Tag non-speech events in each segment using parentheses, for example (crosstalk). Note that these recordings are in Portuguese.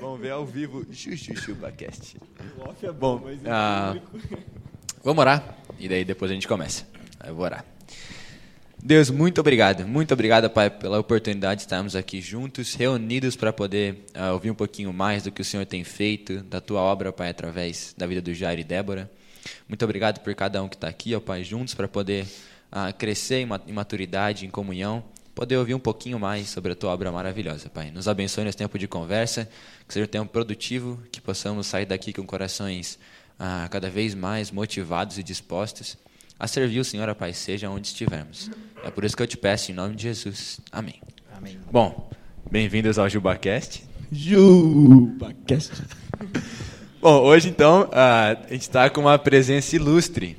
Vamos ver ao vivo ChuchuChupaCast. O off é bom, mas ah, Vamos orar e daí depois a gente começa. Eu vou orar. Deus, muito obrigado. Muito obrigado, Pai, pela oportunidade de estarmos aqui juntos, reunidos para poder uh, ouvir um pouquinho mais do que o Senhor tem feito, da Tua obra, Pai, através da vida do Jair e Débora. Muito obrigado por cada um que está aqui, ó Pai, juntos para poder uh, crescer em maturidade, em comunhão, poder ouvir um pouquinho mais sobre a Tua obra maravilhosa, Pai. Nos abençoe nesse tempo de conversa, que seja um tempo produtivo, que possamos sair daqui com corações uh, cada vez mais motivados e dispostos a servir o Senhor, ó Pai, seja onde estivermos. É por isso que eu te peço, em nome de Jesus. Amém. Amém. Bom, bem-vindos ao JubaCast. JubaCast. (laughs) Bom, hoje então a gente está com uma presença ilustre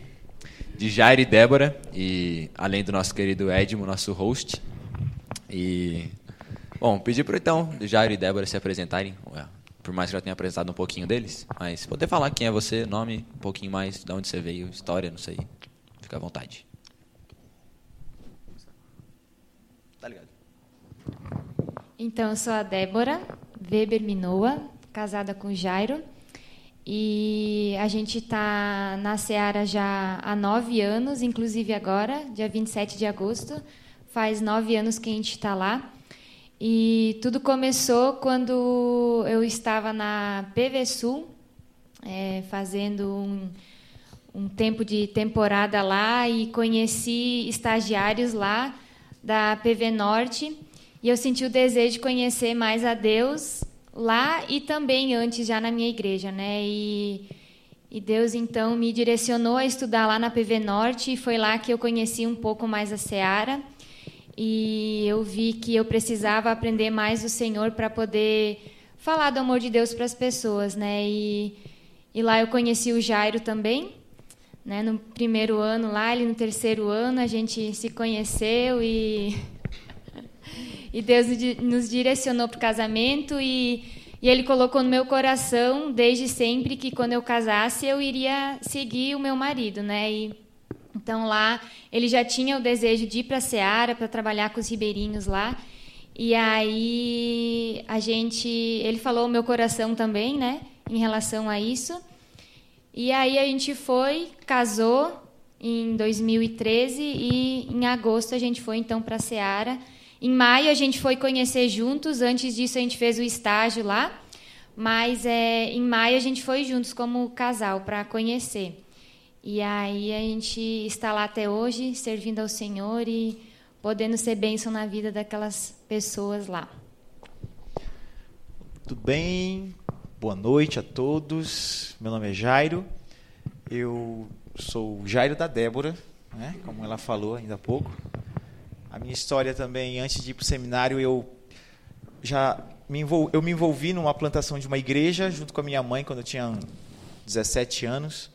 de Jair e Débora, e além do nosso querido Edmo, nosso host. E, bom, pedir para então Jair e Débora se apresentarem, por mais que já tenha apresentado um pouquinho deles, mas poder falar quem é você, nome, um pouquinho mais, de onde você veio, história, não sei. Fica à vontade. Tá ligado? Então, eu sou a Débora Weber Minoa, casada com Jairo. E a gente está na Seara já há nove anos, inclusive agora, dia 27 de agosto. Faz nove anos que a gente está lá. E tudo começou quando eu estava na PV Sul, é, fazendo um um tempo de temporada lá e conheci estagiários lá da PV Norte e eu senti o desejo de conhecer mais a Deus lá e também antes já na minha igreja, né? E, e Deus então me direcionou a estudar lá na PV Norte e foi lá que eu conheci um pouco mais a Seara e eu vi que eu precisava aprender mais do Senhor para poder falar do amor de Deus para as pessoas, né? E, e lá eu conheci o Jairo também né, no primeiro ano lá, ele no terceiro ano, a gente se conheceu e, e Deus nos direcionou para o casamento e, e Ele colocou no meu coração, desde sempre, que quando eu casasse eu iria seguir o meu marido. Né? E, então lá ele já tinha o desejo de ir para a Seara, para trabalhar com os ribeirinhos lá. E aí a gente, ele falou o meu coração também, né, em relação a isso. E aí a gente foi, casou em 2013 e em agosto a gente foi então para a Seara. Em maio a gente foi conhecer juntos, antes disso a gente fez o estágio lá, mas é, em maio a gente foi juntos como casal para conhecer. E aí a gente está lá até hoje, servindo ao Senhor e podendo ser bênção na vida daquelas pessoas lá. Tudo bem? Boa noite a todos. Meu nome é Jairo. Eu sou o Jairo da Débora, né? como ela falou ainda há pouco. A minha história também, antes de ir para o seminário, eu já me envolvi, eu me envolvi numa plantação de uma igreja junto com a minha mãe quando eu tinha 17 anos.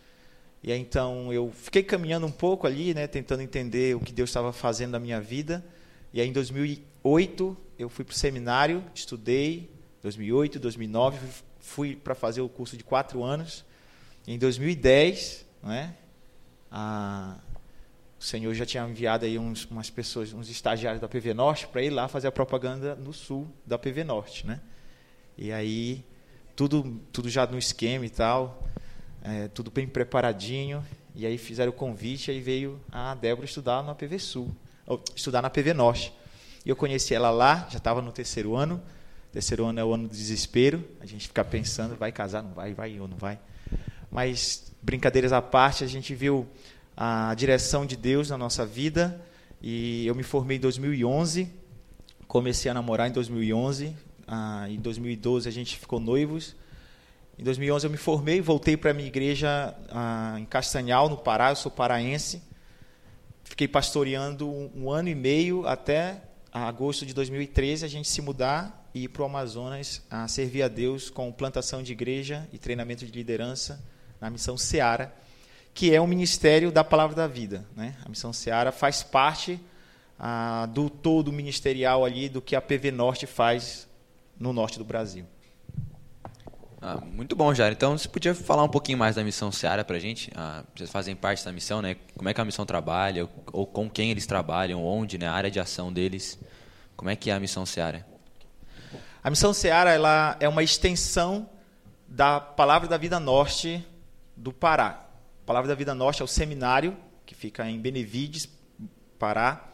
E aí, então eu fiquei caminhando um pouco ali, né, tentando entender o que Deus estava fazendo na minha vida. E aí em 2008 eu fui para o seminário, estudei. 2008, 2009 fui para fazer o curso de quatro anos. Em 2010, né, a, o Senhor já tinha enviado aí uns, umas pessoas, uns estagiários da PV Norte para ir lá fazer a propaganda no sul da PV Norte, né? E aí tudo, tudo já no esquema e tal, é, tudo bem preparadinho. E aí fizeram o convite, aí veio a Débora estudar na PV Sul, estudar na PV Norte. E eu conheci ela lá, já estava no terceiro ano. Terceiro ano é o ano do desespero. A gente fica pensando, vai casar, não vai, vai ou não vai. Mas, brincadeiras à parte, a gente viu a direção de Deus na nossa vida. E eu me formei em 2011, comecei a namorar em 2011. Ah, em 2012 a gente ficou noivos. Em 2011 eu me formei, voltei para a minha igreja ah, em Castanhal, no Pará. Eu sou paraense. Fiquei pastoreando um, um ano e meio até agosto de 2013 a gente se mudar e ir para o Amazonas a servir a Deus com plantação de igreja e treinamento de liderança na missão Seara, que é um ministério da palavra da vida. Né? A missão Seara faz parte ah, do todo ministerial ali do que a PV Norte faz no norte do Brasil. Ah, muito bom, Jair. Então, você podia falar um pouquinho mais da missão Seara para a gente? Ah, vocês fazem parte da missão, né? Como é que a missão trabalha? Ou com quem eles trabalham? Onde, né? A área de ação deles? Como é que é a missão Seara? A missão Seara ela é uma extensão da Palavra da Vida Norte do Pará. Palavra da Vida Norte é o seminário que fica em Benevides, Pará.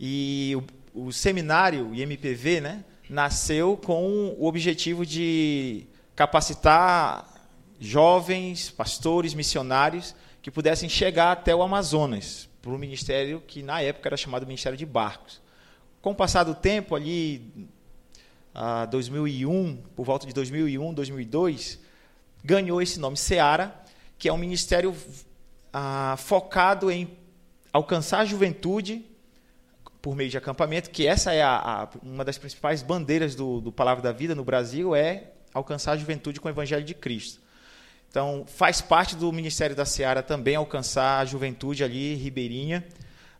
E o, o seminário, o IMPV, né, nasceu com o objetivo de capacitar jovens, pastores, missionários que pudessem chegar até o Amazonas, para o ministério que na época era chamado Ministério de Barcos. Com o passar do tempo, ali, a 2001, por volta de 2001, 2002, ganhou esse nome Seara, que é um ministério ah, focado em alcançar a juventude por meio de acampamento, que essa é a, a, uma das principais bandeiras do, do Palavra da Vida no Brasil, é alcançar a juventude com o Evangelho de Cristo. Então, faz parte do Ministério da Seara também alcançar a juventude ali, ribeirinha,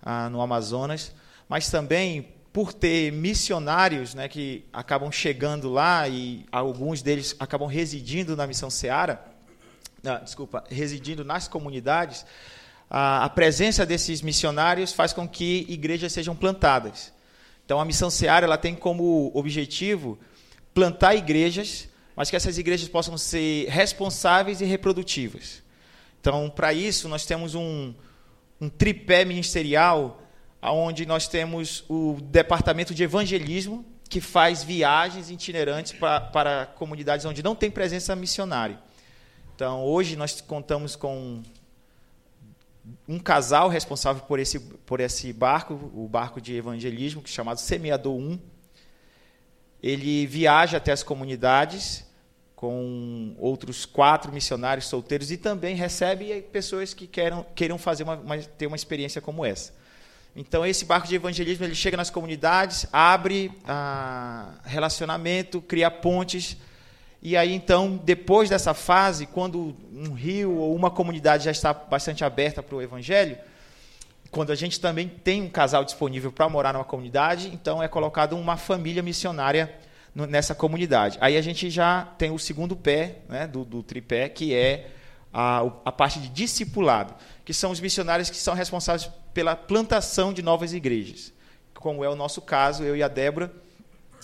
ah, no Amazonas, mas também por ter missionários né, que acabam chegando lá e alguns deles acabam residindo na Missão Seara, ah, desculpa, residindo nas comunidades, a, a presença desses missionários faz com que igrejas sejam plantadas. Então, a Missão Seara ela tem como objetivo plantar igrejas mas que essas igrejas possam ser responsáveis e reprodutivas. Então, para isso, nós temos um, um tripé ministerial, onde nós temos o departamento de evangelismo, que faz viagens itinerantes para, para comunidades onde não tem presença missionária. Então, hoje nós contamos com um casal responsável por esse, por esse barco, o barco de evangelismo, que é chamado Semeador 1, ele viaja até as comunidades com outros quatro missionários solteiros e também recebe pessoas que queiram, queiram fazer uma, uma, ter uma experiência como essa. Então, esse barco de evangelismo ele chega nas comunidades, abre ah, relacionamento, cria pontes. E aí, então, depois dessa fase, quando um rio ou uma comunidade já está bastante aberta para o evangelho, quando a gente também tem um casal disponível para morar numa comunidade, então é colocado uma família missionária nessa comunidade. Aí a gente já tem o segundo pé né, do, do tripé, que é a, a parte de discipulado, que são os missionários que são responsáveis pela plantação de novas igrejas. Como é o nosso caso, eu e a Débora,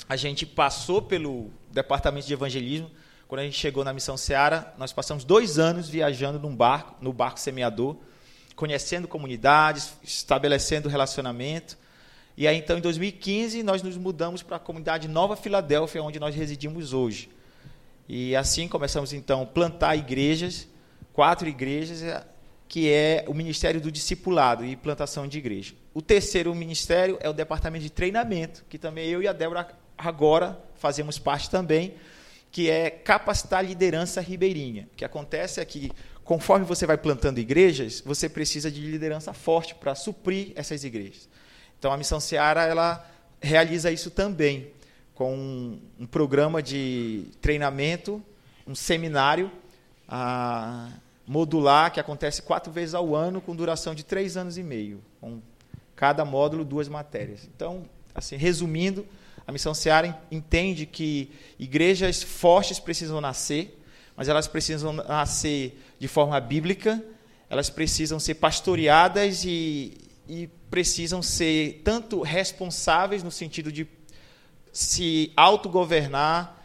a gente passou pelo departamento de evangelismo. Quando a gente chegou na Missão Seara, nós passamos dois anos viajando num barco, no barco semeador, conhecendo comunidades, estabelecendo relacionamento. E aí, então, em 2015, nós nos mudamos para a comunidade Nova Filadélfia, onde nós residimos hoje. E assim começamos, então, a plantar igrejas, quatro igrejas, eh, que é o Ministério do Discipulado e plantação de igreja. O terceiro ministério é o Departamento de Treinamento, que também eu e a Débora agora fazemos parte também, que é capacitar liderança ribeirinha. O que acontece é que conforme você vai plantando igrejas, você precisa de liderança forte para suprir essas igrejas. Então, a Missão Seara ela realiza isso também, com um, um programa de treinamento, um seminário modular que acontece quatro vezes ao ano, com duração de três anos e meio, com cada módulo duas matérias. Então, assim, resumindo, a Missão Seara entende que igrejas fortes precisam nascer, mas elas precisam nascer de forma bíblica, elas precisam ser pastoreadas e, e precisam ser tanto responsáveis no sentido de se autogovernar,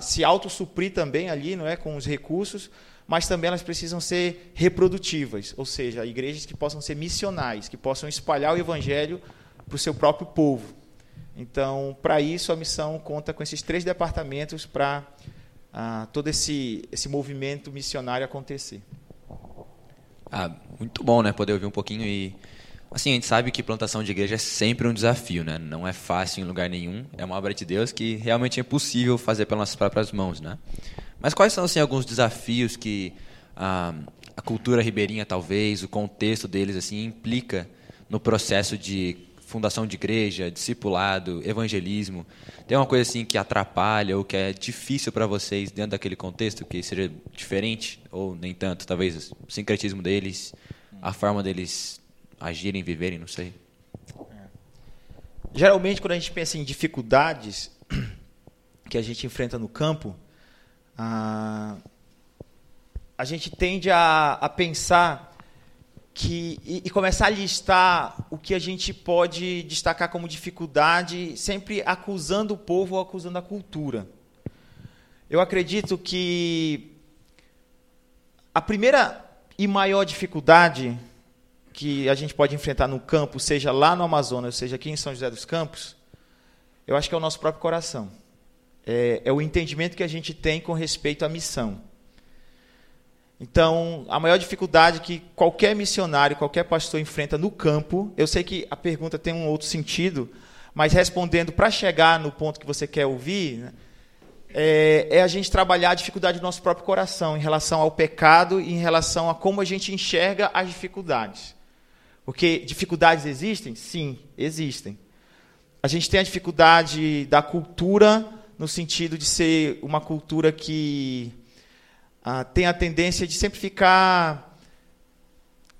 se autossuprir também ali, não é, com os recursos, mas também elas precisam ser reprodutivas, ou seja, igrejas que possam ser missionais, que possam espalhar o evangelho para o seu próprio povo. Então, para isso, a missão conta com esses três departamentos para ah, todo esse, esse movimento missionário acontecer. Ah, muito bom, né? Poder ouvir um pouquinho e assim a gente sabe que plantação de igreja é sempre um desafio, né? Não é fácil em lugar nenhum. É uma obra de Deus que realmente é possível fazer pelas nossas próprias mãos, né? Mas quais são assim alguns desafios que ah, a cultura ribeirinha talvez, o contexto deles assim implica no processo de fundação de igreja, discipulado, evangelismo, tem uma coisa assim que atrapalha ou que é difícil para vocês dentro daquele contexto que seja diferente ou nem tanto, talvez o sincretismo deles, a forma deles agirem, viverem, não sei. Geralmente quando a gente pensa em dificuldades (clears throat) que a gente enfrenta no campo, ah, a gente tende a, a pensar que e, e, começar a listar o que a gente pode destacar como dificuldade, sempre acusando o povo ou acusando a cultura. Eu acredito que a primeira e maior dificuldade que a gente pode enfrentar no campo, seja lá no Amazonas, seja aqui em São José dos Campos, eu acho que é o nosso próprio coração. É, é o entendimento que a gente tem com respeito à missão. Então, a maior dificuldade que qualquer missionário, qualquer pastor enfrenta no campo, eu sei que a pergunta tem um outro sentido, mas respondendo para chegar no ponto que você quer ouvir, né, é, é, a gente trabalhar a dificuldade do nosso próprio coração em relação ao pecado e em relação a como a gente enxerga as dificuldades. Porque dificuldades existem? Sim, existem. A gente tem a dificuldade da cultura, no sentido de ser uma cultura que ah, tem a tendência de sempre ficar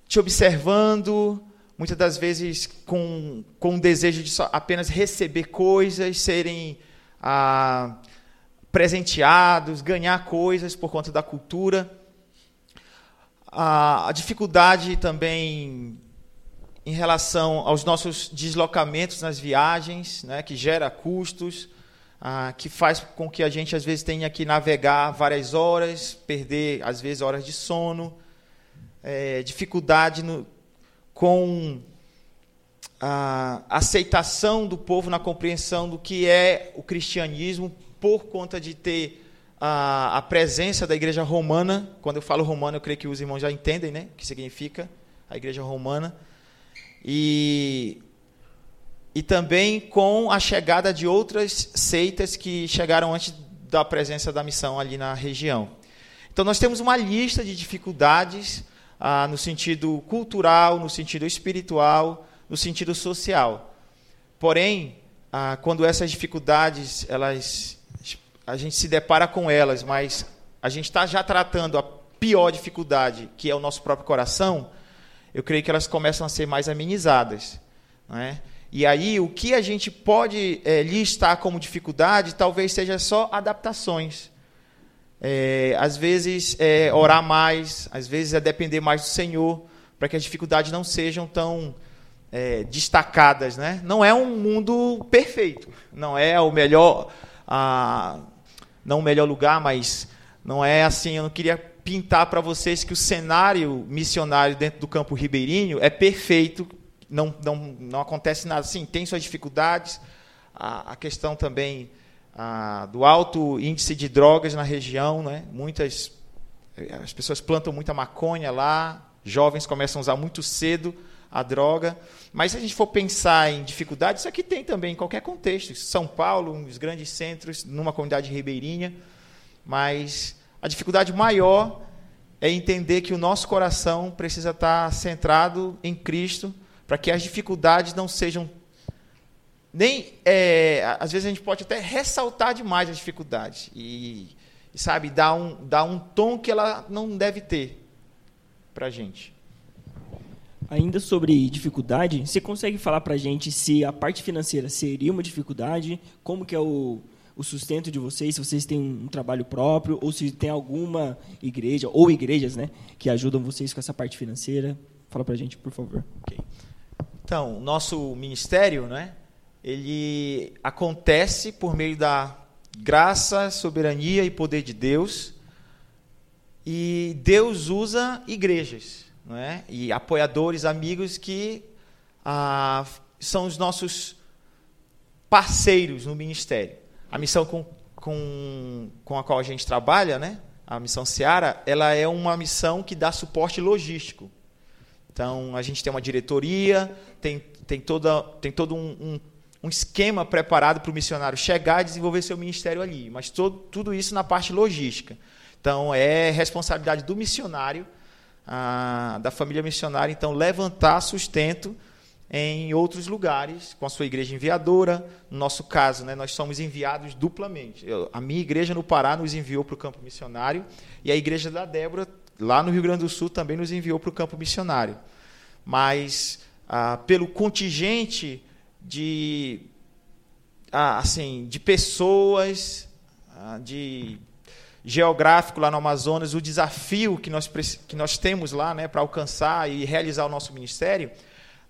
te observando, muitas das vezes com, com o desejo de só, apenas receber coisas, serem ah, presenteados, ganhar coisas por conta da cultura. Ah, a dificuldade também em relação aos nossos deslocamentos nas viagens, né, que gera custos ah, que faz com que a gente às vezes tenha que navegar várias horas, perder às vezes horas de sono, é, dificuldade no, com a aceitação do povo na compreensão do que é o cristianismo por conta de ter a, a presença da igreja romana. Quando eu falo romana, eu creio que os irmãos já entendem, né, o que significa a igreja romana. E e também com a chegada de outras seitas que chegaram antes da presença da missão ali na região. Então, nós temos uma lista de dificuldades ah, no sentido cultural, no sentido espiritual, no sentido social. Porém, ah, quando essas dificuldades, elas, a gente se depara com elas, mas a gente está já tratando a pior dificuldade, que é o nosso próprio coração, eu creio que elas começam a ser mais amenizadas. Não é? E aí, o que a gente pode é, listar como dificuldade talvez seja só adaptações. É, às vezes, é, orar mais, às vezes, é depender mais do Senhor, para que as dificuldades não sejam tão é, destacadas. Né? Não é um mundo perfeito, não é o melhor, ah, não o melhor lugar, mas não é assim. Eu não queria pintar para vocês que o cenário missionário dentro do campo ribeirinho é perfeito não, não, não acontece nada. Sim, tem suas dificuldades. A, a questão também a, do alto índice de drogas na região, né? muitas as pessoas plantam muita maconha lá, jovens começam a usar muito cedo a droga. Mas se a gente for pensar em dificuldades, isso aqui tem também em qualquer contexto. São Paulo, um dos grandes centros, numa comunidade ribeirinha. Mas a dificuldade maior é entender que o nosso coração precisa estar centrado em Cristo para que as dificuldades não sejam nem é, às vezes a gente pode até ressaltar demais as dificuldades e, e, sabe dar um dar um tom que ela não deve ter para a gente. Ainda sobre dificuldade, você consegue falar para a gente se a parte financeira seria uma dificuldade? Como que é o, o sustento de vocês? Se vocês têm um trabalho próprio ou se tem alguma igreja ou igrejas, né, que ajudam vocês com essa parte financeira? Fala para a gente, por favor. Okay. Então, nosso ministério, né, ele acontece por meio da graça, soberania e poder de Deus. E Deus usa igrejas, não é? E apoiadores, amigos que ah, são os nossos parceiros no ministério. A missão com, com, com a qual a gente trabalha, né? A missão Seara, ela é uma missão que dá suporte logístico então, a gente tem uma diretoria, tem, tem, toda, tem todo um, um, um esquema preparado para o missionário chegar e desenvolver seu ministério ali, mas todo, tudo isso na parte logística. Então, é responsabilidade do missionário, a, da família missionária, então, levantar sustento em outros lugares, com a sua igreja enviadora. No nosso caso, né, nós somos enviados duplamente. Eu, a minha igreja no Pará nos enviou para o campo missionário e a igreja da Débora lá no Rio Grande do Sul também nos enviou para o campo missionário. Mas ah, pelo contingente de ah, assim de pessoas, ah, de geográfico lá no Amazonas, o desafio que nós, que nós temos lá né, para alcançar e realizar o nosso ministério,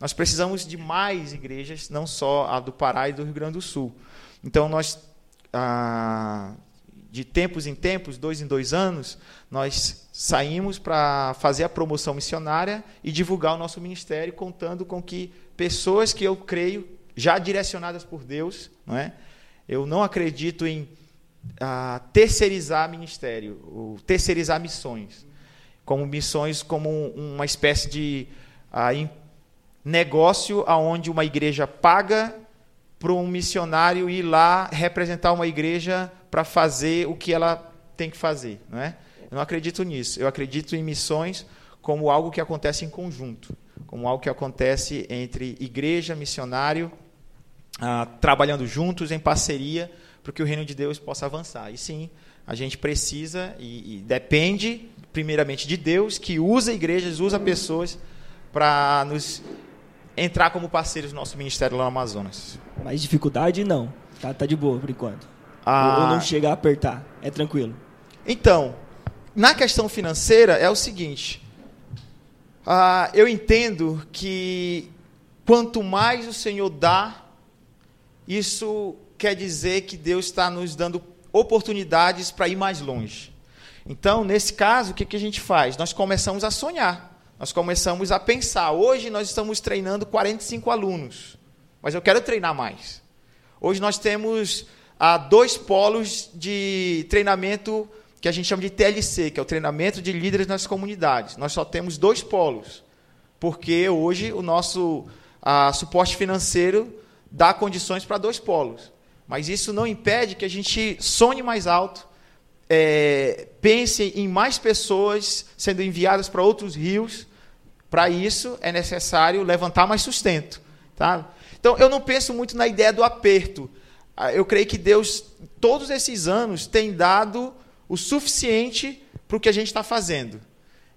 nós precisamos de mais igrejas, não só a do Pará e do Rio Grande do Sul. Então, nós, ah, de tempos em tempos, dois em dois anos, nós saímos para fazer a promoção missionária e divulgar o nosso ministério, contando com que pessoas que eu creio, já direcionadas por Deus, não é? eu não acredito em ah, terceirizar ministério, ou terceirizar missões, como missões como uma espécie de ah, negócio aonde uma igreja paga para um missionário ir lá representar uma igreja para fazer o que ela tem que fazer, não é? Eu não acredito nisso. Eu acredito em missões como algo que acontece em conjunto, como algo que acontece entre igreja, missionário, ah, trabalhando juntos em parceria para que o reino de Deus possa avançar. E sim, a gente precisa e, e depende primeiramente de Deus, que usa igrejas, usa pessoas para nos entrar como parceiros do nosso ministério lá no Amazonas. Mais dificuldade não. Tá, tá de boa por enquanto. Ah, ou, ou não chega a apertar. É tranquilo. Então, na questão financeira é o seguinte. Ah, eu entendo que quanto mais o Senhor dá, isso quer dizer que Deus está nos dando oportunidades para ir mais longe. Então, nesse caso, o que, que a gente faz? Nós começamos a sonhar. Nós começamos a pensar. Hoje nós estamos treinando 45 alunos, mas eu quero treinar mais. Hoje nós temos ah, dois polos de treinamento que a gente chama de TLC, que é o treinamento de líderes nas comunidades. Nós só temos dois polos, porque hoje o nosso ah, suporte financeiro dá condições para dois polos. Mas isso não impede que a gente sonhe mais alto, é, pense em mais pessoas sendo enviadas para outros rios, para isso é necessário levantar mais sustento. Tá? Então, eu não penso muito na ideia do aperto. Ah, eu creio que Deus, todos esses anos, tem dado o suficiente para o que a gente está fazendo.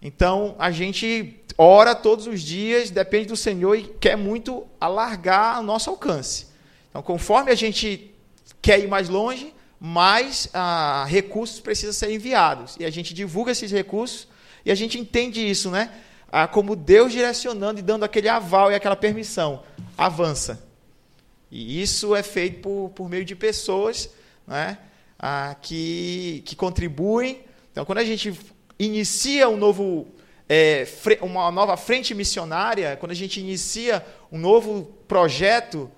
Então, a gente ora todos os dias, depende do Senhor e quer muito alargar o nosso alcance. Então, conforme a gente quer ir mais longe, mais ah, recursos precisam ser enviados. E a gente divulga esses recursos e a gente entende isso, né? ah, como Deus direcionando e dando aquele aval e aquela permissão. Avança. E isso é feito por, por meio de pessoas né, ah, que, que contribuem. Então, quando a gente inicia um novo, é, uma nova frente missionária, quando a gente inicia um novo projeto,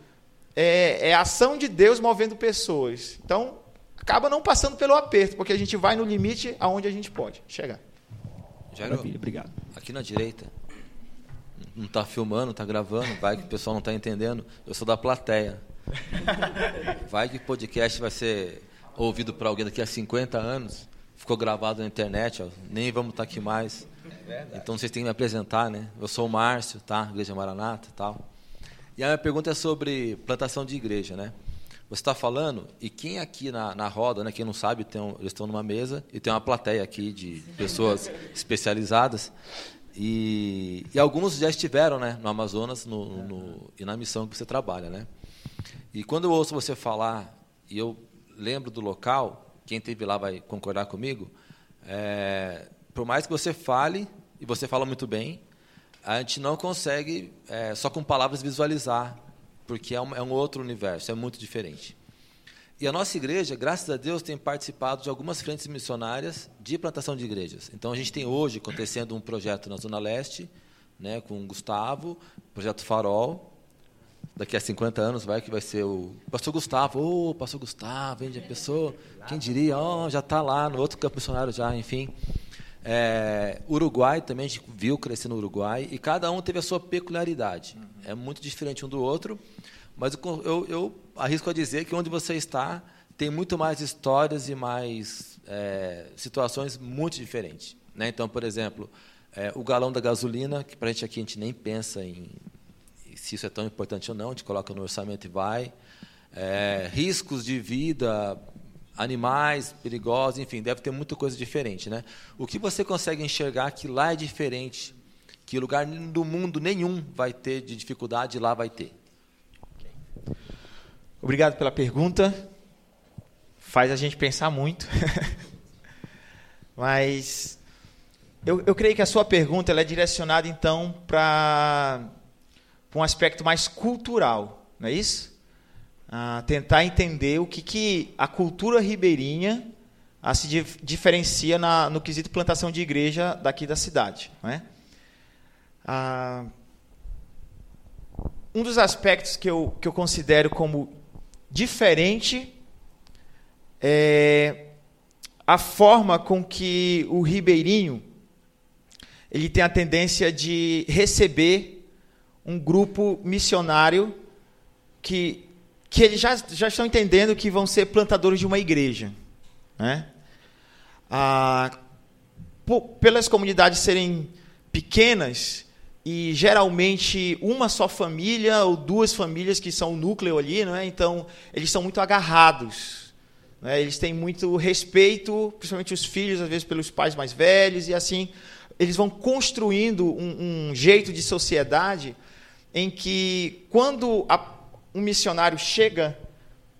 é, é a ação de Deus movendo pessoas. Então, acaba não passando pelo aperto, porque a gente vai no limite aonde a gente pode chegar. Jairo, Maravilha, obrigado. Aqui na direita. Não está filmando, está gravando, vai que o pessoal não está entendendo. Eu sou da plateia. Vai que o podcast vai ser ouvido por alguém daqui a 50 anos. Ficou gravado na internet, ó, nem vamos estar tá aqui mais. É então vocês têm que me apresentar, né? Eu sou o Márcio, tá? Igreja Maranata e tal. E a minha pergunta é sobre plantação de igreja, né? Você está falando, e quem aqui na, na roda, né, quem não sabe, tem um, eles estão numa mesa e tem uma plateia aqui de pessoas especializadas. E, e alguns já estiveram né, no Amazonas no, no, e na missão que você trabalha. Né? E quando eu ouço você falar, e eu lembro do local, quem esteve lá vai concordar comigo, é, por mais que você fale, e você fala muito bem, a gente não consegue, é, só com palavras, visualizar porque é um, é um outro universo, é muito diferente. E a nossa igreja, graças a Deus, tem participado de algumas frentes missionárias de plantação de igrejas. Então, a gente tem hoje acontecendo um projeto na Zona Leste, né, com o Gustavo, projeto Farol. Daqui a 50 anos vai que vai ser o pastor Gustavo. Ô, oh, pastor Gustavo, vende a pessoa. Quem diria, oh, já está lá no outro campo missionário já, enfim. É, Uruguai também, a gente viu crescer no Uruguai, e cada um teve a sua peculiaridade. Uhum. É muito diferente um do outro, mas eu, eu, eu, arrisco a dizer que onde você está tem muito mais histórias e mais é, situações muito diferentes. Né? Então, por exemplo, é, o galão da gasolina, que para a gente aqui a gente nem pensa em se isso é tão importante ou não, a gente coloca no orçamento e vai. É, riscos de vida, animais perigosos, enfim, deve ter muita coisa diferente, né? O que você consegue enxergar que lá é diferente, que lugar do mundo nenhum vai ter de dificuldade, lá vai ter. Obrigado pela pergunta. Faz a gente pensar muito. (laughs) Mas eu, eu creio que a sua pergunta ela é direcionada, então, para um aspecto mais cultural, não é isso? Ah, tentar entender o que, que a cultura ribeirinha ah, se dif diferencia na, no quesito plantação de igreja daqui da cidade. Não é? Ah, um dos aspectos que eu, que eu considero como diferente é a forma com que o ribeirinho ele tem a tendência de receber um grupo missionário que, que eles já, já estão entendendo que vão ser plantadores de uma igreja. Né? Ah, por, pelas comunidades serem pequenas e geralmente uma só família ou duas famílias que são o núcleo ali, né? então eles são muito agarrados. Né? Eles têm muito respeito, principalmente os filhos, às vezes pelos pais mais velhos, e assim eles vão construindo um, um jeito de sociedade em que, quando a, um missionário chega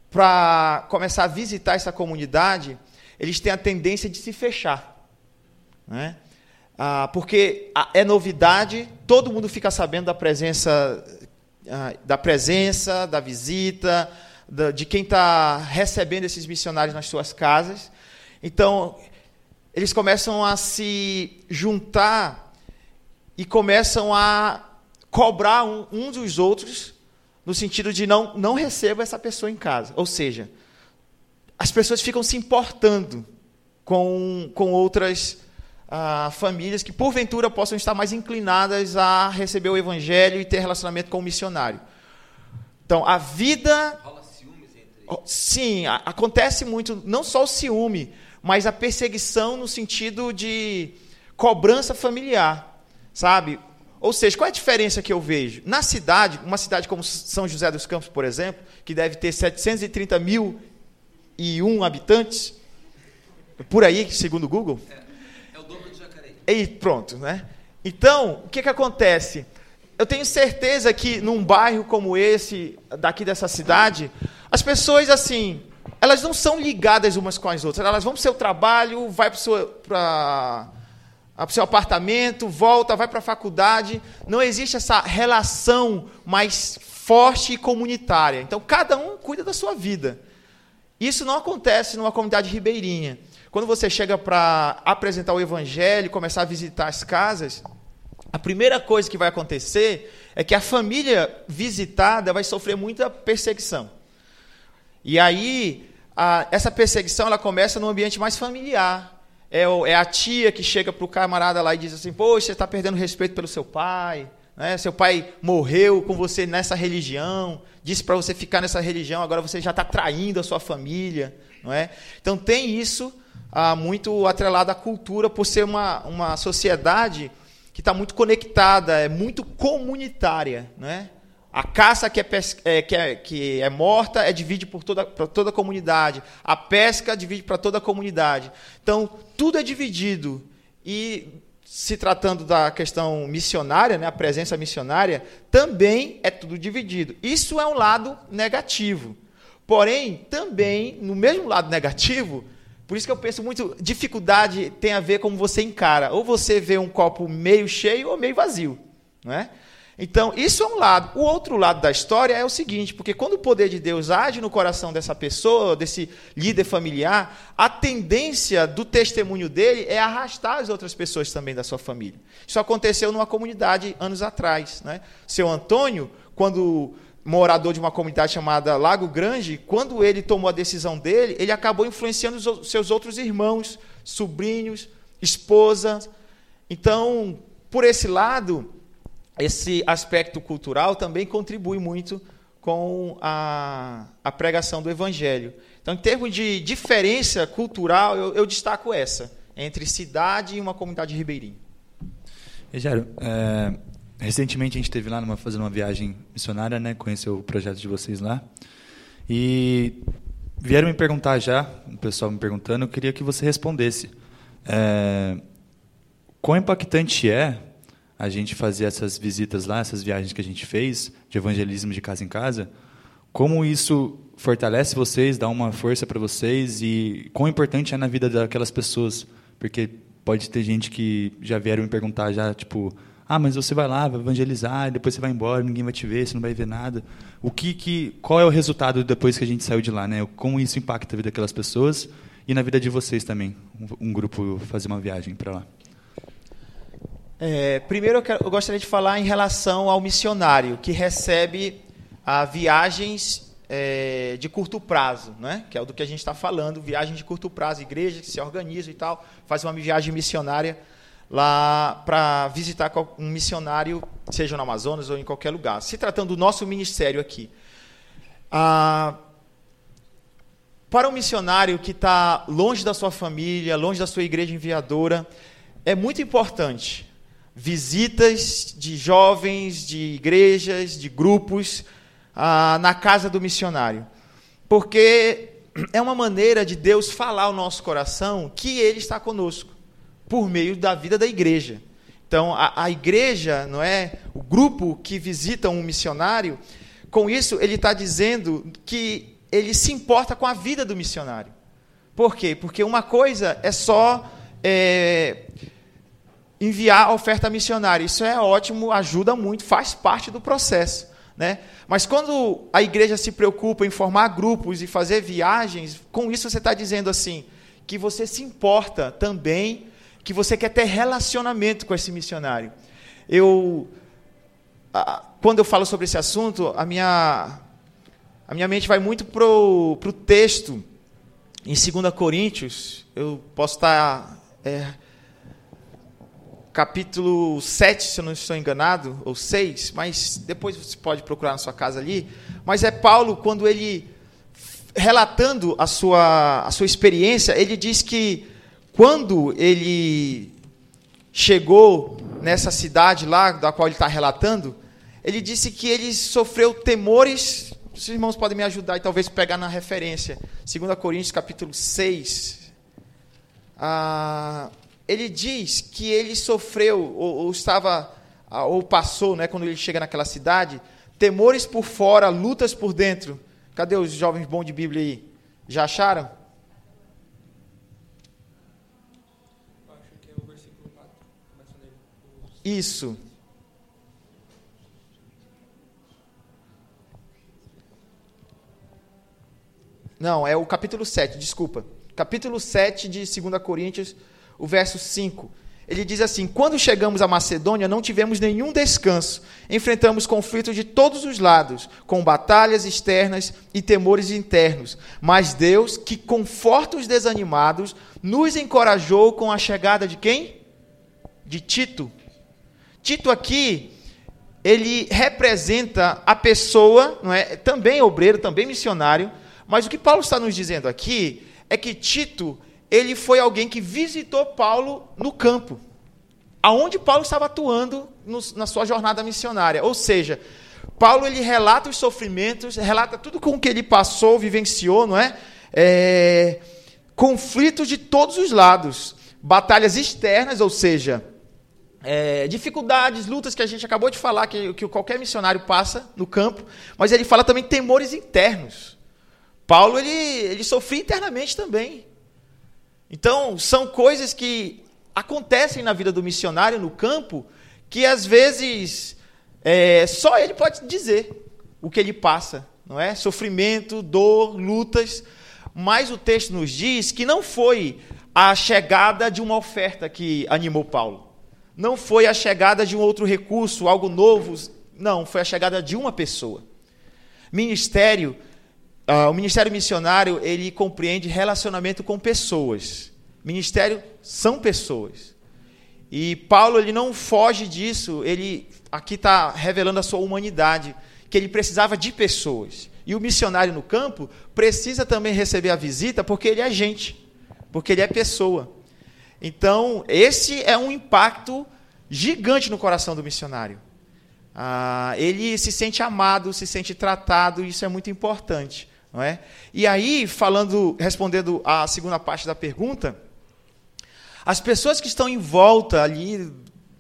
para começar a visitar essa comunidade, eles têm a tendência de se fechar. Né? Ah, porque é novidade, todo mundo fica sabendo da presença, ah, da presença, da visita, de quem está recebendo esses missionários nas suas casas. Então, eles começam a se juntar e começam a cobrar um, um dos outros no sentido de não, não receba essa pessoa em casa. Ou seja, as pessoas ficam se importando com, com outras ah, famílias que, porventura, possam estar mais inclinadas a receber o evangelho e ter relacionamento com o missionário. Então, a vida. Rola ciúmes entre Sim, a, acontece muito, não só o ciúme, mas a perseguição no sentido de cobrança familiar, sabe? Ou seja, qual é a diferença que eu vejo? Na cidade, uma cidade como São José dos Campos, por exemplo, que deve ter 730 mil e um habitantes, por aí, segundo o Google. É, é o dobro de Jacareí. E pronto, né? Então, o que, que acontece? Eu tenho certeza que num bairro como esse, daqui dessa cidade, as pessoas, assim, elas não são ligadas umas com as outras. Elas vão para o seu trabalho, vai para o seu, para, para o seu apartamento, volta, vai para a faculdade. Não existe essa relação mais forte e comunitária. Então, cada um cuida da sua vida. Isso não acontece numa comunidade ribeirinha. Quando você chega para apresentar o evangelho, começar a visitar as casas, a primeira coisa que vai acontecer é que a família visitada vai sofrer muita perseguição. E aí, a, essa perseguição ela começa no ambiente mais familiar. É, é a tia que chega para o camarada lá e diz assim: Poxa, você está perdendo respeito pelo seu pai. Né? Seu pai morreu com você nessa religião, disse para você ficar nessa religião, agora você já está traindo a sua família. Não é? Então, tem isso ah, muito atrelado à cultura, por ser uma, uma sociedade que está muito conectada, é muito comunitária. Né? A caça que é, é, que é, que é morta é divide por toda, por toda a comunidade. A pesca divide para toda a comunidade. Então, tudo é dividido. E se tratando da questão missionária, né, a presença missionária, também é tudo dividido. Isso é um lado negativo. Porém, também, no mesmo lado negativo, por isso que eu penso muito, dificuldade tem a ver com como você encara. Ou você vê um copo meio cheio ou meio vazio. Não é? Então, isso é um lado. O outro lado da história é o seguinte, porque quando o poder de Deus age no coração dessa pessoa, desse líder familiar, a tendência do testemunho dele é arrastar as outras pessoas também da sua família. Isso aconteceu numa comunidade anos atrás. Né? Seu Antônio, quando morador de uma comunidade chamada Lago Grande, quando ele tomou a decisão dele, ele acabou influenciando os seus outros irmãos, sobrinhos, esposa. Então, por esse lado, esse aspecto cultural também contribui muito com a, a pregação do Evangelho. Então, em termos de diferença cultural, eu, eu destaco essa, entre cidade e uma comunidade ribeirinha. Egério, é, recentemente a gente esteve lá numa, fazendo uma viagem missionária, né, conheceu o projeto de vocês lá, e vieram me perguntar já, o pessoal me perguntando, eu queria que você respondesse. É, quão impactante é a gente fazer essas visitas lá, essas viagens que a gente fez de evangelismo de casa em casa, como isso fortalece vocês, dá uma força para vocês e quão importante é na vida daquelas pessoas Porque pode ter gente que já vieram me perguntar já, tipo, ah, mas você vai lá, vai evangelizar, depois você vai embora, ninguém vai te ver, você não vai ver nada. O que, que qual é o resultado depois que a gente saiu de lá, né? Como isso impacta a vida daquelas pessoas e na vida de vocês também, um, um grupo fazer uma viagem para lá? É, primeiro, eu, quero, eu, gostaria de falar em relação ao missionário que recebe a viagens é, de curto prazo, né? que é o do que a gente está falando, viagem de curto prazo, igrejas que se organizam e tal, faz uma viagem missionária lá para visitar um missionário, seja no Amazonas ou em qualquer lugar. Se tratando do nosso ministério aqui, ah, para um missionário que está longe da sua família, longe da sua igreja enviadora, é muito importante visitas de jovens, de igrejas, de grupos ah, na casa do missionário. Porque é uma maneira de Deus falar ao nosso coração que Ele está conosco, por meio da vida da igreja. Então, a, a igreja, não é? O grupo que visita um missionário, com isso ele está dizendo que ele se importa com a vida do missionário. Por quê? Porque uma coisa é só é, enviar a oferta missionária. Isso é ótimo, ajuda muito, faz parte do processo. Né? Mas quando a igreja se preocupa em formar grupos e fazer viagens, com isso você está dizendo assim, que você se importa também, que você quer ter relacionamento com esse missionário. Eu, quando eu falo sobre esse assunto, a minha, a minha mente vai muito para o texto em 2 Coríntios. Eu posso estar é, capítulo 7, se eu não estou enganado, ou 6, mas depois você pode procurar na sua casa ali. Mas é Paulo, quando ele, relatando a sua, a sua experiência, ele diz que quando ele chegou nessa cidade lá, da qual ele está relatando, ele disse que ele sofreu temores. Os irmãos podem me ajudar e talvez pegar na referência. 2 Coríntios capítulo 6. Ah, ele diz que ele sofreu, ou, ou estava, ah, ou passou, né, quando ele chega naquela cidade, temores por fora, lutas por dentro. Cadê os jovens bons de Bíblia aí? Já acharam? Isso. Não, é o capítulo 7, desculpa. Capítulo 7 de 2 Coríntios, o verso 5. Ele diz assim: Quando chegamos à Macedônia, não tivemos nenhum descanso. Enfrentamos conflitos de todos os lados, com batalhas externas e temores internos. Mas Deus, que conforta os desanimados, nos encorajou com a chegada de quem? De Tito. Tito aqui, ele representa a pessoa, não é? Também obreiro, também missionário. Mas o que Paulo está nos dizendo aqui é que Tito ele foi alguém que visitou Paulo no campo, aonde Paulo estava atuando no, na sua jornada missionária. Ou seja, Paulo ele relata os sofrimentos, relata tudo com o que ele passou, vivenciou, não é? é conflitos de todos os lados, batalhas externas, ou seja, é, dificuldades, lutas que a gente acabou de falar que, que qualquer missionário passa no campo, mas ele fala também temores internos. Paulo ele, ele sofria internamente também. Então, são coisas que acontecem na vida do missionário no campo que às vezes é, só ele pode dizer o que ele passa, não é? Sofrimento, dor, lutas. Mas o texto nos diz que não foi a chegada de uma oferta que animou Paulo. Não foi a chegada de um outro recurso, algo novo. Não, foi a chegada de uma pessoa. Ministério Uh, o ministério missionário ele compreende relacionamento com pessoas. Ministério são pessoas. E Paulo ele não foge disso. Ele aqui está revelando a sua humanidade, que ele precisava de pessoas. E o missionário no campo precisa também receber a visita porque ele é gente, porque ele é pessoa. Então esse é um impacto gigante no coração do missionário. Ah, ele se sente amado, se sente tratado, e isso é muito importante. Não é? E aí, falando, respondendo à segunda parte da pergunta, as pessoas que estão em volta ali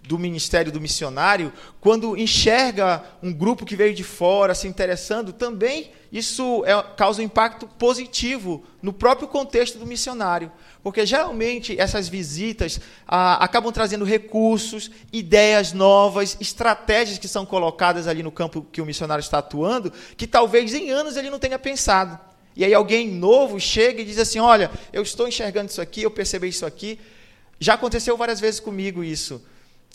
do ministério do missionário, quando enxerga um grupo que veio de fora se interessando, também isso é, causa um impacto positivo no próprio contexto do missionário. Porque geralmente essas visitas ah, acabam trazendo recursos, ideias novas, estratégias que são colocadas ali no campo que o missionário está atuando, que talvez em anos ele não tenha pensado. E aí alguém novo chega e diz assim: Olha, eu estou enxergando isso aqui, eu percebi isso aqui. Já aconteceu várias vezes comigo isso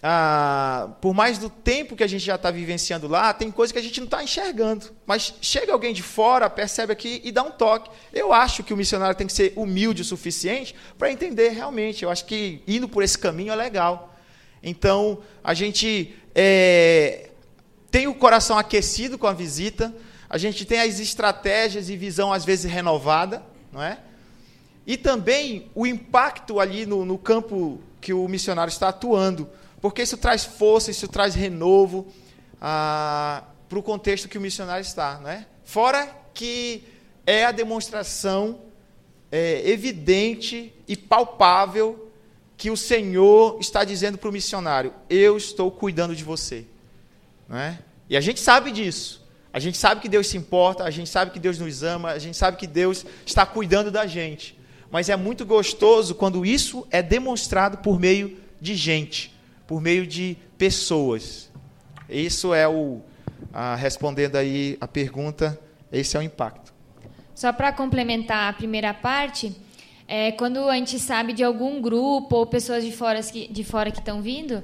ah, por mais do tempo que a gente já está vivenciando lá, tem coisa que a gente não está enxergando. Mas chega alguém de fora, percebe aqui e dá um toque. Eu acho que o missionário tem que ser humilde o suficiente para entender realmente. Eu acho que indo por esse caminho é legal. Então, a gente é, tem o coração aquecido com a visita, a gente tem as estratégias e visão, às vezes, renovada, não é? E também o impacto ali no, no campo que o missionário está atuando porque isso traz força, isso traz renovo ah, para o contexto que o missionário está. Né? Fora que é a demonstração é, evidente e palpável que o Senhor está dizendo para o missionário: Eu estou cuidando de você. Né? E a gente sabe disso. A gente sabe que Deus se importa, a gente sabe que Deus nos ama, a gente sabe que Deus está cuidando da gente. Mas é muito gostoso quando isso é demonstrado por meio de gente por meio de pessoas. Isso é o ah, respondendo aí a pergunta, esse é o impacto. Só para complementar a primeira parte, é, quando a gente sabe de algum grupo ou pessoas de fora que, de fora que estão vindo,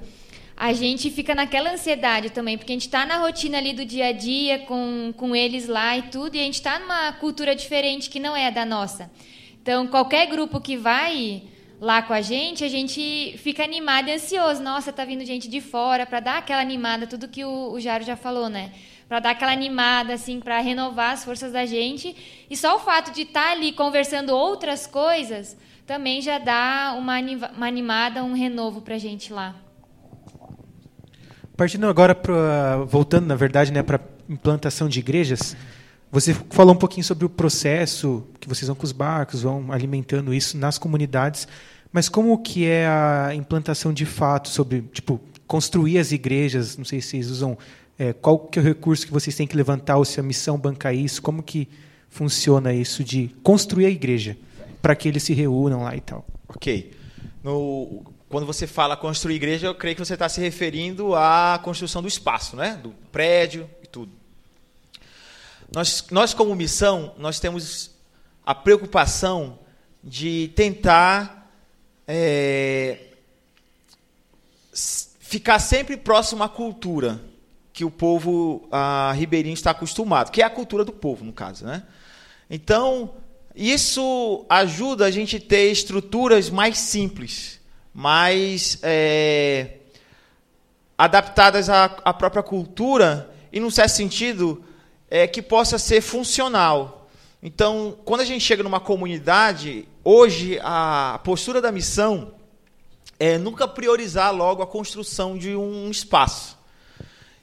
a gente fica naquela ansiedade também, porque a gente está na rotina ali do dia a dia com, com eles lá e tudo, e a gente está numa cultura diferente que não é a da nossa. Então, qualquer grupo que vai lá com a gente, a gente fica animado e ansioso. Nossa, tá vindo gente de fora para dar aquela animada, tudo que o, o já falou, né? Para dar aquela animada, assim, para renovar as forças da gente. E só o fato de estar tá ali conversando outras coisas também já dá uma, uma animada, um renovo para a gente lá. Partindo agora para voltando, na verdade, né, para implantação de igrejas. Você falou um pouquinho sobre o processo que vocês vão com os barcos, vão alimentando isso nas comunidades, mas como que é a implantação de fato sobre, tipo, construir as igrejas? Não sei se vocês usam é, qual que é o recurso que vocês têm que levantar ou se a missão banca isso? Como que funciona isso de construir a igreja para que eles se reúnam lá e tal? Ok. No, quando você fala construir igreja, eu creio que você está se referindo à construção do espaço, né? Do prédio e tudo. Nós, nós como missão, nós temos a preocupação de tentar é, ficar sempre próximo à cultura que o povo a, ribeirinho está acostumado, que é a cultura do povo, no caso. Né? Então, isso ajuda a gente ter estruturas mais simples, mais é, adaptadas à, à própria cultura e, num certo sentido, é, que possa ser funcional. Então, quando a gente chega numa comunidade, hoje a postura da missão é nunca priorizar logo a construção de um espaço.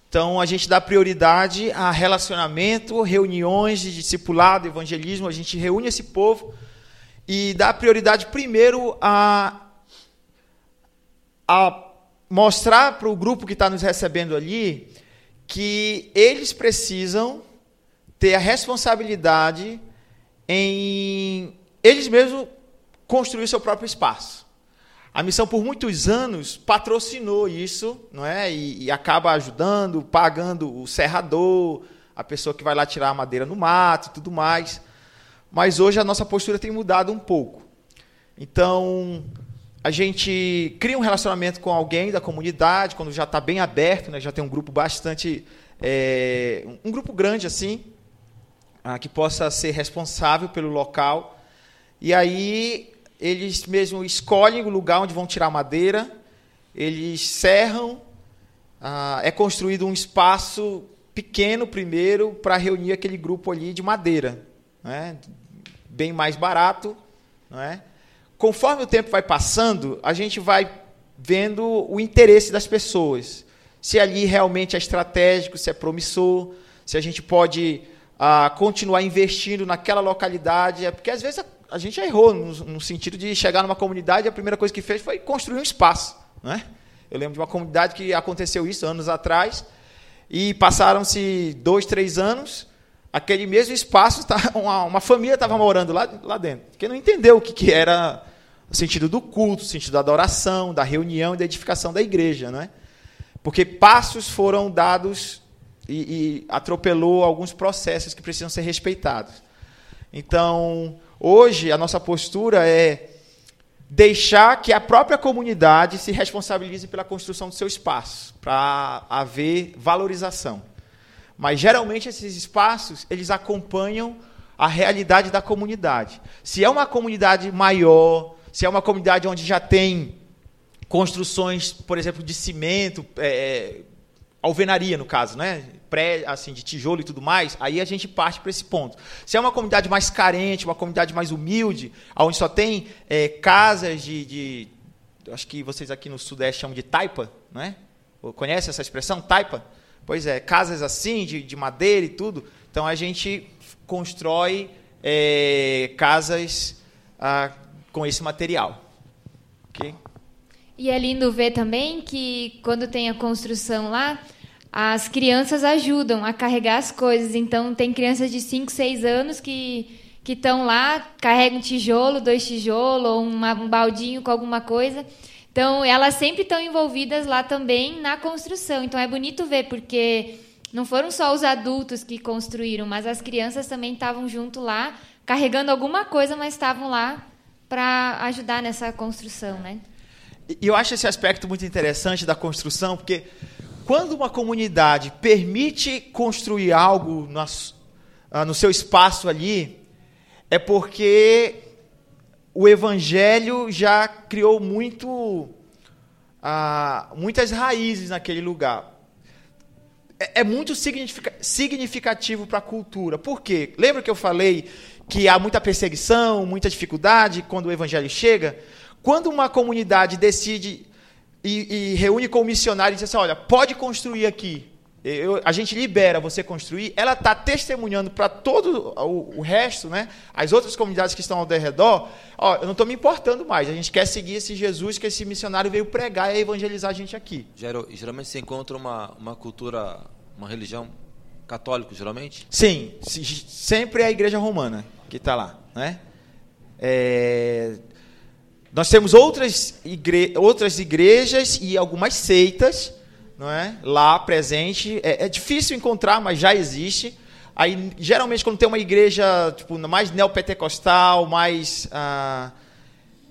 Então, a gente dá prioridade a relacionamento, reuniões de discipulado, evangelismo, a gente reúne esse povo e dá prioridade primeiro a, a mostrar para o grupo que está nos recebendo ali que eles precisam ter a responsabilidade em eles mesmos construir seu próprio espaço. A missão por muitos anos patrocinou isso, não é? E, e, acaba ajudando, pagando o serrador, a pessoa que vai lá tirar a madeira no mato tudo mais. Mas hoje a nossa postura tem mudado um pouco. Então, a gente cria um relacionamento com alguém da comunidade, quando já está bem aberto, né? já tem um grupo bastante. É, um grupo grande assim, ah, que possa ser responsável pelo local. E aí eles mesmo escolhem o lugar onde vão tirar madeira, eles serram, ah, é construído um espaço pequeno primeiro para reunir aquele grupo ali de madeira, né? bem mais barato. Não é? Conforme o tempo vai passando, a gente vai vendo o interesse das pessoas. Se ali realmente é estratégico, se é promissor, se a gente pode a continuar investindo naquela localidade, é porque às vezes a, a gente errou no, no, sentido de chegar numa comunidade e a primeira coisa que fez foi construir um espaço, né? Eu lembro de uma comunidade que aconteceu isso anos atrás, e passaram-se dois, três anos, aquele mesmo espaço, tá, (laughs) uma, uma família estava morando lá, lá dentro, porque não entendeu o que, que era o sentido do culto, o sentido da adoração, da reunião e da edificação da igreja. Não é? Porque passos foram dados e, e atropelou alguns processos que precisam ser respeitados. Então, hoje, a nossa postura é deixar que a própria comunidade se responsabilize pela construção do seu espaço, para haver valorização. Mas geralmente esses espaços, eles acompanham a realidade da comunidade. Se é uma comunidade maior, se é uma comunidade onde já tem construções, por exemplo, de cimento, é, é alvenaria no caso, né? Pré, assim, de tijolo e tudo mais, aí a gente parte para esse ponto. Se é uma comunidade mais carente, uma comunidade mais humilde, onde só tem é, casas de, de, acho que vocês aqui no Sudeste chamam de taipa, né? Conhece essa expressão, taipa? Pois é, casas assim, de, de madeira e tudo. Então a gente constrói é, casas ah, com esse material. Ok? E é lindo ver também que quando tem a construção lá, as crianças ajudam a carregar as coisas. Então tem crianças de 5, 6 anos que que estão lá, carregam um tijolo, dois tijolos, ou uma, um baldinho com alguma coisa. Então, elas sempre estão envolvidas lá também na construção. Então, é bonito ver, porque não foram só os adultos que construíram, mas as crianças também estavam junto lá, carregando alguma coisa, mas estavam lá para ajudar nessa construção, né? E eu acho esse aspecto muito interessante da construção, porque quando uma comunidade permite construir algo ah, no seu espaço ali, é porque o evangelho já criou muito, ah, muitas raízes naquele lugar. É, é muito significativo para a cultura. Por quê? Lembra que eu falei que há muita perseguição, muita dificuldade quando o evangelho chega? Quando uma comunidade decide e, e reúne com o missionário e diz assim: olha, pode construir aqui eu, a gente libera você construir, ela está testemunhando para todo o, o, resto, né, as outras comunidades que estão ao redor, ó, eu não estou me importando mais, a gente quer seguir esse Jesus que esse missionário veio pregar e evangelizar a gente aqui. Geralmente você encontra uma, uma cultura, uma religião católica, geralmente? Sim, sempre é a igreja romana que está lá. Né? É, nós temos outras, igre, outras igrejas e algumas seitas não é? Lá presente. É, é, difícil encontrar, mas já existe. Aí, geralmente, quando tem uma igreja tipo, mais neopentecostal, mais. Ah,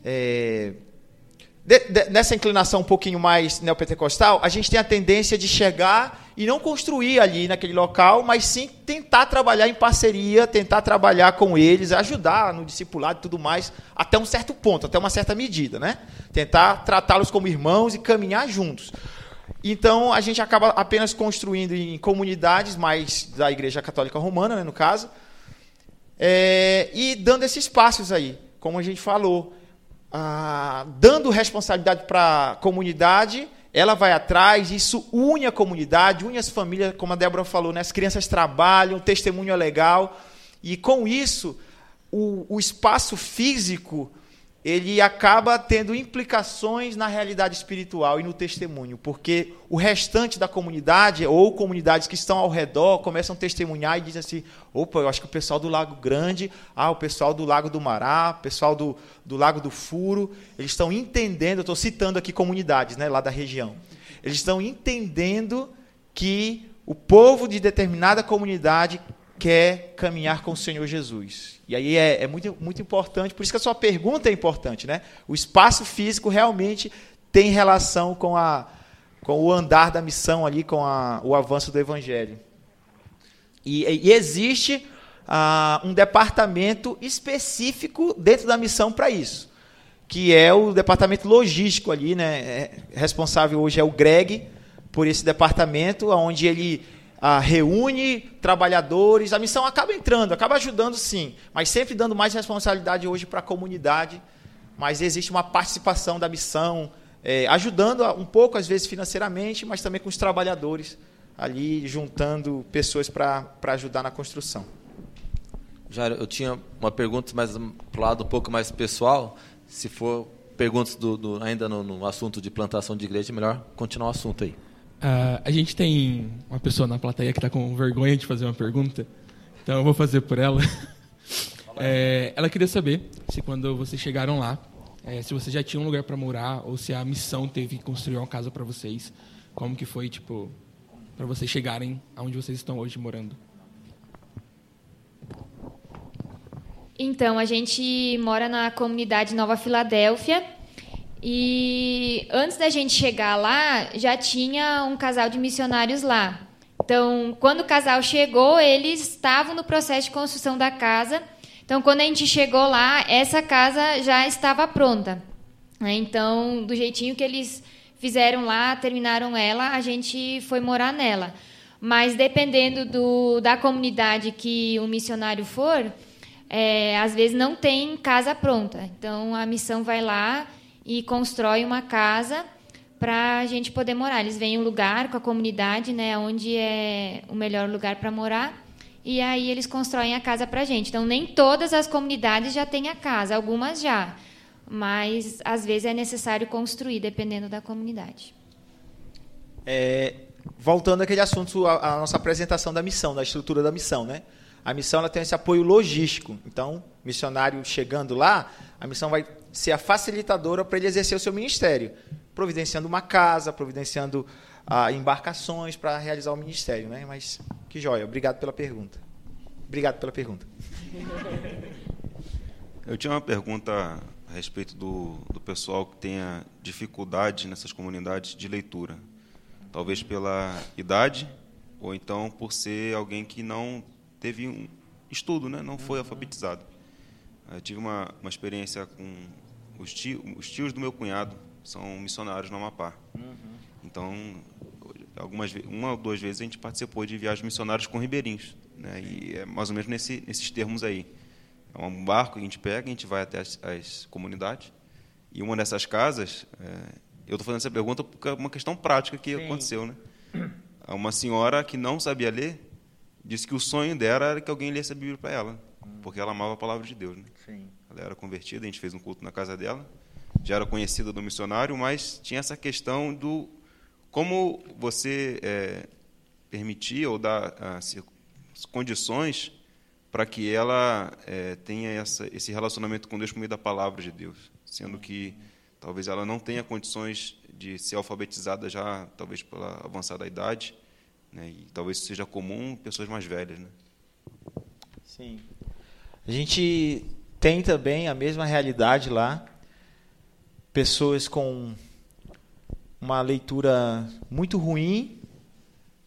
é, de, de, nessa inclinação um pouquinho mais neopentecostal, a gente tem a tendência de chegar e não construir ali naquele local, mas sim tentar trabalhar em parceria, tentar trabalhar com eles, ajudar no discipulado e tudo mais, até um certo ponto, até uma certa medida, né? Tentar tratá-los como irmãos e caminhar juntos. Então a gente acaba apenas construindo em comunidades mais da Igreja Católica Romana, né, no caso, é, e dando esses passos aí, como a gente falou, ah, dando responsabilidade para a comunidade, ela vai atrás, isso une a comunidade, une as famílias, como a Débora falou, né, as crianças trabalham, o testemunho é legal, e com isso o, o espaço físico ele acaba tendo implicações na realidade espiritual e no testemunho, porque o restante da comunidade ou comunidades que estão ao redor começam a testemunhar e dizem assim: opa, eu acho que o pessoal do Lago Grande, ah, o pessoal do Lago do Mará, o pessoal do, do Lago do Furo, eles estão entendendo, eu estou citando aqui comunidades né, lá da região, eles estão entendendo que o povo de determinada comunidade quer caminhar com o Senhor Jesus. E aí é, é, muito, muito importante, por isso que a sua pergunta é importante, né? O espaço físico realmente tem relação com, a, com o andar da missão ali, com a, o avanço do evangelho. E, e existe ah, um departamento específico dentro da missão para isso, que é o departamento logístico ali, né? É, responsável hoje é o Greg por esse departamento, onde ele ah, reúne trabalhadores, a missão acaba entrando, acaba ajudando sim, mas sempre dando mais responsabilidade hoje para a comunidade. Mas existe uma participação da missão, é, ajudando um pouco, às vezes, financeiramente, mas também com os trabalhadores ali, juntando pessoas para ajudar na construção. Já eu tinha uma pergunta mais para o lado um pouco mais pessoal, se for perguntas do, do- ainda no, no assunto de plantação de igreja, é melhor continuar o assunto aí. Ah, a gente tem uma pessoa na plateia que está com vergonha de fazer uma pergunta, então eu vou fazer por ela. É, ela queria saber se quando vocês chegaram lá, é, se vocês já tinham um lugar para morar ou se a missão teve que construir uma casa para vocês. Como que foi, tipo, para vocês chegarem aonde vocês estão hoje morando? Então, a gente mora na comunidade Nova Filadélfia. E antes da gente chegar lá, já tinha um casal de missionários lá. Então, quando o casal chegou, eles estavam no processo de construção da casa. Então, quando a gente chegou lá, essa casa já estava pronta. né? Então, do jeitinho que eles fizeram lá, terminaram ela, a gente foi morar nela. Mas dependendo do, da comunidade que o missionário for, é, às vezes não tem casa pronta. Então a missão vai lá e constrói uma casa para a gente poder morar. Eles veem um lugar com a comunidade, né, onde é o melhor lugar para morar, e aí eles constroem a casa para a gente. Então nem todas as comunidades já têm a casa, algumas já, mas às vezes é necessário construir, dependendo da comunidade. É, voltando àquele assunto, a, a nossa apresentação da missão, da estrutura da missão, né? A missão ela tem esse apoio logístico. Então, missionário chegando lá, a missão vai ser a facilitadora para ele exercer o seu ministério, providenciando uma casa, providenciando ah, embarcações para realizar o ministério, né? Mas que joia. Obrigado pela pergunta. Obrigado pela pergunta. (laughs) Eu tinha uma pergunta a respeito do, do pessoal que tenha dificuldade nessas comunidades de leitura. Talvez pela idade, ou então por ser alguém que não teve um estudo, né? não foi alfabetizado. Eu tive uma, uma experiência com os tios, os tios do meu cunhado, são missionários no Amapá. Então, algumas uma ou duas vezes a gente participou de viagens missionárias com ribeirinhos, né? E é mais ou menos nesse, nesses termos aí. É um barco que a gente pega, a gente vai até as, as comunidades. E uma dessas casas, é, eu estou fazendo essa pergunta porque é uma questão prática que aconteceu, né? Uma senhora que não sabia ler disse que o sonho dela era que alguém lesse a Bíblia para ela, porque ela amava a palavra de Deus, né? Ela era convertida, a gente fez um culto na casa dela, já era conhecida do missionário, mas tinha essa questão do como você é, permitir ou dar ah, cir- condições para que ela é, tenha essa, esse relacionamento com Deus por meio da palavra de Deus, sendo que talvez ela não tenha condições de ser alfabetizada já, talvez pela avançada idade, né, e talvez seja comum pessoas mais velhas, né? Sim. A gente tem também a mesma realidade lá. Pessoas com uma leitura muito ruim,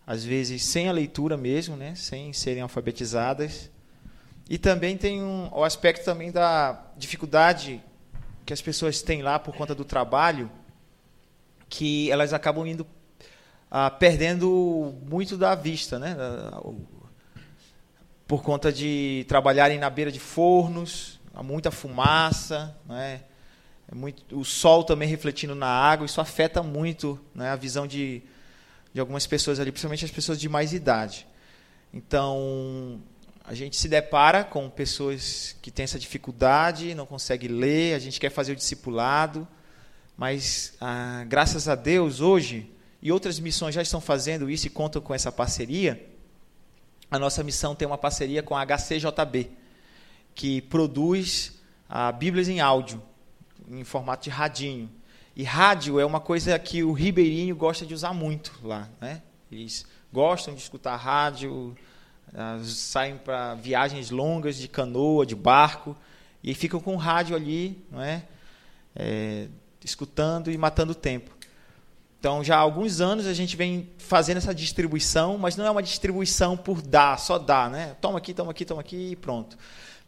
às vezes sem a leitura mesmo, né, sem serem alfabetizadas. E também tem um, o aspecto também da dificuldade que as pessoas têm lá por conta do trabalho, que elas acabam indo ah, perdendo muito da vista, né? Por conta de trabalharem na beira de fornos, há muita fumaça, né? É muito, o sol também refletindo na água, isso afeta muito né, a visão de, de algumas pessoas ali, principalmente as pessoas de mais idade. Então, a gente se depara com pessoas que têm essa dificuldade, não conseguem ler, a gente quer fazer o discipulado, mas ah, graças a Deus hoje, e outras missões já estão fazendo isso e contam com essa parceria, a nossa missão tem uma parceria com a HCJB, que produz ah, Bíblias em áudio, em formato de radinho. E rádio é uma coisa que o ribeirinho gosta de usar muito lá. Né? Eles gostam de escutar rádio, ah, saem para viagens longas de canoa, de barco, e ficam com o rádio ali, não é? É, escutando e matando o tempo. Então, já há alguns anos a gente vem fazendo essa distribuição, mas não é uma distribuição por dar, só dar, né? Toma aqui, toma aqui, toma aqui e pronto.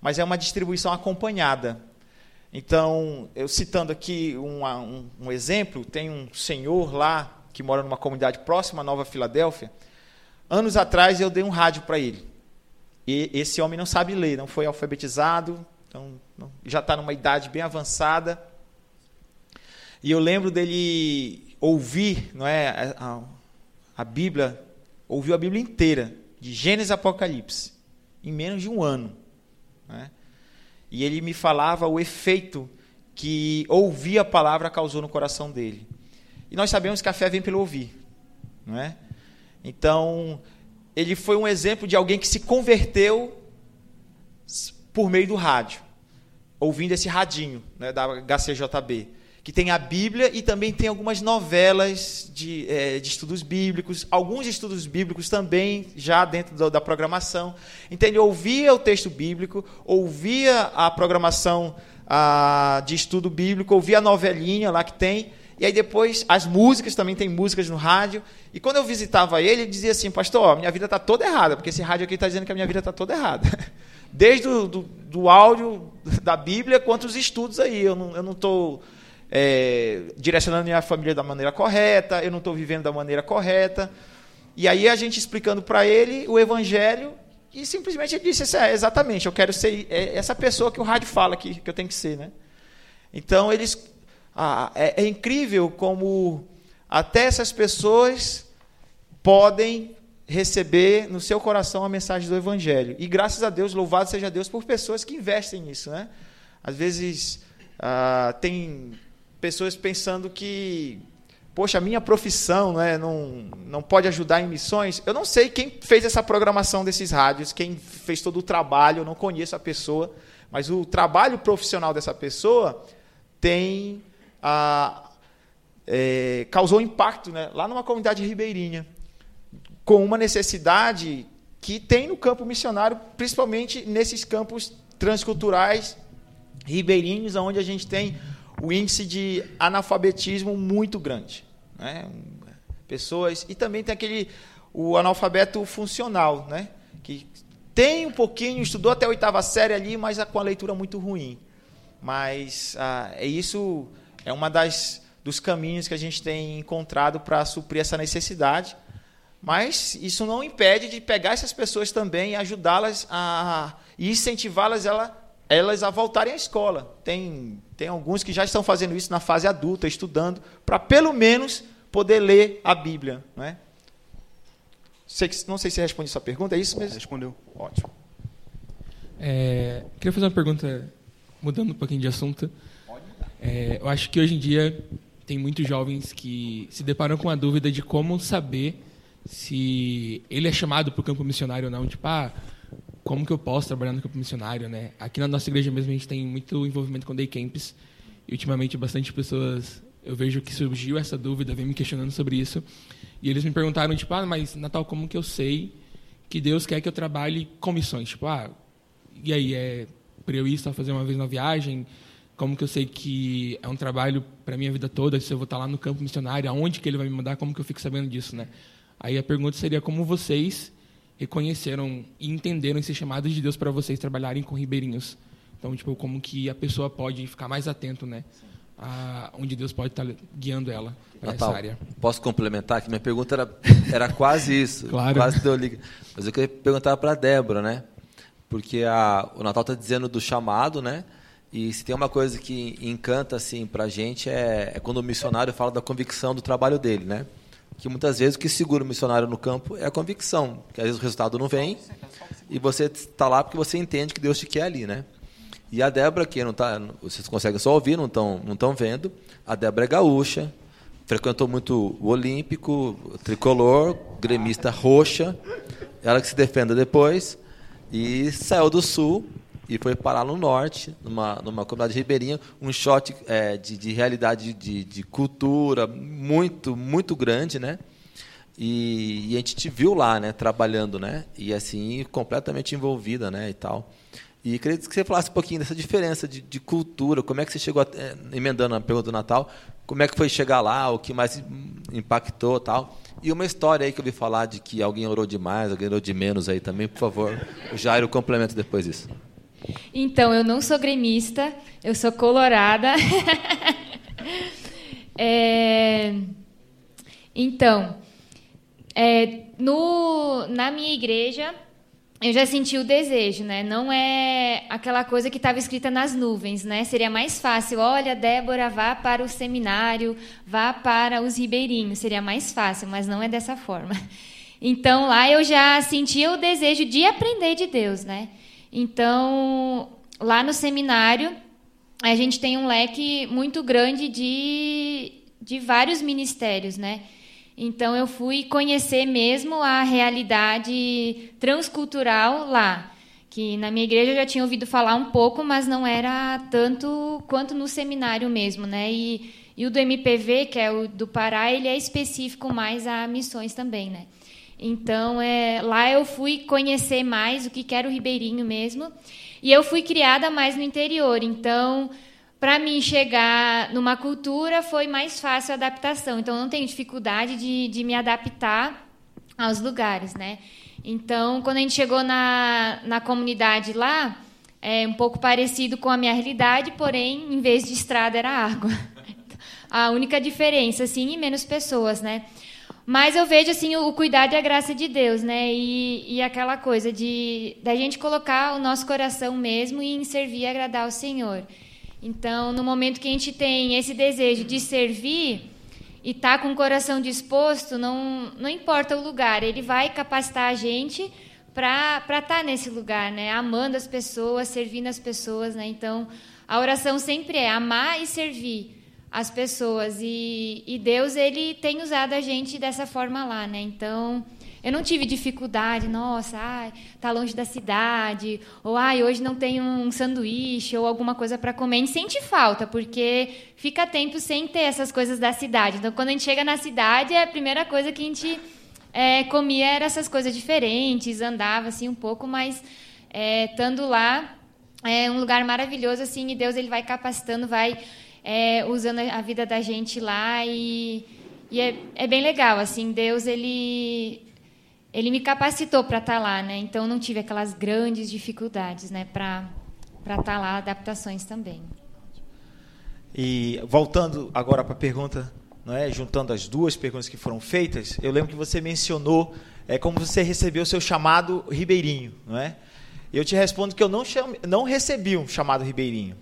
Mas é uma distribuição acompanhada. Então, eu citando aqui um, um, um exemplo, tem um senhor lá que mora numa comunidade próxima a Nova Filadélfia. Anos atrás eu dei um rádio para ele. E esse homem não sabe ler, não foi alfabetizado, então não- já está numa idade bem avançada. E eu lembro dele ouvir, não é, a- a Bíblia, ouviu a Bíblia inteira, de Gênesis a Apocalipse, em menos de um ano. Né? E ele me falava o efeito que ouvir a palavra causou no coração dele. E nós sabemos que a fé vem pelo ouvir, não é? Então, ele foi um exemplo de alguém que se converteu por meio do rádio, ouvindo esse radinho né, da HCJB que tem a Bíblia e também tem algumas novelas de, é, de estudos bíblicos, alguns estudos bíblicos também já dentro do, da programação. Então ele ouvia o texto bíblico, ouvia a programação a, de estudo bíblico, ouvia a novelinha lá que tem, e aí depois as músicas também tem músicas no rádio. E quando eu visitava ele, ele dizia assim, pastor, ó, minha vida está toda errada, porque esse rádio aqui está dizendo que a minha vida está toda errada. (laughs) Desde o do, do áudio da Bíblia quanto os estudos aí. Eu não estou... Eu não é, direcionando minha família da maneira correta, eu não estou vivendo da maneira correta. E aí a gente explicando para ele o evangelho e simplesmente ele disse assim, é, exatamente, eu quero ser é, essa pessoa que o rádio fala que, que eu tenho que ser, né? Então eles ah, é, é incrível como até essas pessoas podem receber no seu coração a mensagem do evangelho. E graças a Deus, louvado seja Deus por pessoas que investem nisso, né? Às vezes ah, tem pessoas pensando que, poxa, minha profissão né, não, não pode ajudar em missões. Eu não sei quem fez essa programação desses rádios, quem fez todo o trabalho, eu não conheço a pessoa, mas o trabalho profissional dessa pessoa tem a, é, causou impacto né, lá numa comunidade ribeirinha, com uma necessidade que tem no campo missionário, principalmente nesses campos transculturais ribeirinhos, onde a gente tem o índice de analfabetismo muito grande. Né? Pessoas. E também tem aquele o analfabeto funcional, né? que tem um pouquinho, estudou até a oitava série ali, mas com a leitura muito ruim. Mas ah, é isso é uma das dos caminhos que a gente tem encontrado para suprir essa necessidade. Mas isso não impede de pegar essas pessoas também e ajudá-las a e incentivá-las ela elas a voltarem à escola. Tem, tem alguns que já estão fazendo isso na fase adulta, estudando, para pelo menos poder ler a Bíblia. Não, é? não sei se respondi sua pergunta, é isso mesmo? Respondeu. Ótimo. É, queria fazer uma pergunta, mudando um pouquinho de assunto. É, eu acho que hoje em dia tem muitos jovens que se deparam com a dúvida de como saber se ele é chamado para o campo missionário ou não. Tipo, ah, como que eu posso trabalhar no campo missionário, né? Aqui na nossa igreja mesmo a gente tem muito envolvimento com day camps e ultimamente bastante pessoas eu vejo que surgiu essa dúvida, vem me questionando sobre isso e eles me perguntaram tipo, ah, mas Natal, como que eu sei que Deus quer que eu trabalhe com missões? Tipo, ah, e aí é para eu ir só fazer uma vez na viagem? Como que eu sei que é um trabalho para minha vida toda? Se eu vou estar lá no campo missionário, aonde que ele vai me mandar? Como que eu fico sabendo disso, né? Aí a pergunta seria como vocês reconheceram e entenderam esse chamado de Deus para vocês trabalharem com ribeirinhos. Então, tipo, como que a pessoa pode ficar mais atento, né? A onde Deus pode estar tá guiando ela para essa área. Posso complementar? Que minha pergunta era, (laughs) era quase isso. claro. Quase deu liga. Mas eu queria perguntar para a Débora, né? Porque a, o Natal está dizendo do chamado, né? E se tem uma coisa que encanta assim para a gente é, é quando o missionário fala da convicção do trabalho dele, né? Que muitas vezes o que segura o missionário no campo é a convicção, que às vezes o resultado não vem e você está lá porque você entende que Deus te quer ali, né? E a Débora, que não tá, vocês conseguem só ouvir, não estão não tão vendo, a Débora é gaúcha, frequentou muito o Olímpico, Tricolor, gremista roxa, ela que se defenda depois, e saiu do Sul e foi parar no norte, numa, numa comunidade ribeirinha, um shot é, de, de realidade de, de cultura muito, muito grande, né? E, e, a gente te viu lá, né, trabalhando, né? E assim, completamente envolvida, né, e tal. E queria que você falasse um pouquinho dessa diferença de, de cultura, como é que você chegou, a, é, emendando a pergunta do Natal, como é que foi chegar lá, o que mais impactou tal. E uma história aí que eu vi falar de que alguém orou demais, alguém orou de menos aí também, por favor. O Jairo complementa depois disso. Então, eu não sou gremista, eu sou colorada. (laughs) é, então, é, no, na minha igreja, eu já senti o desejo, né? Não é aquela coisa que estava escrita nas nuvens, né? Seria mais fácil. Olha, Débora, vá para o seminário, vá para os ribeirinhos. Seria mais fácil, mas não é dessa forma. Então, lá eu já sentia o desejo de aprender de Deus, né? Então, lá no seminário, a gente tem um leque muito grande de, de vários ministérios, né? Então eu fui conhecer mesmo a realidade transcultural lá, que na minha igreja eu já tinha ouvido falar um pouco, mas não era tanto quanto no seminário mesmo, né? E, e o do MPV, que é o do Pará, ele é específico mais a missões também, né? Então, é, lá eu fui conhecer mais o que era o Ribeirinho mesmo. E eu fui criada mais no interior. Então, para mim chegar numa cultura foi mais fácil a adaptação. Então, eu não tenho dificuldade de, de me adaptar aos lugares, né? Então, quando a gente chegou na, na comunidade lá, é um pouco parecido com a minha realidade, porém, em vez de estrada, era água. (laughs) A única diferença, assim, e menos pessoas, né? Mas eu vejo assim o, cuidado e a graça de Deus, né? E, e aquela coisa de da gente colocar o nosso coração mesmo em servir e agradar ao Senhor. Então, no momento que a gente tem esse desejo de servir e tá com o coração disposto, não não importa o lugar, ele vai capacitar a gente para estar tá nesse lugar, né? Amando as pessoas, servindo as pessoas, né? Então, a oração sempre é amar e servir as pessoas e, e, Deus ele tem usado a gente dessa forma lá, né? Então eu não tive dificuldade, nossa, ai, tá longe da cidade, ou ai, hoje não tem um sanduíche ou alguma coisa para comer. A gente sente falta porque fica tempo sem ter essas coisas da cidade. Então quando a gente chega na cidade, a primeira coisa que a gente é, comia era essas coisas diferentes, andava assim um pouco, mas é, estando lá é um lugar maravilhoso assim e Deus ele vai capacitando, vai é, usando a vida da gente lá e, e é, é, bem legal assim Deus ele ele me capacitou para estar tá lá né? Então não tive aquelas grandes dificuldades né para para estar tá lá adaptações também. E voltando agora para a pergunta não é? Juntando as duas perguntas que foram feitas eu lembro que você mencionou é como você recebeu o seu chamado ribeirinho não é? Eu te respondo que eu não chame, não recebi um chamado ribeirinho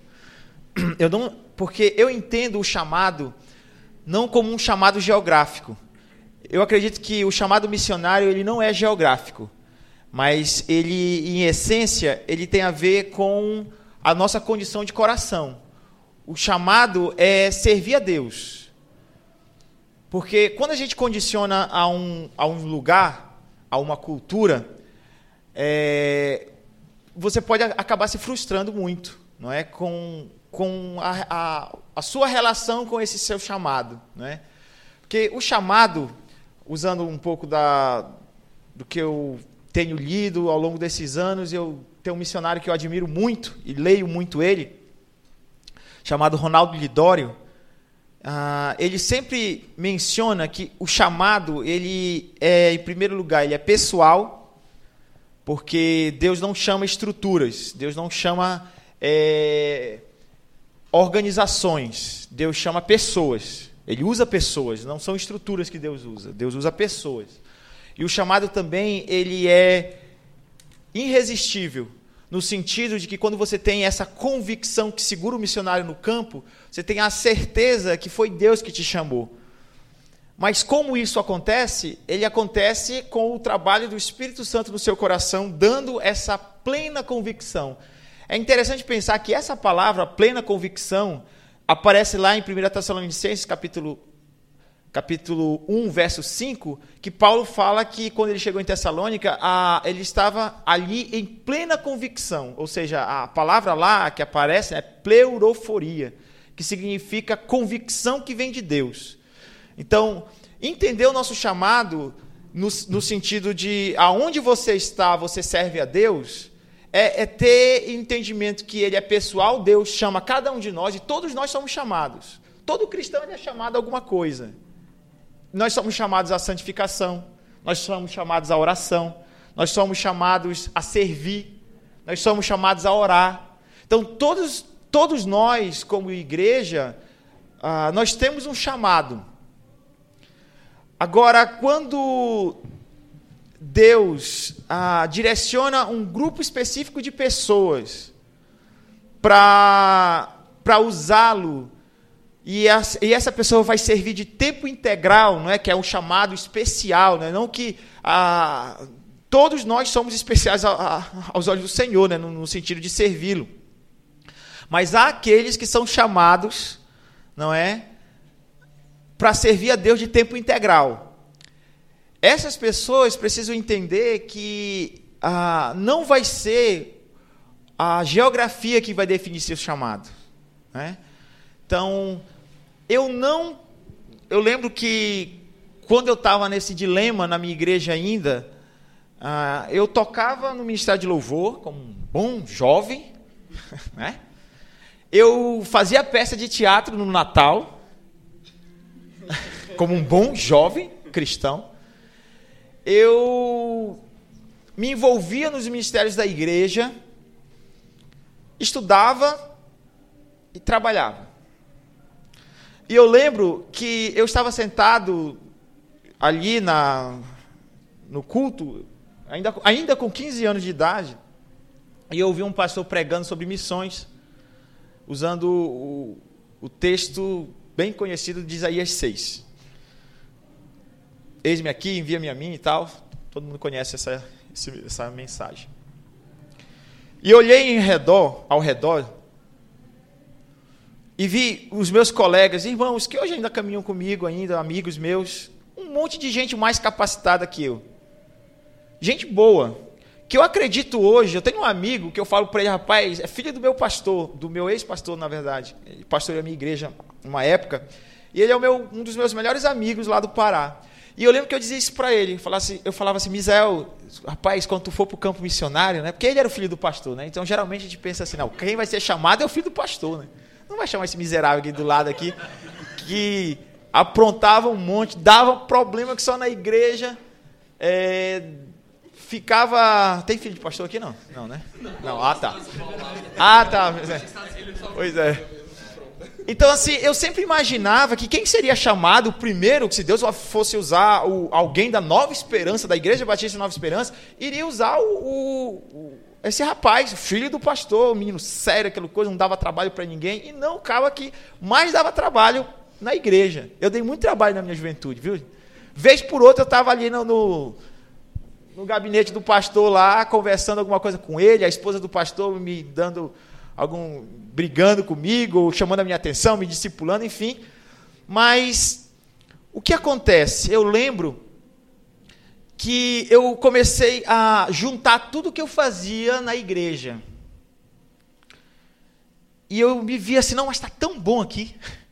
(clears throat) eu não, porque eu entendo o chamado não como um chamado geográfico. Eu acredito que o chamado missionário ele não é geográfico, mas ele, em essência, ele tem a ver com a nossa condição de coração. O chamado é servir a Deus. Porque quando a gente condiciona a um, a um lugar, a uma cultura, é, você pode acabar se frustrando muito, não é, com com a, a, a sua relação com esse seu chamado. Né? Porque o chamado, usando um pouco da, do que eu tenho lido ao longo desses anos, eu tenho um missionário que eu admiro muito e leio muito ele, chamado Ronaldo Lidório. Ah, ele sempre menciona que o chamado, ele é, em primeiro lugar, ele é pessoal, porque Deus não chama estruturas, Deus não chama é, organizações, Deus chama pessoas. Ele usa pessoas, não são estruturas que Deus usa. Deus usa pessoas. E o chamado também, ele é irresistível, no sentido de que quando você tem essa convicção que segura o missionário no campo, você tem a certeza que foi Deus que te chamou. Mas como isso acontece? Ele acontece com o trabalho do Espírito Santo no seu coração, dando essa plena convicção é interessante pensar que essa palavra, plena convicção, aparece lá em 1 Tessalonicenses, capítulo, capítulo 1, verso 5, que Paulo fala que quando ele chegou em Tessalônica, a, ele estava ali em plena convicção. Ou seja, a palavra lá que aparece é pleuroforia, que significa convicção que vem de Deus. Então, entender o nosso chamado no, no sentido de aonde você está, você serve a Deus é, é, ter entendimento que ele é pessoal, Deus chama cada um de nós e todos nós somos chamados. Todo cristão é chamado a alguma coisa. Nós somos chamados à santificação, nós somos chamados à oração, nós somos chamados a servir, nós somos chamados a orar. Então, todos, todos nós, como igreja, ah, nós temos um chamado. Agora, quando Deus ah, direciona um grupo específico de pessoas para usá-lo e, e, essa pessoa vai servir de tempo integral, não é? Que é um chamado especial, né? Não que ah, todos nós somos especiais a, a, aos olhos do Senhor, né? No, no sentido de servi-lo. Mas há aqueles que são chamados, não é? Para servir a Deus de tempo integral. Essas pessoas precisam entender que ah, não vai ser a geografia que vai definir seu chamado. Né? Então, eu não. Eu lembro que quando eu estava nesse dilema na minha igreja ainda, ah, eu tocava no Ministério de Louvor, como um bom jovem, (laughs) né? Eu fazia peça de teatro no Natal, (laughs) como um bom jovem cristão. Eu me envolvia nos ministérios da igreja, estudava e trabalhava. E eu lembro que eu estava sentado ali na, no culto, ainda, ainda com 15 anos de idade, e eu ouvi um pastor pregando sobre missões, usando o, o texto bem conhecido de Isaías 6. Eis-me aqui, envia-me a mim e tal. Todo mundo conhece essa, essa mensagem. E olhei em redor, ao redor e vi os meus colegas, irmãos, que hoje ainda caminham comigo, ainda amigos meus, um monte de gente mais capacitada que eu. Gente boa, que eu acredito hoje, eu tenho um amigo que eu falo para ele, rapaz, é filho do meu pastor, do meu ex-pastor, na verdade. Ele pastoreou a minha igreja numa época, e ele é meu, um dos meus melhores amigos lá do Pará. E eu lembro que eu dizia isso para ele, eu falava assim, Misael, rapaz, quando tu for para o campo missionário, né? Porque ele era o filho do pastor, né? Então geralmente a gente pensa assim, não, quem vai ser chamado é o filho do pastor, né? Não vai chamar esse miserável aqui do lado aqui, que aprontava um monte, dava problema que só na igreja. É, ficava. Tem filho de pastor aqui? Não. Não, né? Não. Ah, tá. Ah, tá. Pois é. Então, assim, eu sempre imaginava que quem seria chamado primeiro, que se Deus fosse usar o, alguém da Nova Esperança, da Igreja Batista Nova Esperança, iria usar o, o, esse rapaz, filho do pastor, menino sério, aquela coisa, não dava trabalho para ninguém, e não o cara que mais dava trabalho na igreja. Eu dei muito trabalho na minha juventude, viu? Vez por outra eu estava ali no, no, no, gabinete do pastor lá, conversando alguma coisa com ele, a esposa do pastor me dando algum. brigando comigo, chamando a minha atenção, me discipulando, enfim. Mas o que acontece? Eu lembro que eu comecei a juntar tudo que eu fazia na igreja. E eu me via assim, não, mas está tão bom aqui. (laughs)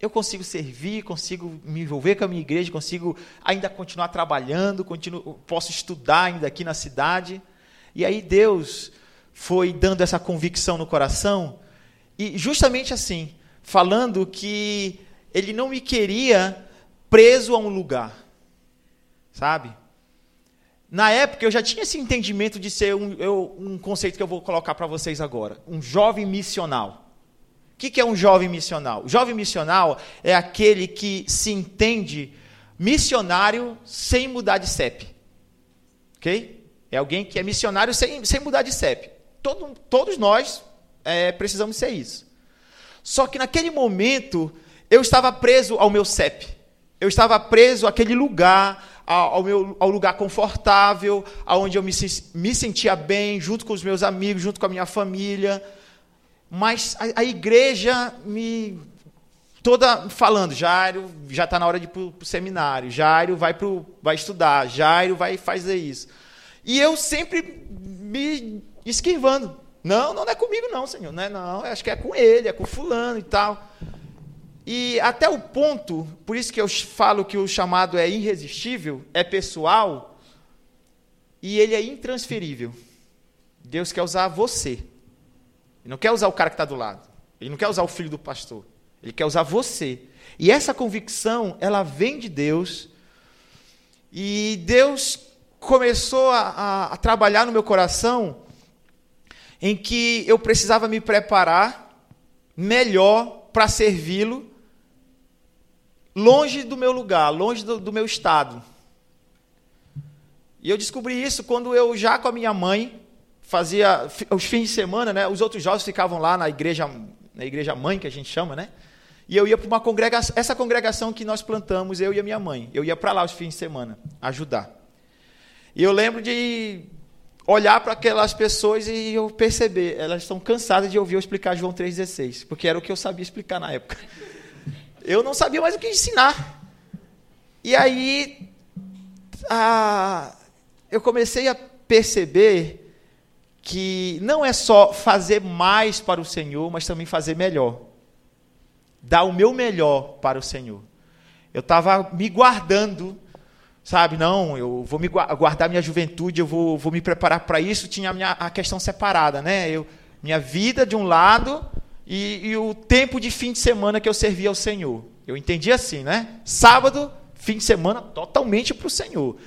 Eu consigo servir, consigo me envolver com a minha igreja, consigo ainda continuar trabalhando, continuo, posso estudar ainda aqui na cidade. E aí Deus foi dando essa convicção no coração, e justamente assim, falando que Ele não me queria preso a um lugar sabe? Na época eu já tinha esse entendimento de ser um, eu, um conceito que eu vou colocar para vocês agora: um jovem missional. O que, que é um jovem missional? O jovem missional é aquele que se entende missionário sem mudar de CEP. Ok? É alguém que é missionário sem, sem mudar de CEP. Todo, todos nós é, precisamos ser isso. Só que naquele momento eu estava preso ao meu CEP. Eu estava preso àquele lugar ao, meu, ao lugar confortável, aonde eu me, me sentia bem, junto com os meus amigos, junto com a minha família. Mas a, a igreja me toda falando, Jairo já está na hora de ir para o seminário, Jairo vai, pro, vai estudar, Jairo vai fazer isso. E eu sempre me esquivando. Não, não é comigo não, Senhor. Não é não, acho que é com ele, é com fulano e tal. E até o ponto, por isso que eu falo que o chamado é irresistível, é pessoal, e ele é intransferível. Deus quer usar você. Ele não quer usar o cara que está do lado. Ele não quer usar o filho do pastor. Ele quer usar você. E essa convicção, ela vem de Deus. E Deus começou a, a, a trabalhar no meu coração em que eu precisava me preparar melhor para servi-lo longe do meu lugar, longe do, do meu estado. E eu descobri isso quando eu já com a minha mãe fazia os fins de semana, né? Os outros jovens ficavam lá na igreja, na igreja mãe que a gente chama, né? E eu ia para uma congregação, essa congregação que nós plantamos, eu e a minha mãe. Eu ia para lá os fins de semana ajudar. E eu lembro de olhar para aquelas pessoas e eu perceber, elas estão cansadas de ouvir eu explicar João 3,16, porque era o que eu sabia explicar na época. (laughs) Eu não sabia mais o que ensinar. E aí, a, eu comecei a perceber que não é só fazer mais para o Senhor, mas também fazer melhor. Dar o meu melhor para o Senhor. Eu estava me guardando sabe? Não, eu vou me guardar minha juventude, eu vou, vou me preparar para isso. Tinha a, minha, a questão separada, né? Eu, minha vida de um lado e, e, o tempo de fim de semana que eu servia ao Senhor. Eu entendi assim, né? Sábado, fim de semana, totalmente para o Senhor.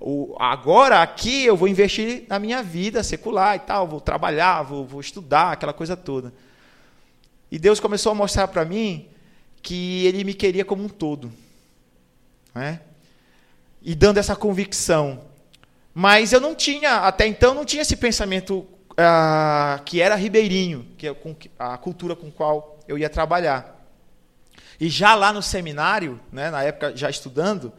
O, agora, aqui, eu vou investir na minha vida secular e tal, vou trabalhar, vou, vou estudar, aquela coisa toda. E Deus começou a mostrar para mim que Ele me queria como um todo. Né? E dando essa convicção. Mas eu não tinha, até então, não tinha esse pensamento ah, que era ribeirinho, que é a cultura com qual eu ia trabalhar. E já lá no seminário, né, na época já estudando,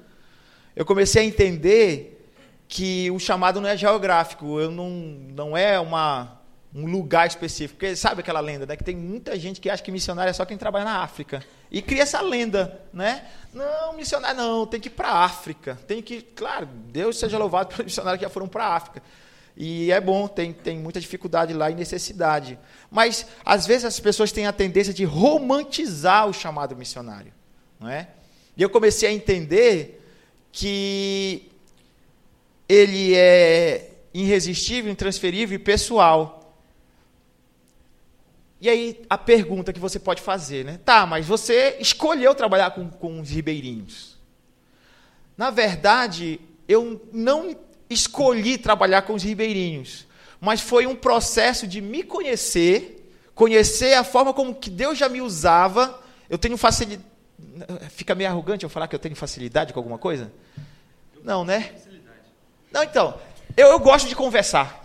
eu comecei a entender que o chamado não é geográfico, eu não, não é uma, um lugar específico. Porque sabe aquela lenda, né, que tem muita gente que acha que missionário é só quem trabalha na África. E cria essa lenda, né? Não, missionário não, tem que ir para a África. Tem que, claro, Deus seja louvado pelos missionários que já foram para a África. E é bom, tem, tem muita dificuldade lá e necessidade. Mas, às vezes, as pessoas têm a tendência de romantizar o chamado missionário. Não é? E eu comecei a entender que ele é irresistível, intransferível e pessoal. E aí a pergunta que você pode fazer, né? Tá, mas você escolheu trabalhar com, com os ribeirinhos. Na verdade, eu não escolhi trabalhar com os ribeirinhos, mas foi um processo de me conhecer, conhecer a forma como que Deus já me usava. Eu tenho facilidade. Fica meio arrogante eu falar que eu tenho facilidade com alguma coisa? Não, né? Não, então. Eu, eu gosto de conversar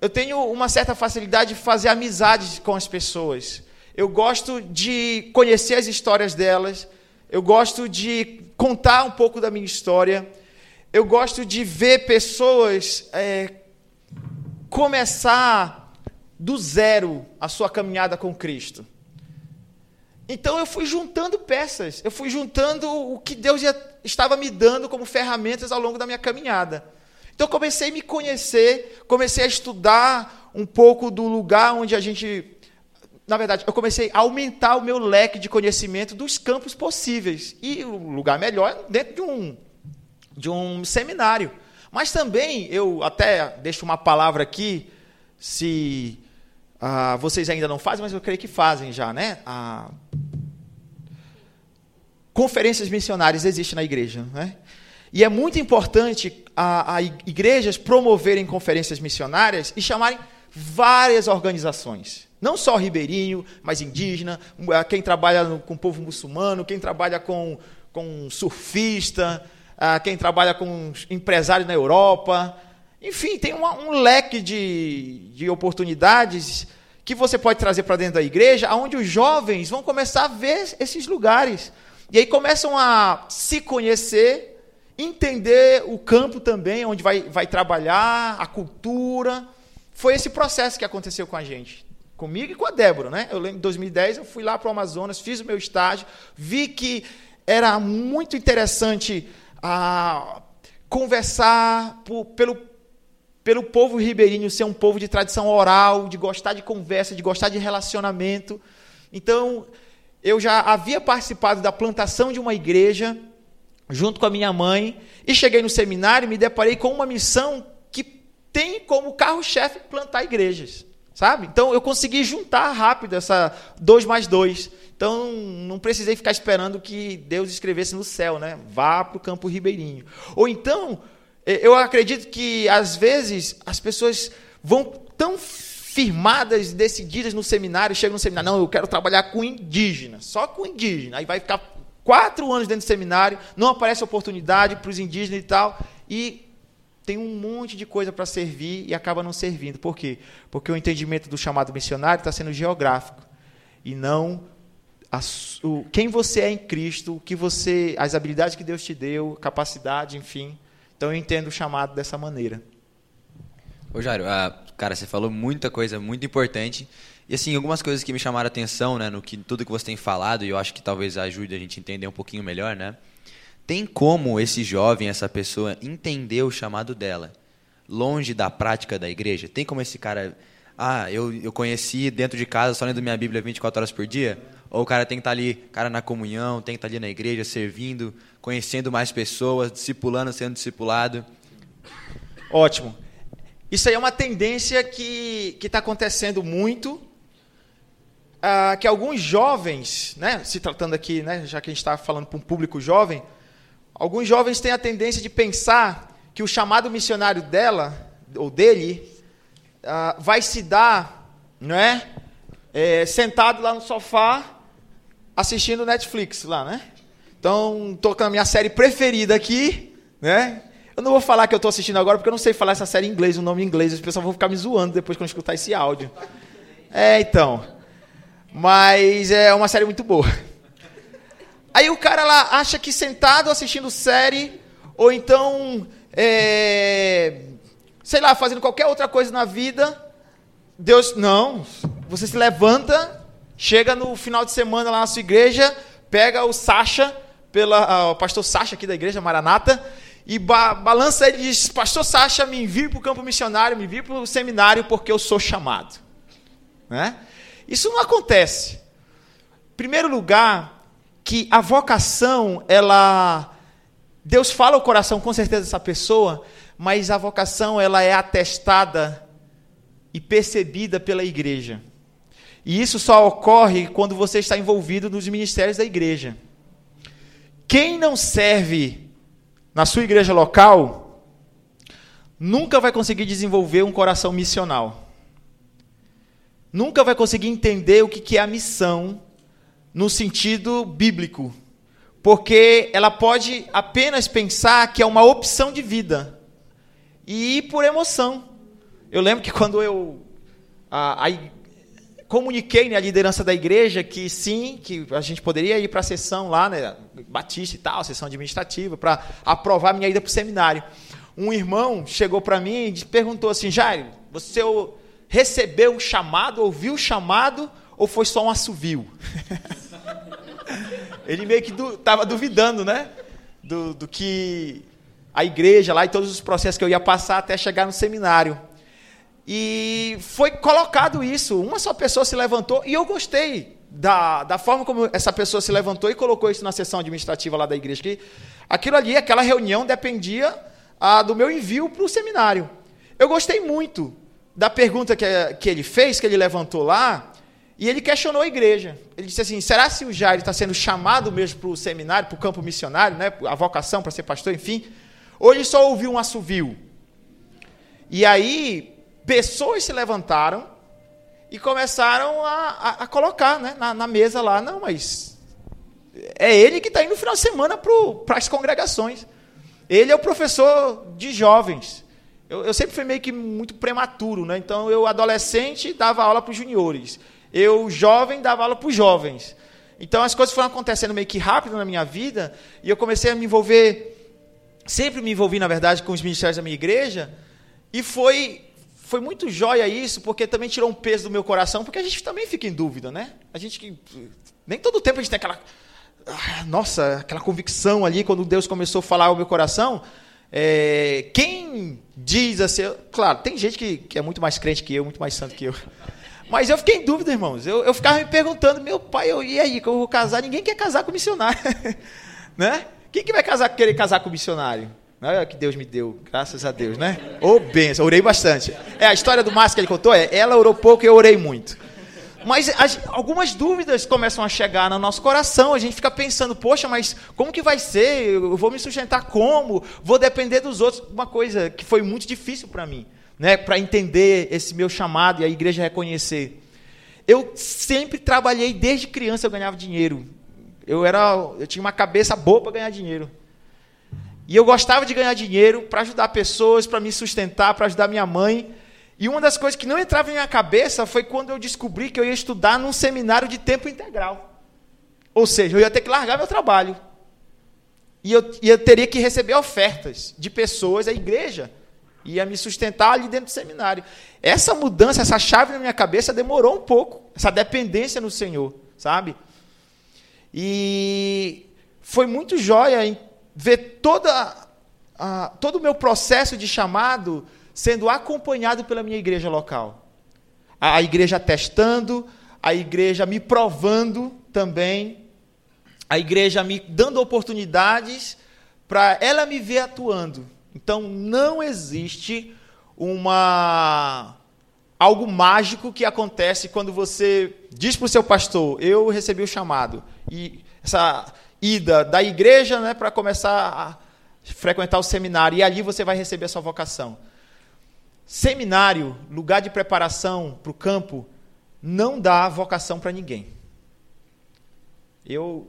eu tenho uma certa facilidade de fazer amizades com as pessoas. Eu gosto de conhecer as histórias delas. Eu gosto de contar um pouco da minha história. Eu gosto de ver pessoas é, começar do zero a sua caminhada com Cristo. Então eu fui juntando peças, eu fui juntando o que Deus já estava me dando como ferramentas ao longo da minha caminhada. Então comecei a me conhecer, comecei a estudar um pouco do lugar onde a gente. Na verdade, eu comecei a aumentar o meu leque de conhecimento dos campos possíveis. E o lugar melhor é dentro de um, de um seminário. Mas também, eu até deixo uma palavra aqui, se ah, vocês ainda não fazem, mas eu creio que fazem já, né? Ah, conferências missionárias existem na igreja, né? E é muito importante a, a igrejas promoverem conferências missionárias e chamarem várias organizações. Não só ribeirinho, mas indígena, quem trabalha com o povo muçulmano, quem trabalha com, com surfista, quem trabalha com empresário na Europa. Enfim, tem uma, um leque de, de oportunidades que você pode trazer para dentro da igreja, onde os jovens vão começar a ver esses lugares. E aí começam a se conhecer entender o campo também, onde vai, vai trabalhar, a cultura. Foi esse processo que aconteceu com a gente. Comigo e com a Débora, né? Eu lembro em 2010 eu fui lá para o Amazonas, fiz o meu estágio, vi que era muito interessante ah, conversar por, pelo, pelo povo ribeirinho ser um povo de tradição oral, de gostar de conversa, de gostar de relacionamento. Então, eu já havia participado da plantação de uma igreja junto com a minha mãe, e cheguei no seminário e me deparei com uma missão que tem como carro-chefe plantar igrejas, sabe? Então eu consegui juntar rápido essa dois mais dois. Então não precisei ficar esperando que Deus escrevesse no céu, né? Vá para o campo ribeirinho. Ou então, eu acredito que às vezes as pessoas vão tão firmadas, decididas no seminário, chegam no seminário, não, eu quero trabalhar com indígena, só com indígena. Aí vai ficar quatro anos dentro do seminário, não aparece oportunidade para os indígenas e tal, e tem um monte de coisa para servir e acaba não servindo. Por quê? Porque o entendimento do chamado missionário está sendo geográfico e não a, o, quem você é em Cristo, o que você, as habilidades que Deus te deu, capacidade, enfim. Então eu entendo o chamado dessa maneira. Ô Jairo, ah, cara, você falou muita coisa muito importante. E assim, algumas coisas que me chamaram a atenção, né, no que tudo que você tem falado, e eu acho que talvez ajude a gente a entender um pouquinho melhor, né? Tem como esse jovem, essa pessoa entender o chamado dela, longe da prática da igreja? Tem como esse cara, ah, eu, eu conheci dentro de casa só lendo minha Bíblia 24 horas por dia? Ou o cara tem que estar ali, cara na comunhão, tem que estar ali na igreja, servindo, conhecendo mais pessoas, discipulando, sendo discipulado? Ótimo. Isso aí é uma tendência que está acontecendo muito, ah, que alguns jovens, né, se tratando aqui, né, já que a gente está falando para um público jovem, alguns jovens têm a tendência de pensar que o chamado missionário dela, ou dele, ah, vai se dar, não é, sentado lá no sofá, assistindo Netflix lá, né? Então, estou com a minha série preferida aqui, né? Eu não vou falar que eu estou assistindo agora, porque eu não sei falar essa série em inglês, o nome em inglês. Os pessoal vão ficar me zoando depois quando escutar esse áudio. É, então. Mas é uma série muito boa. (laughs) Aí o cara lá acha que sentado assistindo série, ou então, é, sei lá, fazendo qualquer outra coisa na vida, Deus, não. Você se levanta, chega no final de semana lá na sua igreja, pega o Sacha, pela, ah, o pastor Sacha aqui da igreja Maranata, e ba balança ele e diz: Pastor Sacha, me envie para o campo missionário, me envie para o seminário, porque eu sou chamado. Né? Isso não acontece. Em primeiro lugar, que a vocação, ela. Deus fala o coração com certeza dessa pessoa, mas a vocação ela é atestada e percebida pela igreja. E isso só ocorre quando você está envolvido nos ministérios da igreja. Quem não serve na sua igreja local, nunca vai conseguir desenvolver um coração missional. Nunca vai conseguir entender o que é a missão no sentido bíblico. Porque ela pode apenas pensar que é uma opção de vida e ir por emoção. Eu lembro que quando eu a, a, comuniquei né, liderança da igreja que sim, que a gente poderia ir para a sessão lá, né, Batista e tal, sessão administrativa, para aprovar minha ida para o seminário. Um irmão chegou para mim e perguntou assim: Jair, você recebeu o chamado, ouviu o chamado, ou foi só um assovio? (laughs) Ele meio que estava du duvidando, né? Do, do que a igreja lá e todos os processos que eu ia passar até chegar no seminário. E foi colocado isso. Uma só pessoa se levantou e eu gostei da, da forma como essa pessoa se levantou e colocou isso na sessão administrativa lá da igreja. Que aquilo ali, aquela reunião, dependia ah, do meu envio para o seminário. Eu gostei muito da pergunta que, que ele fez, que ele levantou lá, e ele questionou a igreja. Ele disse assim: será se o Jair está sendo chamado mesmo para o seminário, para o campo missionário, né, a vocação para ser pastor, enfim? Ou ele só ouviu um assovio? E aí, pessoas se levantaram e começaram a, a, a colocar né, na, na, mesa lá, não, mas é ele que está indo no final de semana para as congregações. Ele é o professor de jovens. Eu, eu, sempre fui meio que muito prematuro, né? Então, eu, adolescente, dava aula para os juniores. Eu, jovem, dava aula para os jovens. Então, as coisas foram acontecendo meio que rápido na minha vida, e eu comecei a me envolver, sempre me envolvi, na verdade, com os ministérios da minha igreja, e foi foi muito jóia isso, porque também tirou um peso do meu coração, porque a gente também fica em dúvida, né? A gente que. Nem todo tempo a gente tem aquela. Ah, nossa, aquela convicção ali, quando Deus começou a falar ao meu coração. É, quem diz assim. Claro, tem gente que, que é muito mais crente que eu, muito mais santo que eu. Mas eu fiquei em dúvida, irmãos. Eu, eu ficava me perguntando, meu pai, eu, e aí, que eu vou casar? Ninguém quer casar com missionário. (laughs) né? Quem que vai casar, querer casar com missionário? Olha que Deus me deu, graças a Deus, né? Ô, oh, benção, orei bastante. É, a história do Márcio que ele contou é, ela orou pouco e eu orei muito. Mas as, algumas dúvidas começam a chegar no nosso coração, a gente fica pensando, poxa, mas como que vai ser? Eu vou me sustentar como? Vou depender dos outros? Uma coisa que foi muito difícil para mim, né? Para entender esse meu chamado e a igreja reconhecer. Eu sempre trabalhei, desde criança eu ganhava dinheiro. Eu, era, eu tinha uma cabeça boa para ganhar dinheiro. E eu gostava de ganhar dinheiro para ajudar pessoas, para me sustentar, para ajudar minha mãe. E uma das coisas que não entrava em minha cabeça foi quando eu descobri que eu ia estudar num seminário de tempo integral. Ou seja, eu ia ter que largar meu trabalho. E eu, e eu teria que receber ofertas de pessoas, a igreja Ia me sustentar ali dentro do seminário. Essa mudança, essa chave na minha cabeça demorou um pouco. Essa dependência no Senhor, sabe? E foi muito jóia ver toda, a, todo o meu processo de chamado sendo acompanhado pela minha igreja local. A, a igreja testando, a igreja me provando também, a igreja me dando oportunidades para ela me ver atuando. Então não existe uma algo mágico que acontece quando você diz para o seu pastor, eu recebi o chamado. E essa ida da igreja né, para começar a frequentar o seminário, e ali você vai receber a sua vocação. Seminário, lugar de preparação para o campo, não dá vocação para ninguém. Eu,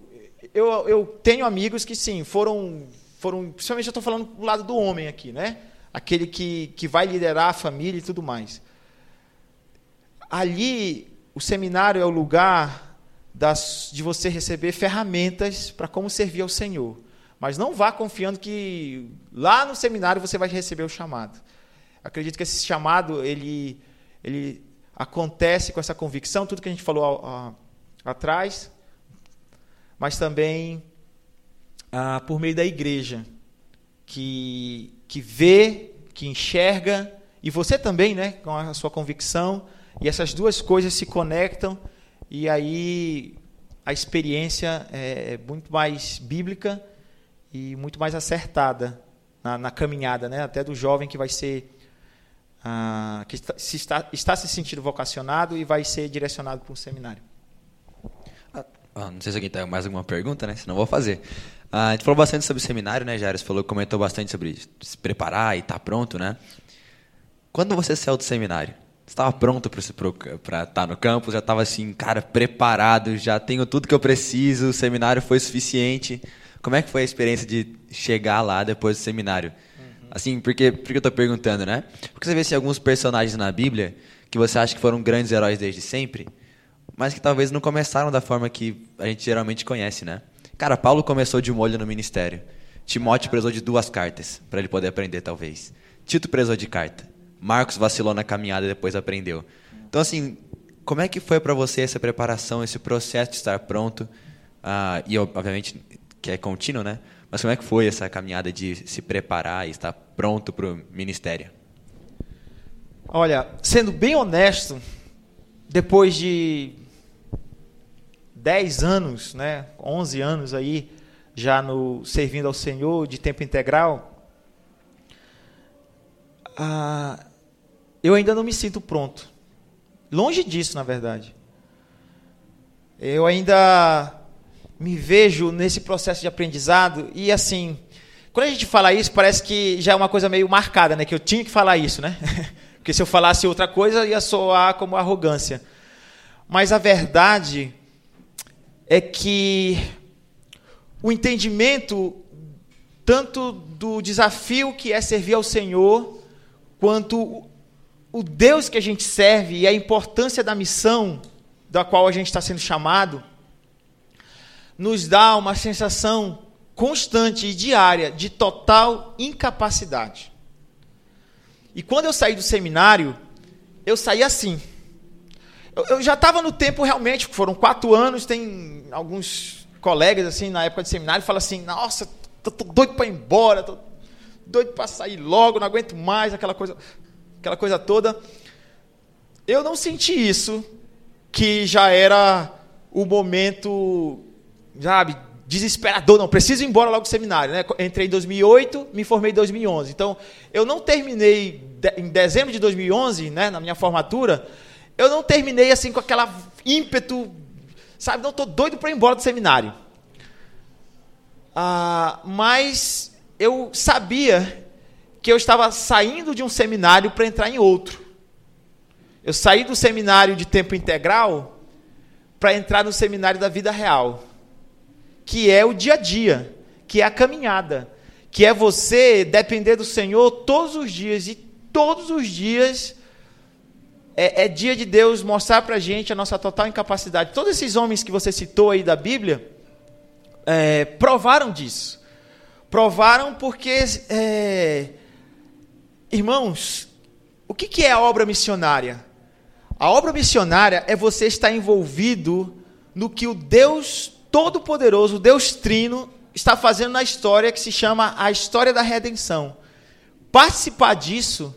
eu, eu tenho amigos que sim, foram, foram principalmente eu estou falando do lado do homem aqui, né? Aquele que, que vai liderar a família e tudo mais. Ali, o seminário é o lugar das, de você receber ferramentas para como servir ao Senhor. Mas não vá confiando que lá no seminário você vai receber o chamado. Acredito que esse chamado ele, ele acontece com essa convicção, tudo que a gente falou a, a, atrás, mas também ah, por meio da igreja, que, que vê, que enxerga, e você também, né, com a sua convicção, e essas duas coisas se conectam e aí a experiência é, é muito mais bíblica e muito mais acertada na, na caminhada, né? até do jovem que vai ser ah, que está se, está, está se sentindo vocacionado e vai ser direcionado para um seminário. Ah, não sei se alguém tem mais alguma pergunta, né? Senão vou fazer. Ah, a gente falou bastante sobre seminário, né, Jair? Você falou, comentou bastante sobre se preparar e estar tá pronto, né? Quando você saiu do seminário, estava pronto para estar tá no campus, já estava assim, cara, preparado, já tenho tudo que eu preciso, o seminário foi suficiente. Como é que foi a experiência de chegar lá depois do seminário? Assim, porque, porque eu estou perguntando, né? Porque você vê assim, alguns personagens na Bíblia que você acha que foram grandes heróis desde sempre, mas que talvez não começaram da forma que a gente geralmente conhece, né? Cara, Paulo começou de molho no ministério. Timóteo precisou de duas cartas para ele poder aprender, talvez. Tito precisou de carta. Marcos vacilou na caminhada e depois aprendeu. Então, assim, como é que foi para você essa preparação, esse processo de estar pronto? Ah, e, obviamente, que é contínuo, né? Mas como é que foi essa caminhada de se preparar e estar pronto para o ministério? Olha, sendo bem honesto, depois de 10 anos, né, 11 anos aí, já no servindo ao Senhor de tempo integral, eu ainda não me sinto pronto. Longe disso, na verdade. Eu ainda me vejo nesse processo de aprendizado e assim, quando a gente fala isso, parece que já é uma coisa meio marcada, né? Que eu tinha que falar isso, né? (laughs) Porque se eu falasse outra coisa, ia soar como arrogância. Mas a verdade é que o entendimento tanto do desafio que é servir ao Senhor, quanto o Deus que a gente serve e a importância da missão da qual a gente está sendo chamado, nos dá uma sensação constante e diária de total incapacidade. E quando eu saí do seminário, eu saí assim. Eu, eu já estava no tempo realmente, foram quatro anos, tem alguns colegas assim na época de seminário falam assim, nossa, tô, tô doido para ir embora, tô doido para sair logo, não aguento mais, aquela coisa aquela coisa toda. Eu não senti isso, que já era o momento, sabe, desesperador, não, preciso ir embora logo do seminário, né? Entrei em 2008, me formei em 2011. Então, eu não terminei em dezembro de 2011, né, na minha formatura, eu não terminei assim com aquela ímpeto, sabe, não estou doido para ir embora do seminário. Ah, mas eu sabia que eu estava saindo de um seminário para entrar em outro. Eu saí do seminário de tempo integral para entrar no seminário da vida real, que é o dia a dia, que é a caminhada, que é você depender do Senhor todos os dias e todos os dias é, é dia de Deus mostrar para a gente a nossa total incapacidade. Todos esses homens que você citou aí da Bíblia é, provaram disso. Provaram porque é, Irmãos, o que que é a obra missionária? A obra missionária é você estar envolvido no que o Deus Todo-Poderoso, Deus Trino, está fazendo na história que se chama a história da redenção. Participar disso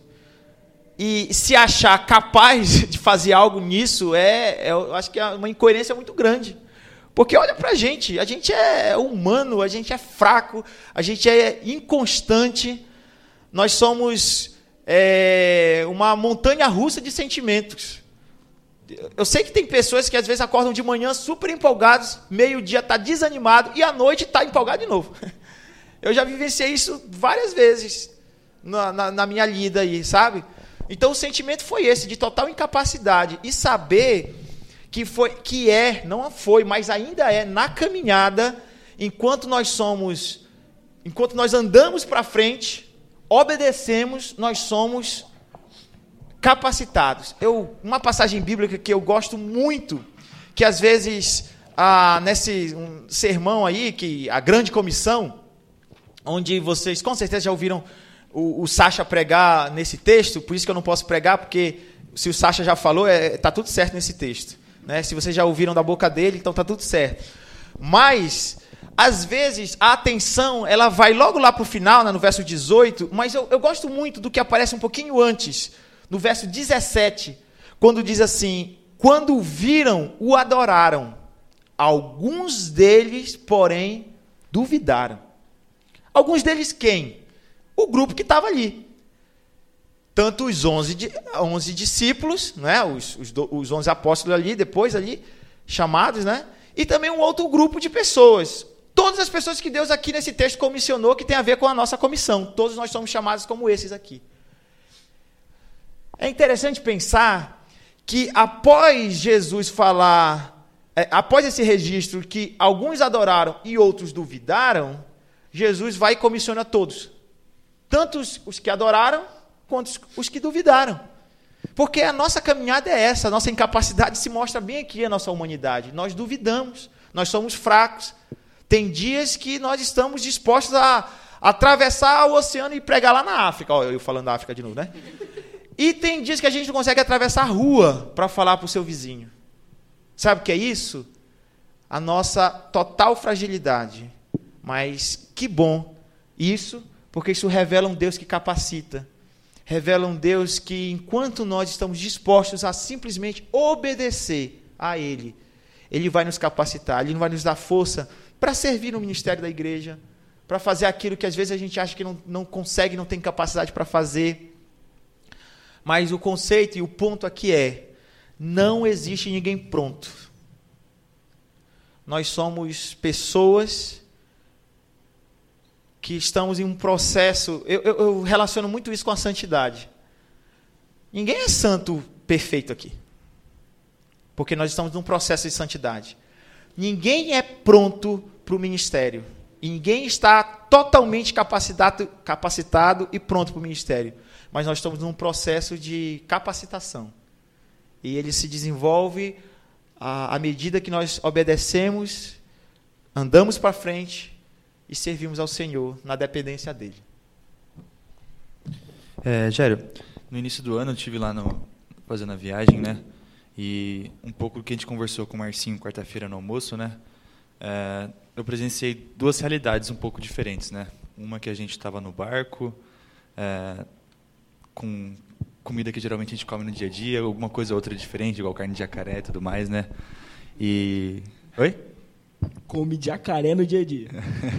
e se achar capaz (laughs) de fazer algo nisso é, é eu acho que é uma incoerência muito grande. Porque olha pra gente, a gente é humano, a gente é fraco, a gente é inconstante, nós somos é, uma montanha russa de sentimentos. Eu sei que tem pessoas que às vezes acordam de manhã super empolgados, meio-dia está desanimado e à noite está empolgado de novo. (laughs) Eu já vivenciei isso várias vezes na, na, na minha lida aí, sabe? Então o sentimento foi esse, de total incapacidade. E saber que, foi, que é, não foi, mas ainda é, na caminhada, enquanto nós somos, enquanto nós andamos para frente, obedecemos, nós somos capacitados. Eu, uma passagem bíblica que eu gosto muito, que às vezes ah, nesse um sermão aí, que a grande comissão, onde vocês com certeza já ouviram o, o Sacha pregar nesse texto, por isso que eu não posso pregar, porque se o Sacha já falou, está é, tá tudo certo nesse texto. Né? Se vocês já ouviram da boca dele, então está tudo certo. Mas, às vezes, a atenção ela vai logo lá para o final, né, no verso 18, mas eu, eu gosto muito do que aparece um pouquinho antes no verso 17, quando diz assim: Quando viram, o adoraram. Alguns deles, porém, duvidaram. Alguns deles quem? O grupo que estava ali. Tanto os 11, 11 discípulos, né? os, os, os 11 apóstolos ali, depois ali, chamados, né? e também um outro grupo de pessoas. Todas as pessoas que Deus aqui nesse texto comissionou, que tem a ver com a nossa comissão. Todos nós somos chamados como esses aqui. É interessante pensar que após Jesus falar, é, após esse registro que alguns adoraram e outros duvidaram, Jesus vai e comissiona todos. Tanto os, os que adoraram quanto os, os que duvidaram. Porque a nossa caminhada é essa, a nossa incapacidade se mostra bem aqui a nossa humanidade. Nós duvidamos, nós somos fracos. Tem dias que nós estamos dispostos a atravessar o oceano e pregar lá na África. Olha, eu falando da África de novo, né? E tem dias que a gente não consegue atravessar a rua para falar para o seu vizinho. Sabe o que é isso? A nossa total fragilidade. Mas que bom isso, porque isso revela um Deus que capacita. Revela um Deus que, enquanto nós estamos dispostos a simplesmente obedecer a Ele, Ele vai nos capacitar, Ele vai nos dar força para servir no ministério da igreja, para fazer aquilo que às vezes a gente acha que não, não consegue, não tem capacidade para fazer. Mas o conceito e o ponto aqui é: não existe ninguém pronto. Nós somos pessoas que estamos em um processo. Eu, eu, eu, relaciono muito isso com a santidade. Ninguém é santo perfeito aqui. Porque nós estamos num processo de santidade. Ninguém é pronto para o ministério. Ninguém está totalmente capacitado, capacitado e pronto para o ministério mas nós estamos num processo de capacitação. E ele se desenvolve à, à medida que nós obedecemos, andamos para frente e servimos ao Senhor na dependência dele. É, Gério, no início do ano eu estive lá no, fazendo a viagem, né? E um pouco do que a gente conversou com o Marcinho quarta-feira no almoço, né? É, eu presenciei duas realidades um pouco diferentes, né? Uma que a gente estava no barco, é, com comida que geralmente a gente come no dia a dia, alguma coisa ou outra diferente, igual carne de jacaré e tudo mais, né? E. Oi? Come jacaré no dia a dia.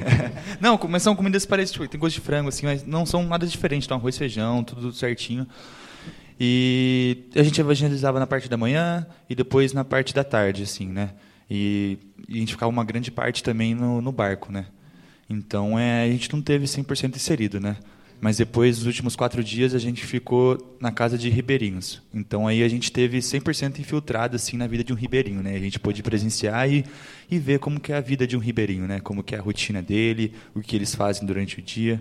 (laughs) não, mas são comidas parecidas, tipo, tem gosto de frango, assim, mas não são nada diferente, então arroz, feijão, tudo certinho. E a gente evangelizava na parte da manhã e depois na parte da tarde, assim, né? E, e a gente ficava uma grande parte também no, no barco, né? Então é, a gente não teve 100% inserido, né? Mas depois, nos últimos quatro dias, a gente ficou na casa de ribeirinhos. Então aí a gente teve 100% infiltrado assim na vida de um ribeirinho, né? A gente pôde presenciar e, e ver como que é a vida de um ribeirinho, né? Como que é a rotina dele, o que eles fazem durante o dia.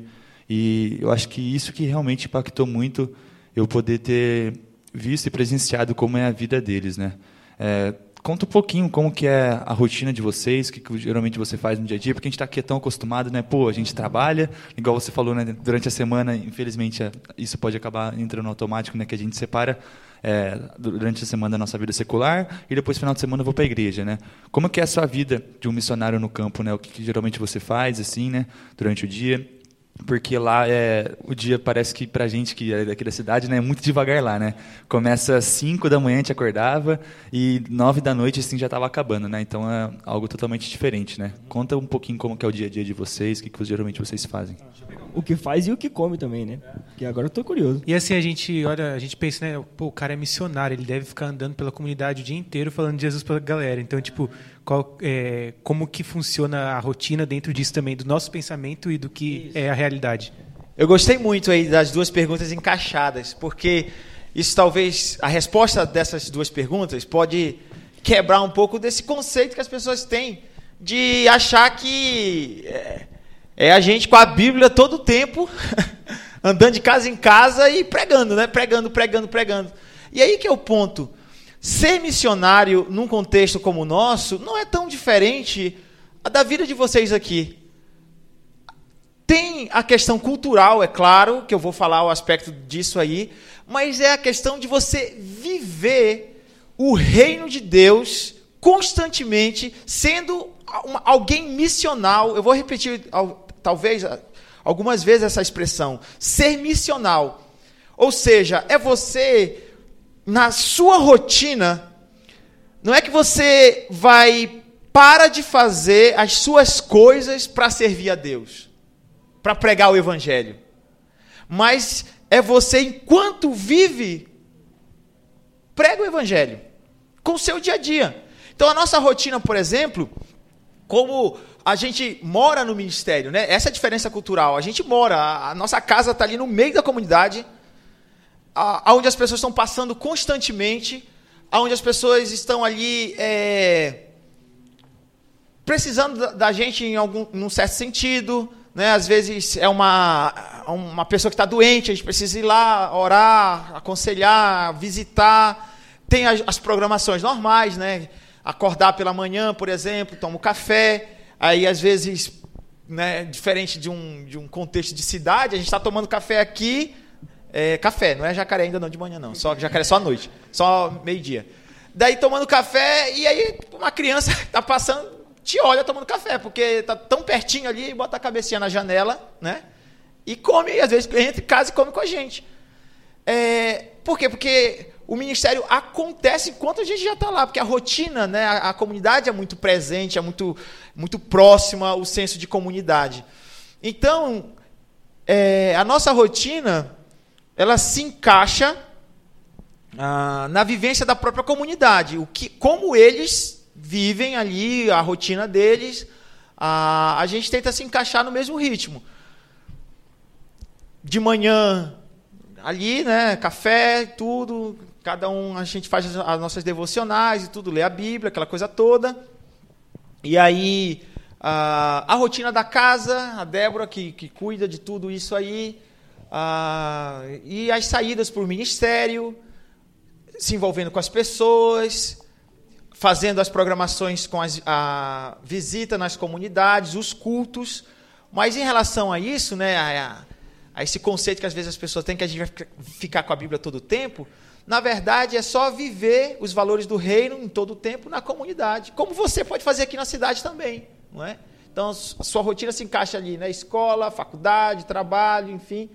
E eu acho que isso que realmente impactou muito eu poder ter visto e presenciado como é a vida deles, né? É, conta um pouquinho como que é a rotina de vocês, o que, que geralmente você faz no dia a dia, porque a gente está aqui tão acostumado, né? Pô, a gente trabalha, igual você falou, né? Durante a semana, infelizmente, é, isso pode acabar entrando automático, né? Que a gente separa é, durante a semana da nossa vida secular e depois final de semana eu vou para a igreja, né? Como que é a sua vida de um missionário no campo, né? O que, que geralmente você faz assim, né? Durante o dia? Porque lá é o dia parece que para gente que é daqui da cidade né é muito devagar lá né? Começa às 5 da manhã a gente acordava e 9 da noite assim já estava acabando né? Então é algo totalmente diferente né? Conta um pouquinho como que é o dia a dia de vocês o que, que geralmente vocês fazem. O que faz e o que come também né? Que agora eu tô curioso. E assim a gente olha a gente pensa né pô, o cara é missionário ele deve ficar andando pela comunidade o dia inteiro falando de Jesus para galera. Então tipo qual, é, como que funciona a rotina dentro disso também, do nosso pensamento e do que isso. é a realidade. Eu gostei muito aí das duas perguntas encaixadas, porque isso talvez, a resposta dessas duas perguntas pode quebrar um pouco desse conceito que as pessoas têm de achar que é, é a gente com a Bíblia todo o tempo, (laughs) andando de casa em casa e pregando, né? Pregando, pregando, pregando. E aí que é o ponto. Ser missionário num contexto como o nosso não é tão diferente da vida de vocês aqui. Tem a questão cultural, é claro, que eu vou falar o aspecto disso aí, mas é a questão de você viver o reino de Deus constantemente, sendo alguém missional. Eu vou repetir, talvez, algumas vezes essa expressão: ser missional. Ou seja, é você na sua rotina, não é que você vai para de fazer as suas coisas para servir a Deus, para pregar o evangelho. Mas é você enquanto vive prega o evangelho com o seu dia a dia. Então a nossa rotina, por exemplo, como a gente mora no ministério, né? Essa é a diferença cultural. A gente mora, a nossa casa está ali no meio da comunidade aonde as pessoas estão passando constantemente, aonde as pessoas estão ali é, precisando da, gente em algum num certo sentido, né? Às vezes é uma uma pessoa que está doente, a gente precisa ir lá orar, aconselhar, visitar. Tem as, as programações normais, né? Acordar pela manhã, por exemplo, toma um café. Aí às vezes, né? Diferente de um de um contexto de cidade, a gente está tomando café aqui é, café, não é jacaré ainda não de manhã não, só jacaré só à noite, só meio-dia. Daí tomando café e aí uma criança (laughs) tá passando, te olha tomando café, porque tá tão pertinho ali e bota a cabecinha na janela, né? E come, às vezes entra em casa e come com a gente. É, por quê? Porque o ministério acontece enquanto a gente já está lá, porque a rotina, né, a, a, comunidade é muito presente, é muito, muito próxima, o senso de comunidade. Então, é, a nossa rotina ela se encaixa ah, na vivência da própria comunidade, o que, como eles vivem ali, a rotina deles, ah, a gente tenta se encaixar no mesmo ritmo. De manhã, ali, né, café, tudo, cada um, a gente faz as nossas devocionais e tudo, lê a Bíblia, aquela coisa toda. E aí, a, a rotina da casa, a Débora que, que cuida de tudo isso aí, ah, e as saídas para o ministério, se envolvendo com as pessoas, fazendo as programações com as, a visita nas comunidades, os cultos. Mas em relação a isso, né, a, a, esse conceito que às vezes as pessoas têm que a gente vai ficar com a Bíblia todo o tempo, na verdade é só viver os valores do reino em todo o tempo na comunidade, como você pode fazer aqui na cidade também, não é? Então a sua rotina se encaixa ali, né? Escola, faculdade, trabalho, enfim.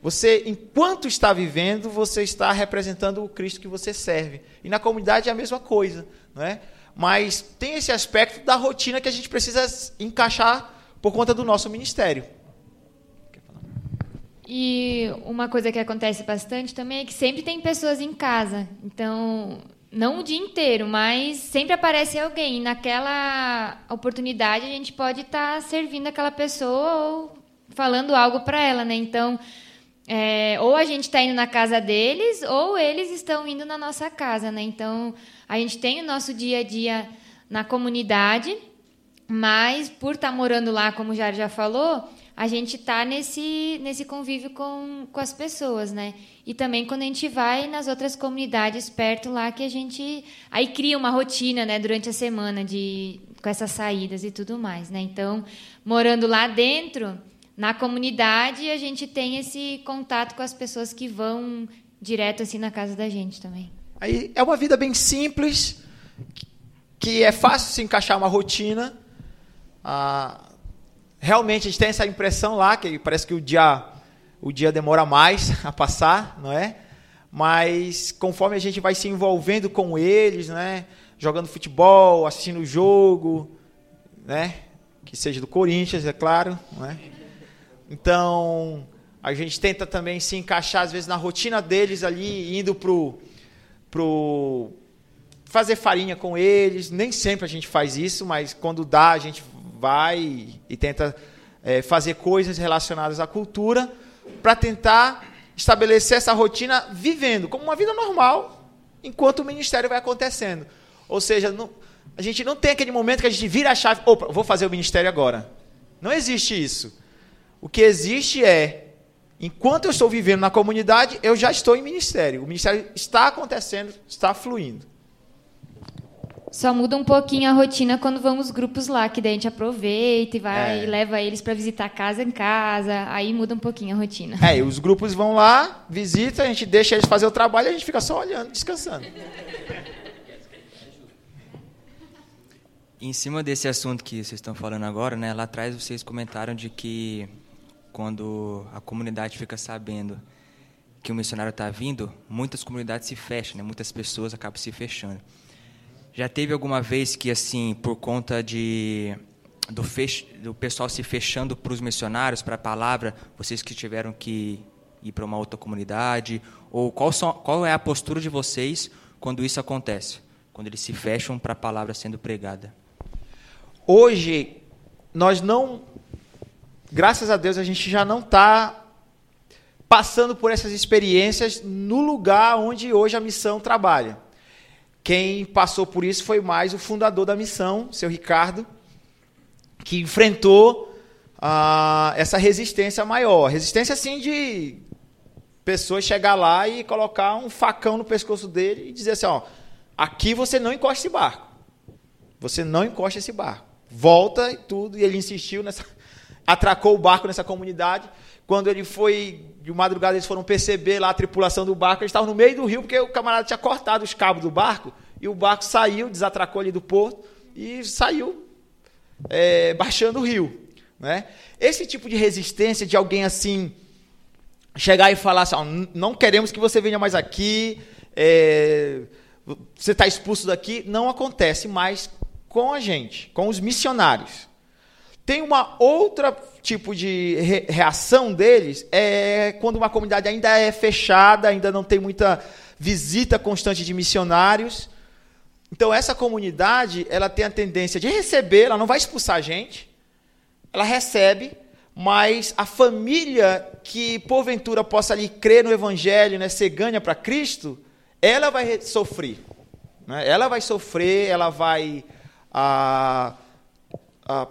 Você, enquanto está vivendo, você está representando o Cristo que você serve. E na comunidade é a mesma coisa, não é? Mas tem esse aspecto da rotina que a gente precisa encaixar por conta do nosso ministério. E uma coisa que acontece bastante também é que sempre tem pessoas em casa. Então, não o dia inteiro, mas sempre aparece alguém. E naquela oportunidade a gente pode estar servindo aquela pessoa ou falando algo para ela, né? Então, é, ou a gente está indo na casa deles, ou eles estão indo na nossa casa, né? Então, a gente tem o nosso dia a dia na comunidade, mas por estar tá morando lá, como o Jair já falou, a gente tá nesse, nesse convívio com, com as pessoas, né? E também quando a gente vai nas outras comunidades perto lá, que a gente aí cria uma rotina, né, durante a semana de com essas saídas e tudo mais, né? Então, morando lá dentro, na comunidade, a gente tem esse contato com as pessoas que vão direto assim na casa da gente também. Aí é uma vida bem simples, que é fácil se encaixar uma rotina. Ah, realmente a gente tem essa impressão lá que parece que o dia o dia demora mais (laughs) a passar, não é? Mas conforme a gente vai se envolvendo com eles, né, jogando futebol, assistindo o jogo, né, que seja do Corinthians, é claro, não é? Então, a gente tenta também se encaixar às vezes na rotina deles ali, indo pro pro fazer farinha com eles. Nem sempre a gente faz isso, mas quando dá, a gente vai e tenta é, fazer coisas relacionadas à cultura para tentar estabelecer essa rotina vivendo como uma vida normal enquanto o ministério vai acontecendo. Ou seja, não, a gente não tem aquele momento que a gente vira a chave, opa, vou fazer o ministério agora. Não existe isso. O que existe é, enquanto eu estou vivendo na comunidade, eu já estou em ministério. O ministério está acontecendo, está fluindo. Só muda um pouquinho a rotina quando vamos grupos lá, que daí a gente aproveita e vai É. e leva eles para visitar casa em casa. Aí muda um pouquinho a rotina. É, e os grupos vão lá, visita, a gente deixa eles fazer o trabalho e a gente fica só olhando, descansando. Em cima desse assunto que vocês estão falando agora, né, lá atrás vocês comentaram de que quando a comunidade fica sabendo que o missionário está vindo, muitas comunidades se fecham, né, muitas pessoas acabam se fechando. Já teve alguma vez que, assim, por conta de do, fech, do pessoal se fechando para os missionários, para a palavra, vocês que tiveram que ir para uma outra comunidade? Ou qual, são, qual é a postura de vocês quando isso acontece? Quando eles se fecham para a palavra sendo pregada? Hoje, nós não. Graças a Deus, a gente já não está passando por essas experiências no lugar onde hoje a missão trabalha. Quem passou por isso foi mais o fundador da missão, seu Ricardo, que enfrentou ah, essa resistência maior. Resistência, assim, de pessoas chegar lá e colocar um facão no pescoço dele e dizer assim: ó, aqui você não encosta esse barco. Você não encosta esse barco. Volta e tudo. E ele insistiu nessa. Atracou o barco nessa comunidade. Quando ele foi, de madrugada, eles foram perceber lá a tripulação do barco. Eles estavam no meio do rio, porque o camarada tinha cortado os cabos do barco. E o barco saiu, desatracou ali do porto e saiu é, baixando o rio. Né? Esse tipo de resistência de alguém assim chegar e falar assim: não queremos que você venha mais aqui, é, você está expulso daqui, não acontece mais com a gente, com os missionários. Tem uma outra tipo de re reação deles, é quando uma comunidade ainda é fechada, ainda não tem muita visita constante de missionários. Então essa comunidade, ela tem a tendência de receber, ela não vai expulsar a gente, ela recebe, mas a família que porventura possa ali crer no evangelho, né, ser ganha para Cristo, ela vai sofrer. Né? Ela vai sofrer, ela vai ah, ah,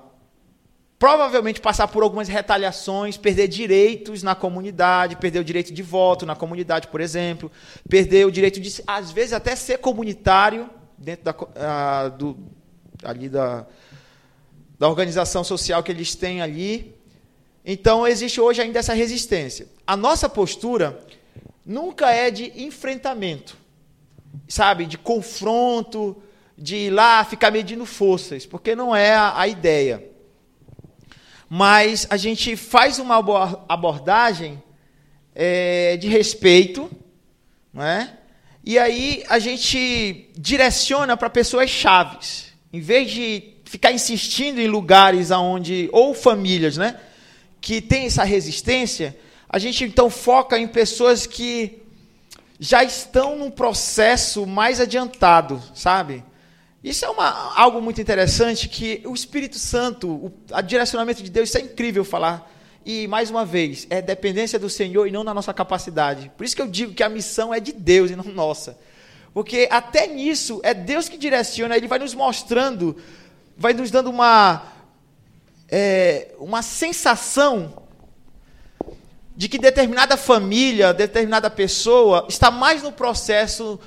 provavelmente passar por algumas retaliações, perder direitos na comunidade, perder o direito de voto na comunidade, por exemplo, perder o direito de, às vezes, até ser comunitário dentro da, ah, do, ali da, da organização social que eles têm ali. Então, existe hoje ainda essa resistência. A nossa postura nunca é de enfrentamento, sabe, de confronto, de ir lá ficar medindo forças, porque não é a, a ideia. Mas a gente faz uma abordagem é, de respeito, não é? E aí a gente direciona para pessoas chaves, em vez de ficar insistindo em lugares aonde ou famílias, né, que tem essa resistência, a gente então foca em pessoas que já estão num processo mais adiantado, sabe? Isso é uma, algo muito interessante que o Espírito Santo, o a direcionamento de Deus, isso é incrível falar. E, mais uma vez, é dependência do Senhor e não da nossa capacidade. Por isso que eu digo que a missão é de Deus e não nossa. Porque até nisso é Deus que direciona, Ele vai nos mostrando, vai nos dando uma, é, uma sensação de que determinada família, determinada pessoa está mais no processo,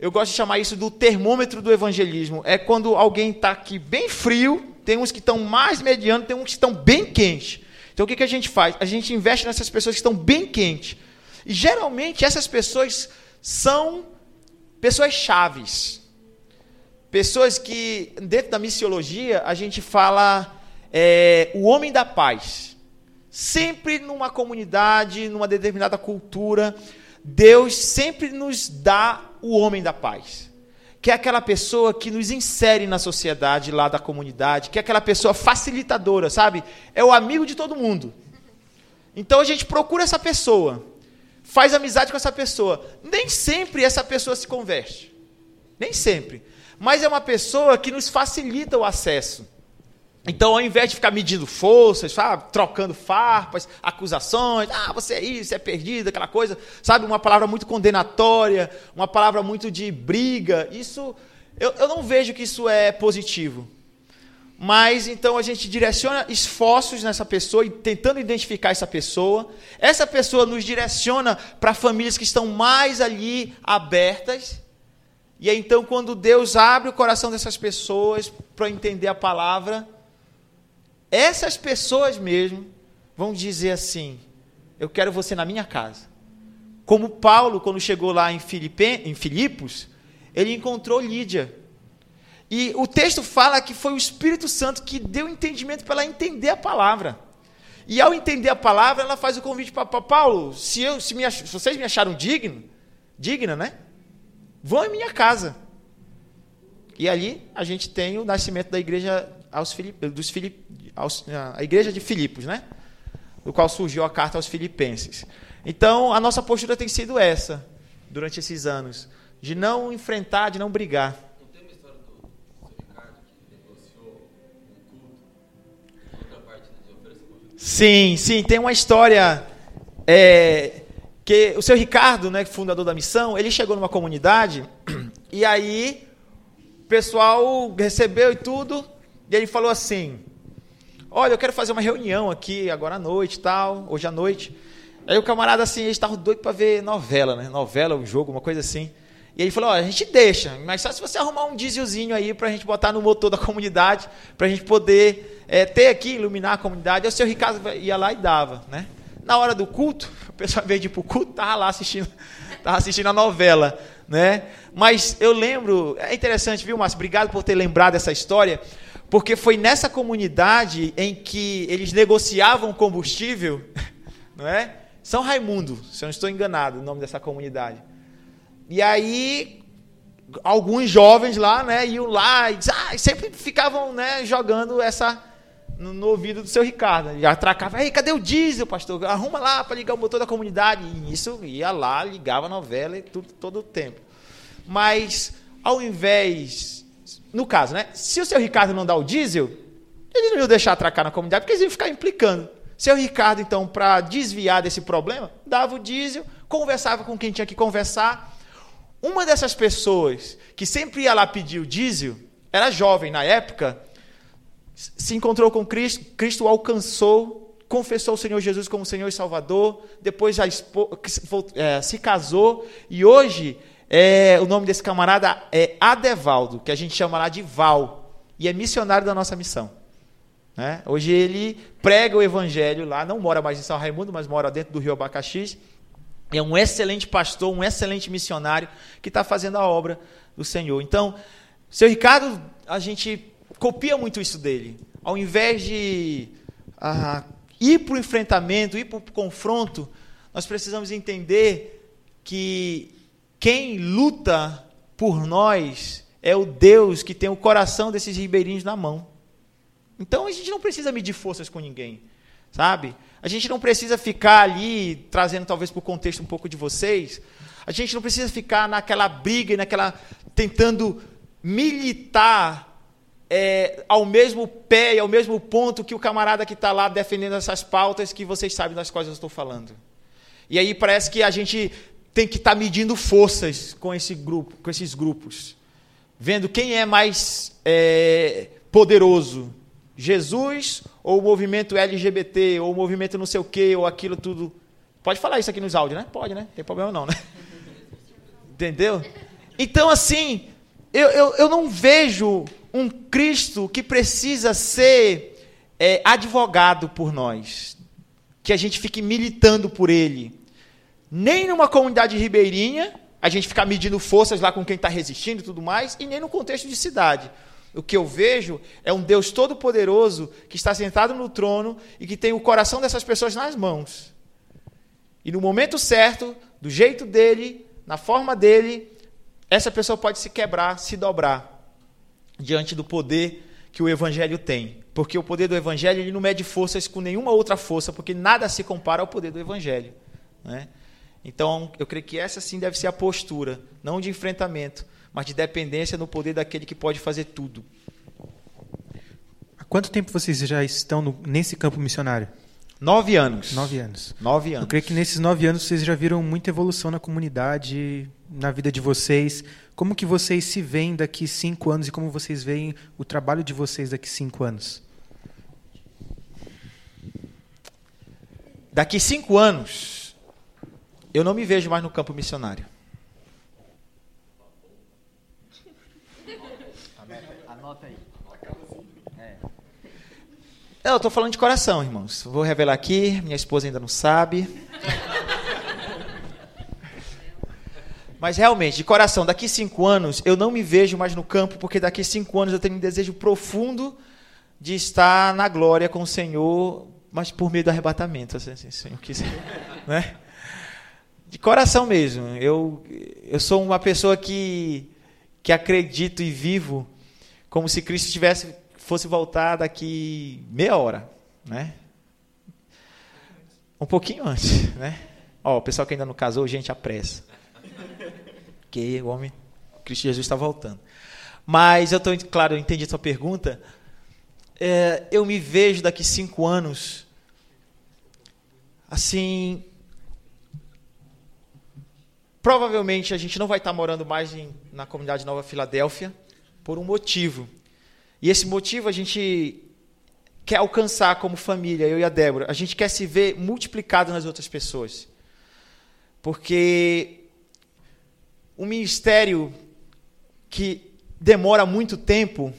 eu gosto de chamar isso do termômetro do evangelismo. É quando alguém está aqui bem frio, tem uns que estão mais medianos, tem uns que estão bem quentes. Então o que, que a gente faz? A gente investe nessas pessoas que estão bem quentes. E geralmente essas pessoas são pessoas chaves. Pessoas que, dentro da missiologia, a gente fala é, o homem da paz. Sempre numa comunidade, numa determinada cultura, Deus sempre nos dá o homem da paz. Que é aquela pessoa que nos insere na sociedade lá da comunidade, que é aquela pessoa facilitadora, sabe? É o amigo de todo mundo. Então a gente procura essa pessoa, faz amizade com essa pessoa. Nem sempre essa pessoa se converte. Nem sempre. Mas é uma pessoa que nos facilita o acesso. Então, ao invés de ficar medindo forças, sabe, trocando farpas, acusações, ah, você é isso, é perdido, aquela coisa, sabe, uma palavra muito condenatória, uma palavra muito de briga, isso, eu, eu não vejo que isso é positivo. Mas então a gente direciona esforços nessa pessoa e tentando identificar essa pessoa. Essa pessoa nos direciona para famílias que estão mais ali abertas. E aí, então, quando Deus abre o coração dessas pessoas para entender a palavra, essas pessoas mesmo vão dizer assim: Eu quero você na minha casa. Como Paulo, quando chegou lá em, Filipe, em Filipos, ele encontrou Lídia. E o texto fala que foi o Espírito Santo que deu entendimento para ela entender a palavra. E ao entender a palavra, ela faz o convite para Paulo: se, eu, se, me, se vocês me acharam digno, digna, né? Vão em minha casa. E ali a gente tem o nascimento da igreja aos Filip, dos Filip, aos, a igreja de Filipos, né? Do qual surgiu a carta aos Filipenses. Então, a nossa postura tem sido essa durante esses anos, de não enfrentar, de não brigar. Não tem uma história do, do Ricardo que negociou um culto, outra parte de Sim, sim, tem uma história é, que o seu Ricardo, né, fundador da missão, ele chegou numa comunidade (clears throat) e aí o pessoal recebeu e tudo, e ele falou assim: Olha, eu quero fazer uma reunião aqui agora à noite tal, hoje à noite. Aí o camarada assim, eles estavam doidos para ver novela, né? Novela, um jogo, uma coisa assim. E ele falou: Olha, a gente deixa, mas só se você arrumar um dieselzinho aí para a gente botar no motor da comunidade, para a gente poder é, ter aqui, iluminar a comunidade. Aí o seu Ricardo ia lá e dava, né? Na hora do culto, (laughs) o pessoal veio de ir pro culto, tava lá assistindo, (laughs) tava assistindo a novela, né? Mas eu lembro, é interessante, viu, Márcio? Obrigado por ter lembrado essa história porque foi nessa comunidade em que eles negociavam combustível, (laughs) não é? São Raimundo, se eu não estou enganado, o nome dessa comunidade. E aí alguns jovens lá, né, iam lá e ah, sempre ficavam, né, jogando essa no, no, ouvido do seu Ricardo. Já atracava, ei, cadê o diesel, pastor? Arruma lá para ligar o motor da comunidade. E isso ia lá, ligava a novela e tudo todo o tempo. Mas ao invés no caso, né? Se o seu Ricardo não dá o diesel, eles não iam deixar atracar na comunidade, porque eles iam ficar implicando. Seu Ricardo, então, para desviar desse problema, dava o diesel, conversava com quem tinha que conversar. Uma dessas pessoas que sempre ia lá pedir o diesel, era jovem na época, se encontrou com Cristo, Cristo o alcançou, confessou o Senhor Jesus como Senhor e Salvador, depois já é, se casou e hoje é, o nome desse camarada é Adevaldo, que a gente chama lá de Val, e é missionário da nossa missão. Né? Hoje ele prega o evangelho lá, não mora mais em São Raimundo, mas mora dentro do Rio Abacaxi. É um excelente pastor, um excelente missionário que está fazendo a obra do Senhor. Então, seu Ricardo, a gente copia muito isso dele. Ao invés de ah, ir para o enfrentamento, ir para o confronto, nós precisamos entender que quem luta por nós é o Deus que tem o coração desses ribeirinhos na mão. Então a gente não precisa medir forças com ninguém, sabe? A gente não precisa ficar ali, trazendo talvez para o contexto um pouco de vocês, a gente não precisa ficar naquela briga e naquela. tentando militar é, ao mesmo pé e ao mesmo ponto que o camarada que está lá defendendo essas pautas que vocês sabem das quais eu estou falando. E aí parece que a gente tem que estar tá medindo forças com esse grupo, com esses grupos, vendo quem é mais é, poderoso, Jesus ou o movimento LGBT, ou o movimento não sei o quê, ou aquilo tudo. Pode falar isso aqui nos áudios, né? Pode, né? Não tem problema não, né? (laughs) Entendeu? Então, assim, eu, eu, eu não vejo um Cristo que precisa ser é, advogado por nós, que a gente fique militando por ele. Nem numa comunidade ribeirinha, a gente ficar medindo forças lá com quem está resistindo e tudo mais, e nem no contexto de cidade. O que eu vejo é um Deus todo-poderoso que está sentado no trono e que tem o coração dessas pessoas nas mãos. E no momento certo, do jeito dele, na forma dele, essa pessoa pode se quebrar, se dobrar diante do poder que o evangelho tem. Porque o poder do evangelho ele não mede forças com nenhuma outra força, porque nada se compara ao poder do evangelho. Né? Então, eu creio que essa sim deve ser a postura, não de enfrentamento, mas de dependência no poder daquele que pode fazer tudo. Há quanto tempo vocês já estão no, nesse campo missionário? Nove anos. Nove anos. Nove anos. Eu creio que nesses nove anos vocês já viram muita evolução na comunidade, na vida de vocês. Como que vocês se veem daqui cinco anos e como vocês veem o trabalho de vocês daqui cinco anos? Daqui cinco anos, eu não me vejo mais no campo missionário. Anota aí. Eu estou falando de coração, irmãos. Vou revelar aqui, minha esposa ainda não sabe. Mas realmente, de coração, daqui cinco anos eu não me vejo mais no campo, porque daqui cinco anos eu tenho um desejo profundo de estar na glória com o Senhor, mas por meio do arrebatamento, assim, se o Senhor quiser. Né? De coração mesmo. Eu, eu sou uma pessoa que, que acredito e vivo como se Cristo tivesse fosse voltar daqui meia hora, né? Um pouquinho antes, né? Ó, o pessoal que ainda não casou, gente, apressa. Que o homem, Cristo Jesus está voltando. Mas eu estou, claro, eu entendi a sua pergunta. É, eu me vejo daqui cinco anos, assim, provavelmente a gente não vai estar morando mais em, na comunidade Nova Filadélfia por um motivo. E esse motivo a gente quer alcançar como família, eu e a Débora. A gente quer se ver multiplicado nas outras pessoas. Porque um ministério que demora muito tempo,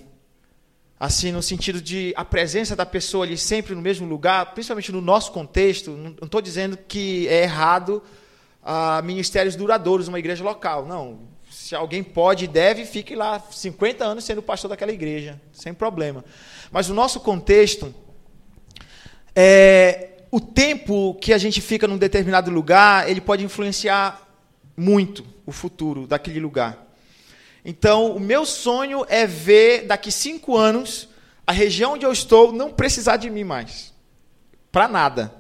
assim, no sentido de a presença da pessoa ali sempre no mesmo lugar, principalmente no nosso contexto, não estou dizendo que é errado a ministérios duradouros numa igreja local. Não, se alguém pode e deve, fique lá 50 anos sendo pastor daquela igreja, sem problema. Mas o nosso contexto, é, o tempo que a gente fica num determinado lugar, ele pode influenciar muito o futuro daquele lugar. Então, o meu sonho é ver daqui cinco anos a região onde eu estou não precisar de mim mais. Para nada.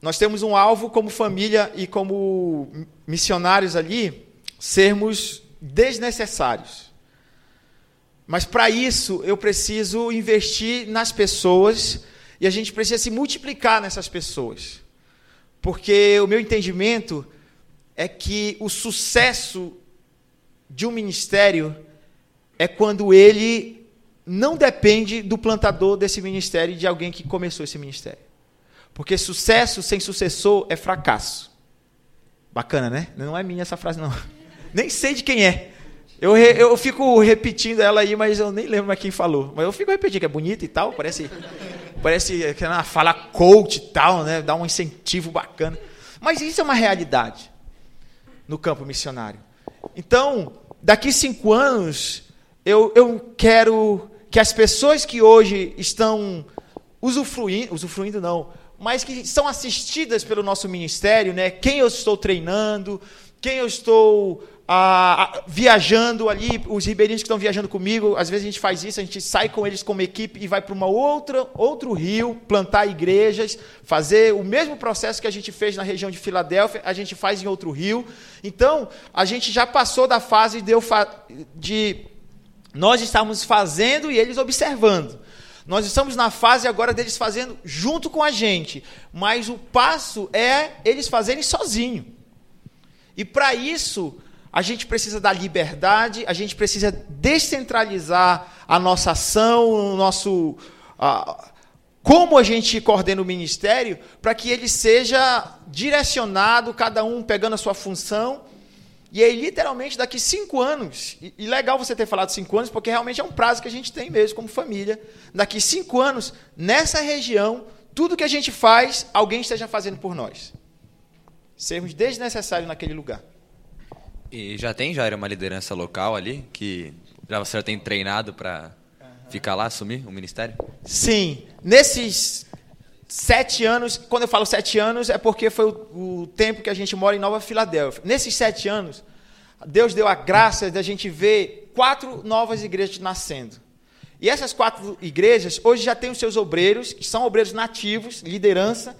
Nós temos um alvo como família e como missionários ali, sermos desnecessários. Mas para isso eu preciso investir nas pessoas e a gente precisa se multiplicar nessas pessoas. Porque o meu entendimento é que o sucesso de um ministério é quando ele não depende do plantador desse ministério e de alguém que começou esse ministério. Porque sucesso sem sucessor é fracasso. Bacana, né? Não é minha essa frase, não. (laughs) Nem sei de quem é. Eu, re, eu fico repetindo ela aí, mas eu nem lembro mais quem falou. Mas eu fico repetindo, que é bonita e tal, parece, parece que ela fala coach e tal, né? Dá um incentivo bacana. Mas isso é uma realidade no campo missionário. Então, daqui cinco anos, eu, eu quero que as pessoas que hoje estão usufruindo, usufruindo não, mas que são assistidas pelo nosso ministério, né? Quem eu estou treinando, quem eu estou ah, viajando ali, os ribeirinhos que estão viajando comigo, às vezes a gente faz isso, a gente sai com eles como equipe e vai para uma outra outro rio, plantar igrejas, fazer o mesmo processo que a gente fez na região de Filadélfia, a gente faz em outro rio. Então, a gente já passou da fase de, de nós estamos fazendo e eles observando. Nós estamos na fase agora deles fazendo junto com a gente, mas o passo é eles fazerem sozinho. E para isso, a gente precisa da liberdade, a gente precisa descentralizar a nossa ação, o nosso. a- como a gente coordena o ministério, para que ele seja direcionado, cada um pegando a sua função. E aí, literalmente, daqui cinco anos, e, e legal você ter falado cinco anos, porque realmente é um prazo que a gente tem mesmo como família. Daqui cinco anos, nessa região, tudo que a gente faz, alguém esteja fazendo por nós. Sermos desnecessários naquele lugar. E já tem, Jair, uma liderança local ali que já você já tem treinado para ficar lá, assumir o ministério? Sim, nesses sete anos, quando eu falo sete anos, é porque foi o, o tempo que a gente mora em Nova Filadélfia. Nesses sete anos, Deus deu a graça de a gente ver quatro novas igrejas nascendo. E essas quatro igrejas hoje já têm os seus obreiros, que são obreiros nativos, liderança,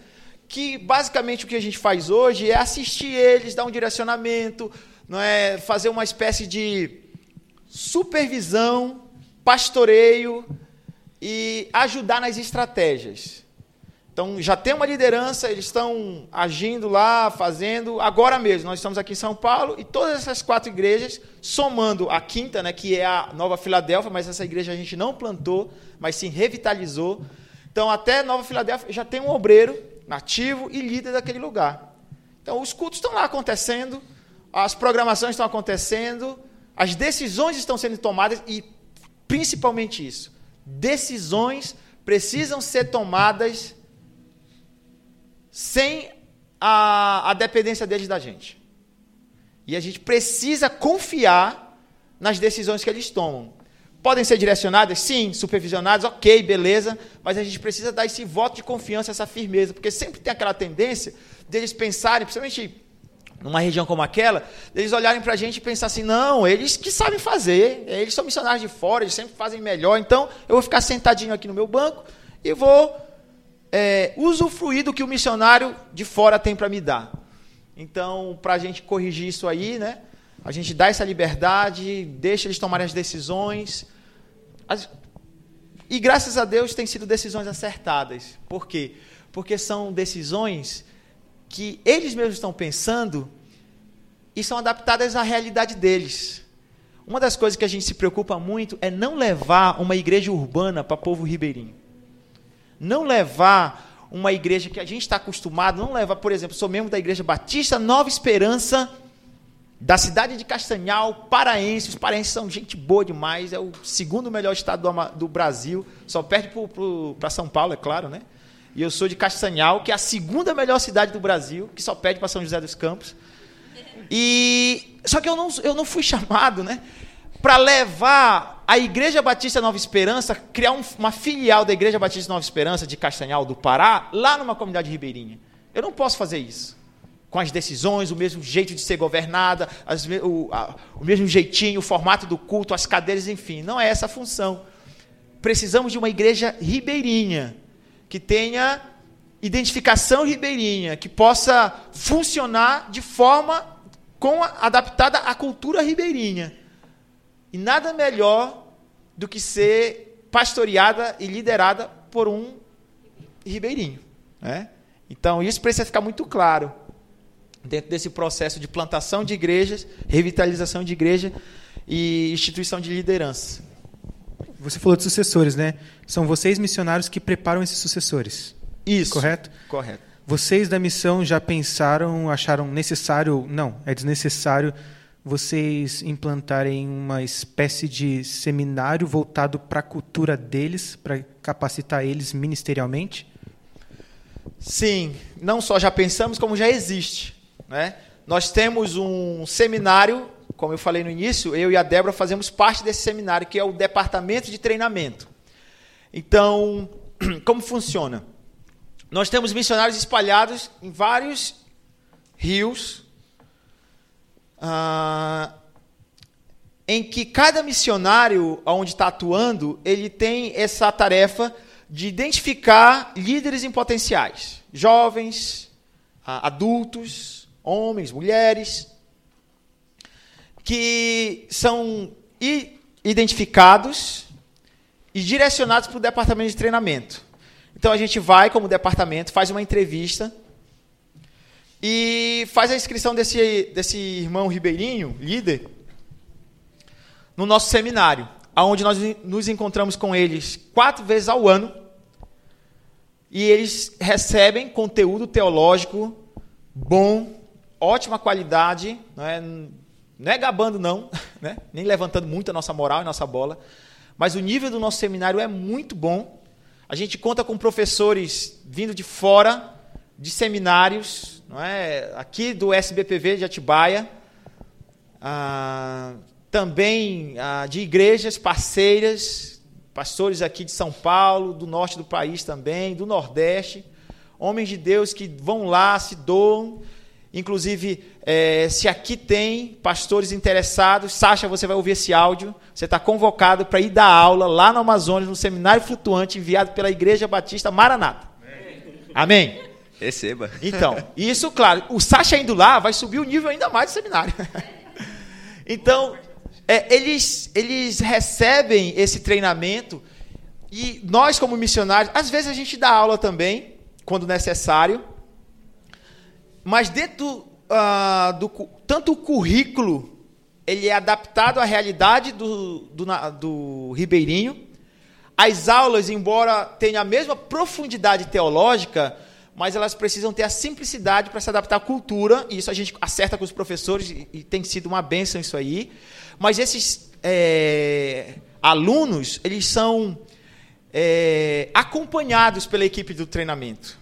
que basicamente o que a gente faz hoje é assistir eles, dar um direcionamento, não é fazer uma espécie de supervisão, pastoreio e ajudar nas estratégias. Então já tem uma liderança, eles estão agindo lá, fazendo. Agora mesmo, nós estamos aqui em São Paulo e todas essas quatro igrejas, somando a quinta, né, que é a Nova Filadélfia, mas essa igreja a gente não plantou, mas sim revitalizou. Então até Nova Filadélfia já tem um obreiro nativo e líder daquele lugar. Então os cultos estão lá acontecendo, as programações estão acontecendo, as decisões estão sendo tomadas e principalmente isso, decisões precisam ser tomadas sem a, a dependência deles da gente. E a gente precisa confiar nas decisões que eles tomam. Podem ser direcionadas? Sim. Supervisionadas? Ok, beleza. Mas a gente precisa dar esse voto de confiança, essa firmeza, porque sempre tem aquela tendência deles pensarem, principalmente numa região como aquela, eles olharem para a gente e pensar assim, não, eles que sabem fazer, eles são missionários de fora, eles sempre fazem melhor, então eu vou ficar sentadinho aqui no meu banco e vou é, usufruir do que o missionário de fora tem para me dar. Então, para a gente corrigir isso aí, né, a gente dá essa liberdade, deixa eles tomarem as decisões. As- e graças a Deus têm sido decisões acertadas. Por quê? Porque são decisões que eles mesmos estão pensando e são adaptadas à realidade deles. Uma das coisas que a gente se preocupa muito é não levar uma igreja urbana para povo ribeirinho. Não levar uma igreja que a gente está acostumado, não levar, por exemplo, sou membro da Igreja Batista Nova Esperança, da cidade de Castanhal, paraense. Os paraenses são gente boa demais, é o segundo melhor estado do, do Brasil, só perde para São Paulo, é claro, né? E eu sou de Castanhal, que é a segunda melhor cidade do Brasil, que só perde para São José dos Campos. E só que eu não, eu não fui (laughs) chamado, né, para levar a Igreja Batista Nova Esperança, criar um- uma filial da Igreja Batista Nova Esperança de Castanhal do Pará, lá numa comunidade ribeirinha. Eu não posso fazer isso. Com as decisões, o mesmo jeito de ser governada, as o, a- o mesmo jeitinho, o formato do culto, as cadeiras, enfim. Não é essa a função. Precisamos de uma igreja ribeirinha, que tenha identificação ribeirinha, que possa funcionar de forma com adaptada à cultura ribeirinha. E nada melhor do que ser pastoreada e liderada por um ribeirinho. Né? Então, isso precisa ficar muito claro dentro desse processo de plantação de igrejas, revitalização de igreja e instituição de liderança. Você falou de sucessores, né? São vocês missionários que preparam esses sucessores. Isso. Correto? Correto. Vocês da missão já pensaram, acharam necessário, não, é desnecessário vocês implantarem uma espécie de seminário voltado para a cultura deles, para capacitar eles ministerialmente? Sim, não só já pensamos, como já existe. Né? Nós temos um seminário, como eu falei no início, eu e a Débora fazemos parte desse seminário, que é o departamento de treinamento. Então, (clears throat) como funciona? Nós temos missionários espalhados em vários rios, ah, em que cada missionário onde está atuando, ele tem essa tarefa de identificar líderes em potenciais, jovens, ah, adultos, homens, mulheres, que são identificados e direcionados para o departamento de treinamento. Então a gente vai como departamento, faz uma entrevista e faz a inscrição desse, desse irmão ribeirinho, líder, no nosso seminário. onde nós nos encontramos com eles quatro vezes ao ano. E eles recebem conteúdo teológico bom, ótima qualidade, não é, não é gabando não, (laughs) né? nem levantando muito a nossa moral e nossa bola, mas o nível do nosso seminário é muito bom. A gente conta com professores vindo de fora, de seminários, não é? aqui do SBPV de Atibaia, ah, também ah, de igrejas parceiras, pastores aqui de São Paulo, do norte do país também, do Nordeste, homens de Deus que vão lá, se doam. Inclusive, é, se aqui tem pastores interessados, Sasha, você vai ouvir esse áudio. Você está convocado para ir dar aula lá no Amazonas, no seminário flutuante enviado pela Igreja Batista Maranata. Amém? Amém. Receba. Então, isso, claro, o Sasha indo lá vai subir o nível ainda mais do seminário. (laughs) Então, é, eles, eles recebem esse treinamento e nós, como missionários, às vezes a gente dá aula também, quando necessário, mas dentro uh, do tanto o currículo ele é adaptado à realidade do, do, do ribeirinho. As aulas, embora tenham a mesma profundidade teológica, mas elas precisam ter a simplicidade para se adaptar à cultura, e isso a gente acerta com os professores, e, e tem sido uma benção isso aí. Mas esses é, alunos, eles são é, acompanhados pela equipe do treinamento.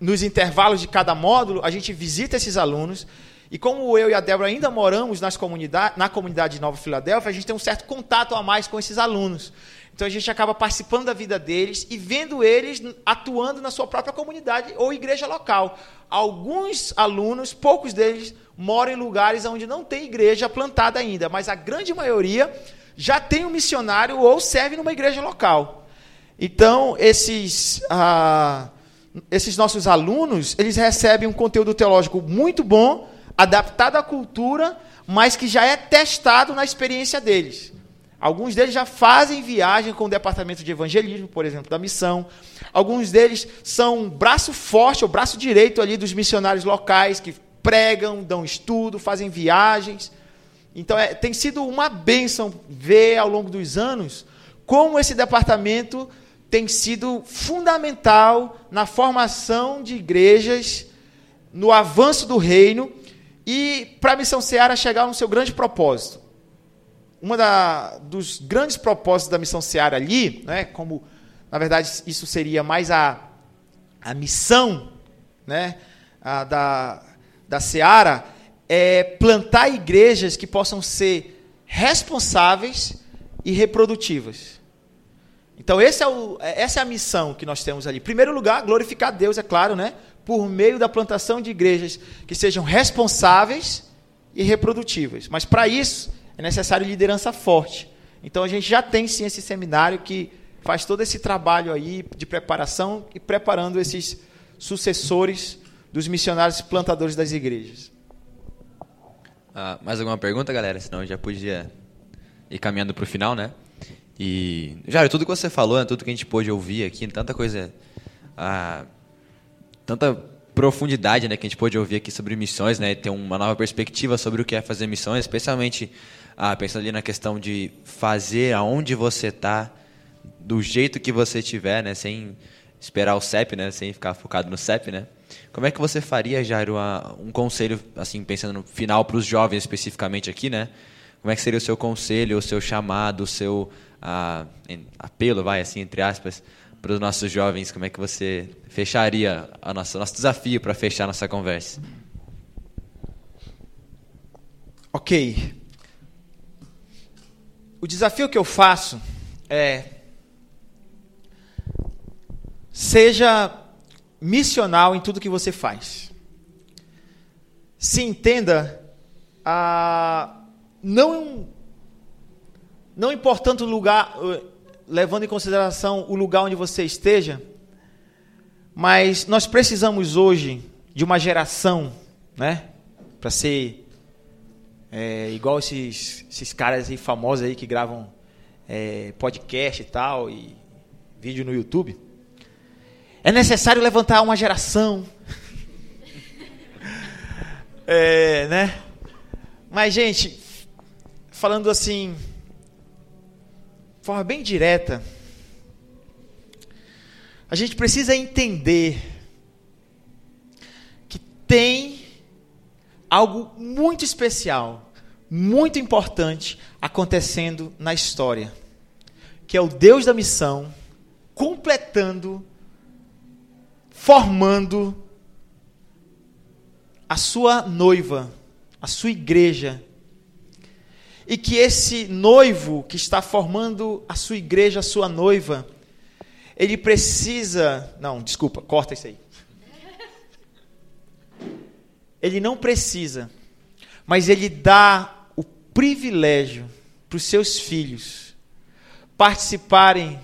Nos intervalos de cada módulo, a gente visita esses alunos. E como eu e a Débora ainda moramos nas comunidade, na comunidade de Nova Filadélfia, a gente tem um certo contato a mais com esses alunos. Então a gente acaba participando da vida deles e vendo eles atuando na sua própria comunidade ou igreja local. Alguns alunos, poucos deles, moram em lugares onde não tem igreja plantada ainda, mas a grande maioria já tem um missionário ou serve numa igreja local. Então, esses, ah, esses nossos alunos, eles recebem um conteúdo teológico muito bom, adaptado à cultura, mas que já é testado na experiência deles. Alguns deles já fazem viagem com o departamento de evangelismo, por exemplo, da missão. Alguns deles são braço forte, ou braço direito ali dos missionários locais que pregam, dão estudo, fazem viagens. Então é, tem sido uma bênção ver ao longo dos anos como esse departamento tem sido fundamental na formação de igrejas, no avanço do reino e para a missão Seara chegar no seu grande propósito. Um dos grandes propósitos da missão Seara ali, né, como na verdade isso seria mais a, a missão né, a, da, da Seara é plantar igrejas que possam ser responsáveis e reprodutivas. Então, é o, essa é a missão que nós temos ali. Em primeiro lugar, glorificar Deus, é claro, né? por meio da plantação de igrejas que sejam responsáveis e reprodutivas. Mas, para isso, é necessário liderança forte. Então, a gente já tem sim esse seminário que faz todo esse trabalho aí de preparação e preparando esses sucessores dos missionários plantadores das igrejas. Ah, mais alguma pergunta, galera? Senão já podia ir caminhando para o final, né? E, já tudo que você falou, né, tudo que a gente pôde ouvir aqui, tanta coisa, ah, tanta profundidade né, que a gente pôde ouvir aqui sobre missões, né, ter uma nova perspectiva sobre o que é fazer missões, especialmente ah, pensando ali na questão de fazer aonde você está, do jeito que você tiver, né, sem esperar o CEP, né, sem ficar focado no CEP, né? Como é que você faria, Jairo, um conselho, assim, pensando no final para os jovens especificamente aqui, né? Como é que seria o seu conselho, o seu chamado, o seu ah, apelo, vai, assim, entre aspas, para os nossos jovens? Como é que você fecharia a nosso desafio para fechar nossa conversa? Ok. O desafio que eu faço é seja missional em tudo que você faz. Se entenda, ah, não, não importando o lugar, levando em consideração o lugar onde você esteja, mas nós precisamos hoje de uma geração, né, para ser é, igual esses, esses caras aí famosos aí que gravam é, podcast e tal e vídeo no YouTube é necessário levantar uma geração. (laughs) é, né? Mas, gente, falando assim, de forma bem direta, a gente precisa entender que tem algo muito especial, muito importante acontecendo na história, que é o Deus da missão completando, formando a sua noiva, a sua igreja. E que esse noivo que está formando a sua igreja, a sua noiva, ele precisa. Não, desculpa, corta isso aí. Ele não precisa, mas ele dá o privilégio para os seus filhos participarem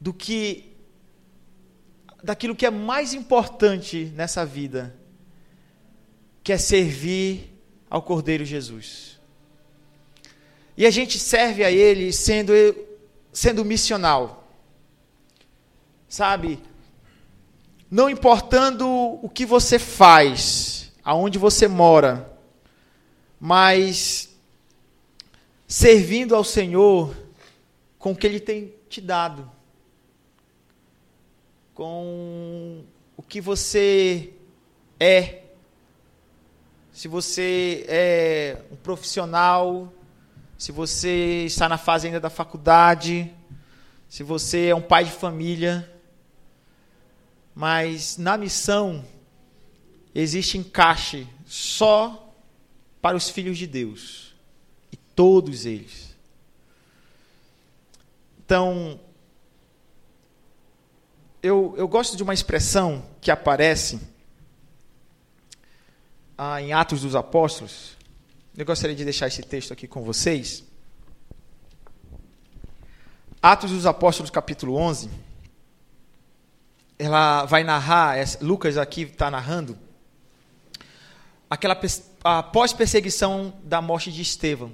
do que daquilo que é mais importante nessa vida, que é servir ao Cordeiro Jesus. E a gente serve a ele sendo sendo missional. Sabe? Não importando o que você faz, aonde você mora, mas servindo ao Senhor com o que ele tem te dado com o que você é. Se você é um profissional, se você está na fase ainda da faculdade, se você é um pai de família, mas na missão existe encaixe só para os filhos de Deus, e todos eles. Então, eu, eu gosto de uma expressão que aparece ah, em Atos dos Apóstolos. Eu gostaria de deixar esse texto aqui com vocês. Atos dos Apóstolos, capítulo 11. Ela vai narrar, Lucas aqui está narrando, aquela pós-perseguição da morte de Estevão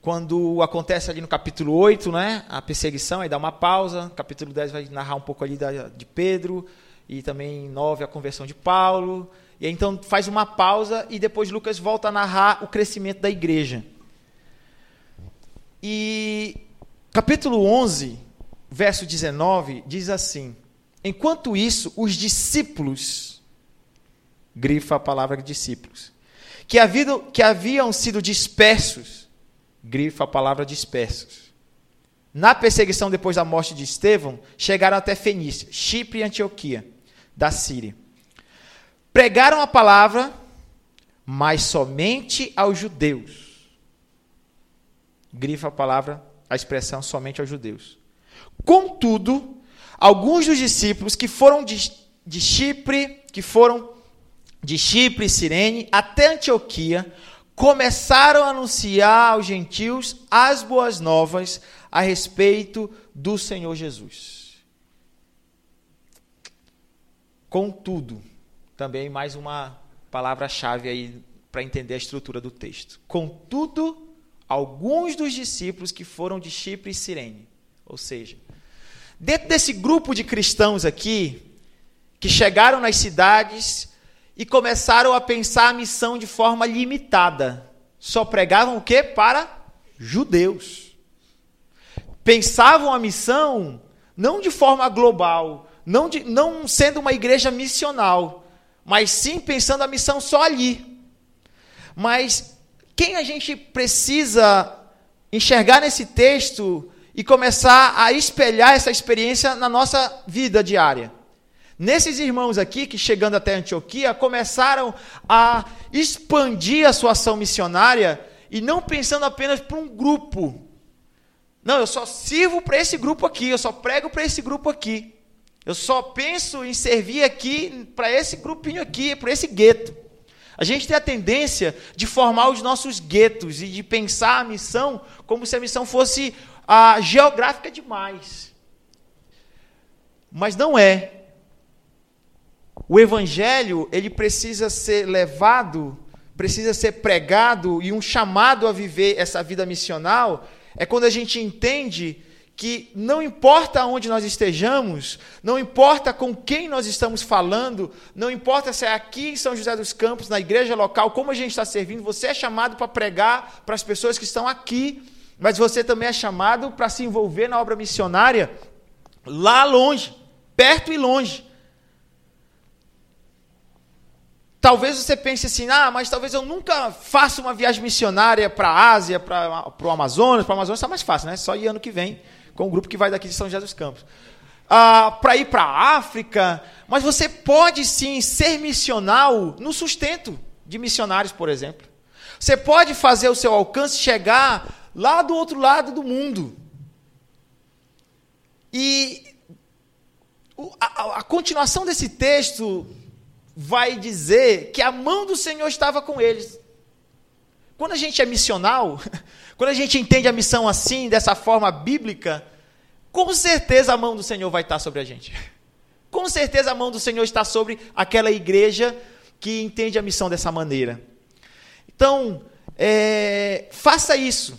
quando acontece ali no capítulo 8, né, a perseguição, aí dá uma pausa, capítulo 10 vai narrar um pouco ali da, de Pedro, e também 9 a conversão de Paulo, e aí, então faz uma pausa e depois Lucas volta a narrar o crescimento da igreja. E capítulo 11, verso 19, diz assim: Enquanto isso, os discípulos, grifa a palavra discípulos, que haviam, que haviam sido dispersos, grifa a palavra dispersos. Na perseguição depois da morte de Estevão, chegaram até Fenícia, Chipre e Antioquia, da Síria. Pregaram a palavra, mas somente aos judeus. Grifa a palavra, a expressão somente aos judeus. Contudo, alguns dos discípulos que foram de, de Chipre, que foram de Chipre e Cirene até Antioquia, começaram a anunciar aos gentios as boas novas a respeito do Senhor Jesus. Contudo, também mais uma palavra-chave aí para entender a estrutura do texto. Contudo, alguns dos discípulos que foram de Chipre e Cirene, ou seja, dentro desse grupo de cristãos aqui, que chegaram nas cidades e começaram a pensar a missão de forma limitada. Só pregavam o quê? Para judeus. Pensavam a missão não de forma global, não, de, não sendo uma igreja missional, mas sim pensando a missão só ali. Mas quem a gente precisa enxergar nesse texto e começar a espelhar essa experiência na nossa vida diária? Nesses irmãos aqui, que chegando até Antioquia, começaram a expandir a sua ação missionária e não pensando apenas para um grupo. Não, eu só sirvo para esse grupo aqui, eu só prego para esse grupo aqui. Eu só penso em servir aqui para esse grupinho aqui, para esse gueto. A gente tem a tendência de formar os nossos guetos e de pensar a missão como se a missão fosse a geográfica demais. Mas não é. O evangelho, ele precisa ser levado, precisa ser pregado e um chamado a viver essa vida missional é quando a gente entende que não importa onde nós estejamos, não importa com quem nós estamos falando, não importa se é aqui em São José dos Campos, na igreja local, como a gente está servindo, você é chamado para pregar para as pessoas que estão aqui mas você também é chamado para se envolver na obra missionária lá longe, perto e longe. Talvez você pense assim, ah, mas talvez eu nunca faça uma viagem missionária para a Ásia, para o Amazonas. Para o Amazonas está mais fácil, né? Só ir ano que vem, com o grupo que vai daqui de São José dos Campos. Ah, para ir para a África. Mas você pode sim ser missional no sustento de missionários, por exemplo. Você pode fazer o seu alcance chegar lá do outro lado do mundo. E a, a continuação desse texto vai dizer que a mão do Senhor estava com eles. Quando a gente é missional, (laughs) quando a gente entende a missão assim, dessa forma bíblica, com certeza a mão do Senhor vai estar sobre a gente. (laughs) Com certeza a mão do Senhor está sobre aquela igreja que entende a missão dessa maneira. Então, é, faça isso.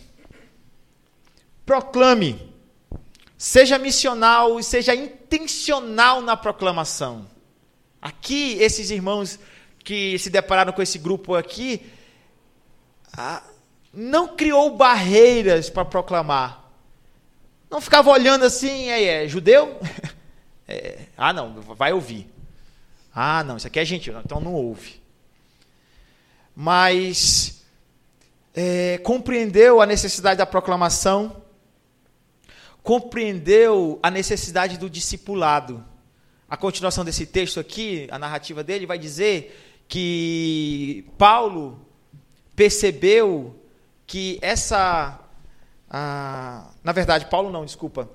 Proclame. Seja missional e seja intencional na proclamação. Aqui, esses irmãos que se depararam com esse grupo aqui, não criou barreiras para proclamar. Não ficava olhando assim, é, é judeu? (laughs) É, ah, não, vai ouvir. Ah, não, isso aqui é gentil, então não ouve. Mas é, compreendeu a necessidade da proclamação, compreendeu a necessidade do discipulado a continuação desse texto aqui, a narrativa dele, vai dizer que Paulo percebeu que essa. A, na verdade, Paulo não, desculpa.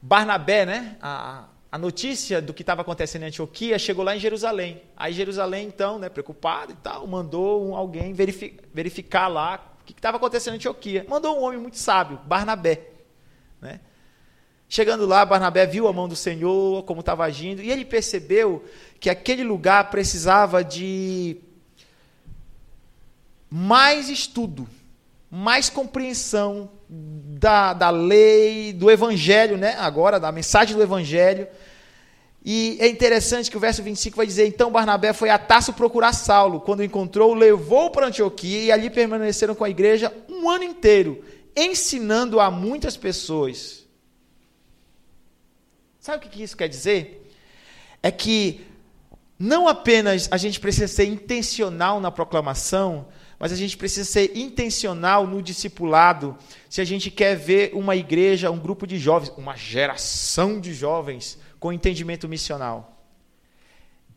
Barnabé, né? A, a notícia do que estava acontecendo em Antioquia chegou lá em Jerusalém. Aí Jerusalém, então, né, preocupado e tal, mandou alguém verificar lá o que estava acontecendo em Antioquia. Mandou um homem muito sábio, Barnabé. Né? Chegando lá, Barnabé viu a mão do Senhor, como estava agindo, e ele percebeu que aquele lugar precisava de mais estudo, mais compreensão da, da lei, do evangelho, né? agora, da mensagem do evangelho. E é interessante que o verso 25 vai dizer: Então Barnabé foi a Tasso procurar Saulo. Quando encontrou, levou para Antioquia e ali permaneceram com a igreja um ano inteiro, ensinando a muitas pessoas. Sabe o que isso quer dizer? É que não apenas a gente precisa ser intencional na proclamação, mas a gente precisa ser intencional no discipulado. Se a gente quer ver uma igreja, um grupo de jovens, uma geração de jovens com entendimento missional.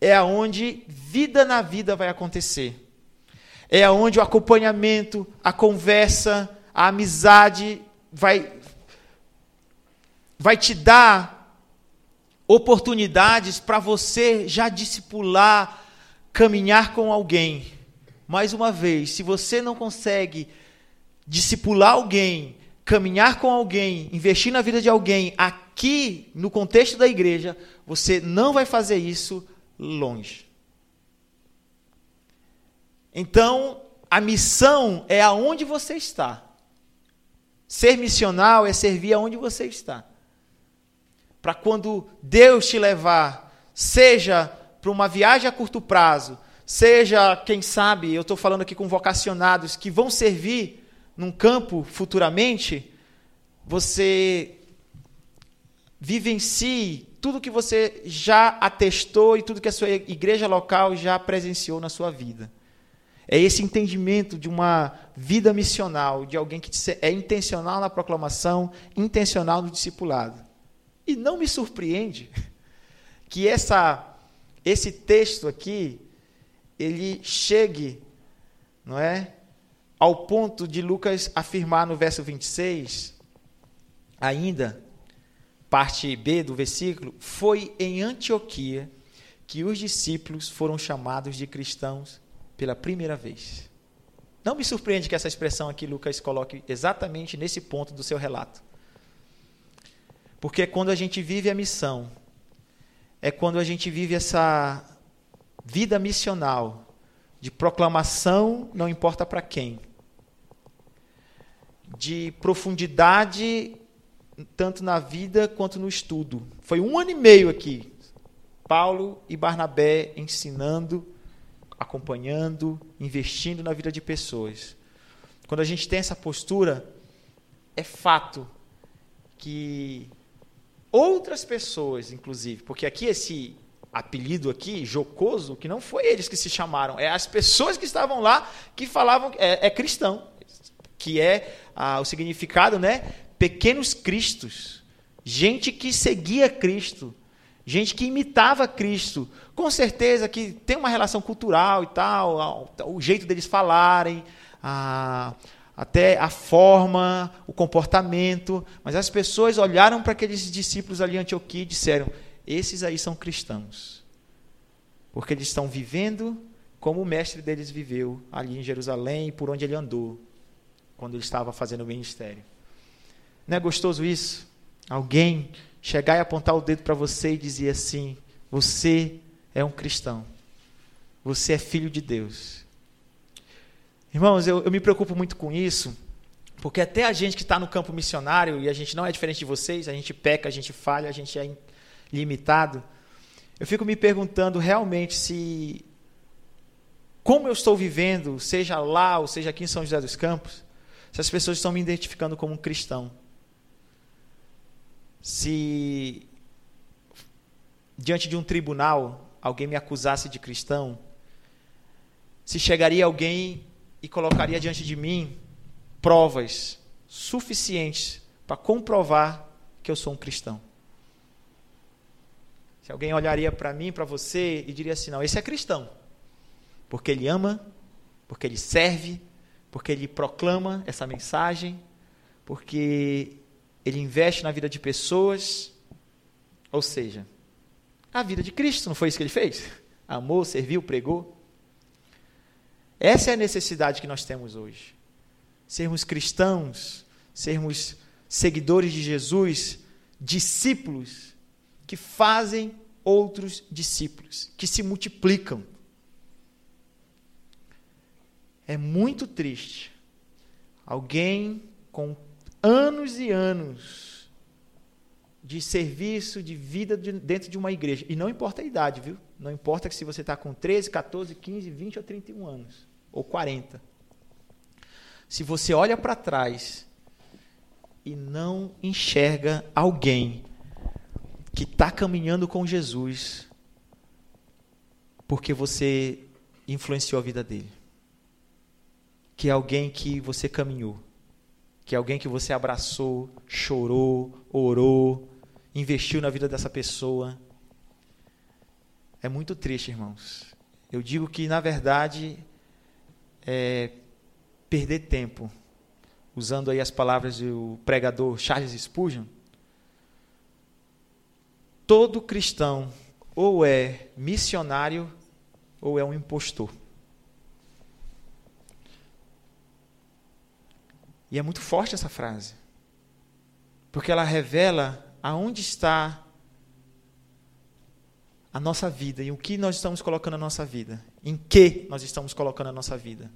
É aonde vida na vida vai acontecer. É aonde o acompanhamento, a conversa, a amizade vai vai te dar oportunidades para você já discipular, caminhar com alguém. Mais uma vez, se você não consegue discipular alguém, caminhar com alguém, investir na vida de alguém aqui no contexto da igreja, você não vai fazer isso longe. Então, a missão é aonde você está. Ser missional é servir aonde você está para quando Deus te levar, seja para uma viagem a curto prazo, seja, quem sabe, eu estou falando aqui com vocacionados que vão servir num campo futuramente, você vivencie tudo que você já atestou e tudo que a sua igreja local já presenciou na sua vida. É esse entendimento de uma vida missional, de alguém que é intencional na proclamação, intencional no discipulado. E não me surpreende (laughs) que essa, esse texto aqui ele chegue, não é, ao ponto de Lucas afirmar no verso 26, ainda parte B do versículo, foi em Antioquia que os discípulos foram chamados de cristãos pela primeira vez. Não me surpreende que essa expressão aqui Lucas coloque exatamente nesse ponto do seu relato. Porque é quando a gente vive a missão, é quando a gente vive essa vida missional, de proclamação, não importa para quem, de profundidade, tanto na vida quanto no estudo. Foi um ano e meio aqui, Paulo e Barnabé ensinando, acompanhando, investindo na vida de pessoas. Quando a gente tem essa postura, é fato que outras pessoas, inclusive, porque aqui esse apelido aqui, jocoso, que não foi eles que se chamaram, é as pessoas que estavam lá que falavam é, é cristão, que é ah, o significado, né? Pequenos cristos, gente que seguia Cristo, gente que imitava Cristo, com certeza que tem uma relação cultural e tal, o jeito deles falarem, a, até a forma, o comportamento, mas as pessoas olharam para aqueles discípulos ali em Antioquia e disseram: esses aí são cristãos, porque eles estão vivendo como o mestre deles viveu ali em Jerusalém e por onde ele andou quando ele estava fazendo o ministério. Não é gostoso isso? Alguém chegar e apontar o dedo para você e dizer assim: você é um cristão, você é filho de Deus. Irmãos, eu, eu me preocupo muito com isso, porque até a gente que está no campo missionário, e a gente não é diferente de vocês, a gente peca, a gente falha, a gente é limitado. Eu fico me perguntando realmente se, como eu estou vivendo, seja lá ou seja aqui em São José dos Campos, se as pessoas estão me identificando como um cristão se diante de um tribunal alguém me acusasse de cristão, se chegaria alguém e colocaria diante de mim provas suficientes para comprovar que eu sou um cristão. Se alguém olharia para mim, para você e diria assim: não, esse é cristão, porque ele ama, porque ele serve, porque ele proclama essa mensagem, porque ele investe na vida de pessoas, ou seja, a vida de Cristo, não foi isso que ele fez? Amou, serviu, pregou. Essa é a necessidade que nós temos hoje. Sermos cristãos, sermos seguidores de Jesus, discípulos que fazem outros discípulos, que se multiplicam. É muito triste alguém com anos e anos de serviço, de vida dentro de uma igreja. E não importa a idade, viu? Não importa se você está com 13, 14, 15, 20 ou 31 anos, ou 40. Se você olha para trás e não enxerga alguém que está caminhando com Jesus, porque você influenciou a vida dele. Que é alguém que você caminhou que é alguém que você abraçou, chorou, orou, investiu na vida dessa pessoa. É muito triste, irmãos. Eu digo que, na verdade, é perder tempo, usando aí as palavras do pregador Charles Spurgeon, todo cristão ou é missionário ou é um impostor. E é muito forte essa frase. Porque ela revela aonde está a nossa vida e o que nós estamos colocando na nossa vida. Em que nós estamos colocando a nossa vida.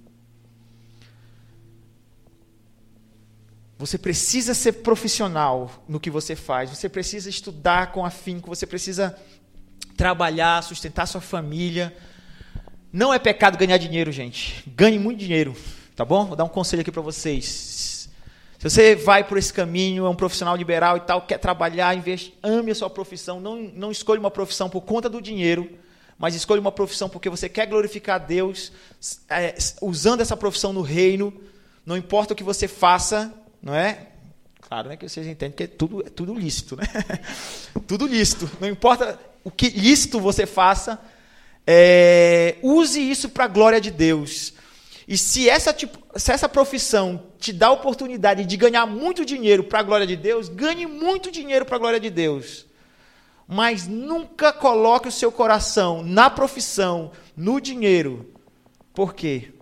Você precisa ser profissional no que você faz, você precisa estudar com afinco, você precisa trabalhar, sustentar sua família. Não é pecado ganhar dinheiro, gente. Ganhe muito dinheiro. Tá bom? Vou dar um conselho aqui para vocês. Se você vai por esse caminho, é um profissional liberal e tal, quer trabalhar, investe, ame a sua profissão, não, não escolha uma profissão por conta do dinheiro, mas escolha uma profissão porque você quer glorificar a Deus, é, usando essa profissão no reino, não importa o que você faça, não é? Claro né, que vocês entendem que é tudo, é tudo lícito, né? (laughs) tudo lícito. Não importa o que lícito você faça, é, use isso para a glória de Deus. E se essa, tipo, se essa profissão te dá a oportunidade de ganhar muito dinheiro para a glória de Deus, ganhe muito dinheiro para a glória de Deus. Mas nunca coloque o seu coração na profissão, no dinheiro. Por quê?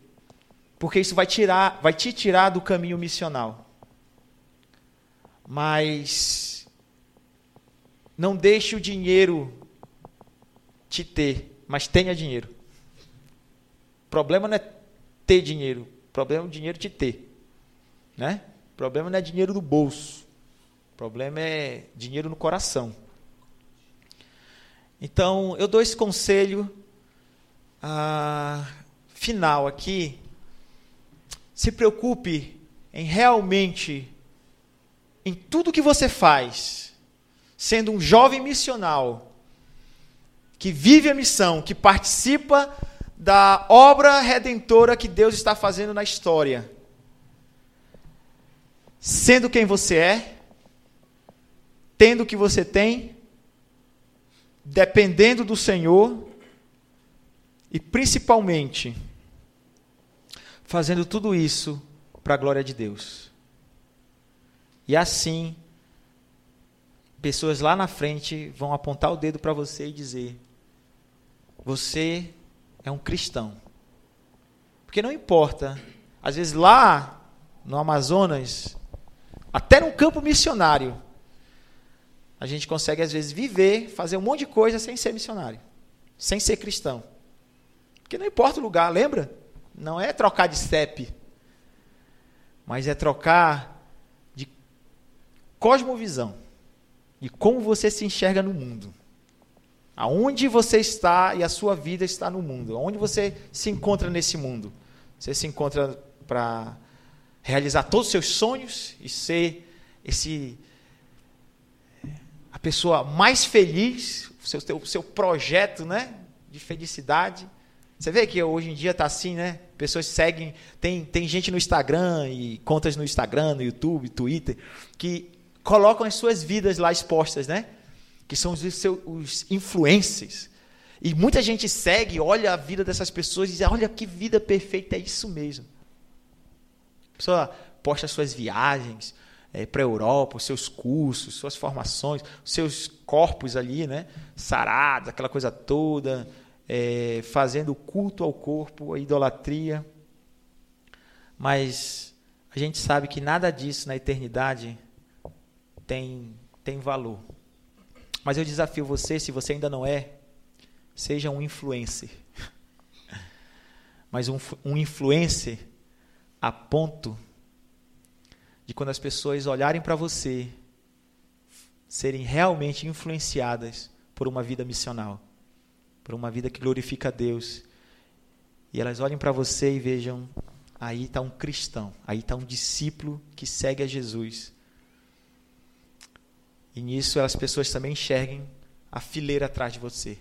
Porque isso vai tirar, vai te tirar do caminho missional. Mas não deixe o dinheiro te ter, mas tenha dinheiro. O problema não é ter dinheiro. O problema é o dinheiro te ter. Né? O problema não é dinheiro do bolso. O problema é dinheiro no coração. Então, eu dou esse conselho ah, final aqui. Se preocupe em realmente em tudo que você faz, sendo um jovem missional, que vive a missão, que participa da obra redentora que Deus está fazendo na história, sendo quem você é, tendo o que você tem, dependendo do Senhor e principalmente fazendo tudo isso para a glória de Deus. E assim, pessoas lá na frente vão apontar o dedo para você e dizer: Você é um cristão. Porque não importa, às vezes lá no Amazonas, até no campo missionário, a gente consegue às vezes viver, fazer um monte de coisa sem ser missionário, sem ser cristão. Porque não importa o lugar, lembra? Não é trocar de CEP, mas é trocar de cosmovisão, de como você se enxerga no mundo. Aonde você está e a sua vida está no mundo. Aonde você se encontra nesse mundo. Você se encontra para realizar todos os seus sonhos e ser esse a pessoa mais feliz, o seu, o seu projeto né, de felicidade. Você vê que hoje em dia está assim, né? Pessoas seguem, tem, tem gente no Instagram e contas no Instagram, no YouTube, Twitter, que colocam as suas vidas lá expostas, né? Que são os, seus, os influencers. E muita gente segue, olha a vida dessas pessoas e diz: olha que vida perfeita, é isso mesmo. A pessoa posta suas viagens, é, para a Europa, os seus cursos, suas formações, os seus corpos ali, né, sarados, aquela coisa toda, é, fazendo culto ao corpo, a idolatria. Mas a gente sabe que nada disso na eternidade tem, tem valor. Mas eu desafio você, se você ainda não é, seja um influencer. (laughs) Mas um, um influencer a ponto de quando as pessoas olharem para você, serem realmente influenciadas por uma vida missional, por uma vida que glorifica a Deus. E elas olhem para você e vejam: aí está um cristão, aí está um discípulo que segue a Jesus. E nisso as pessoas também enxerguem a fileira atrás de você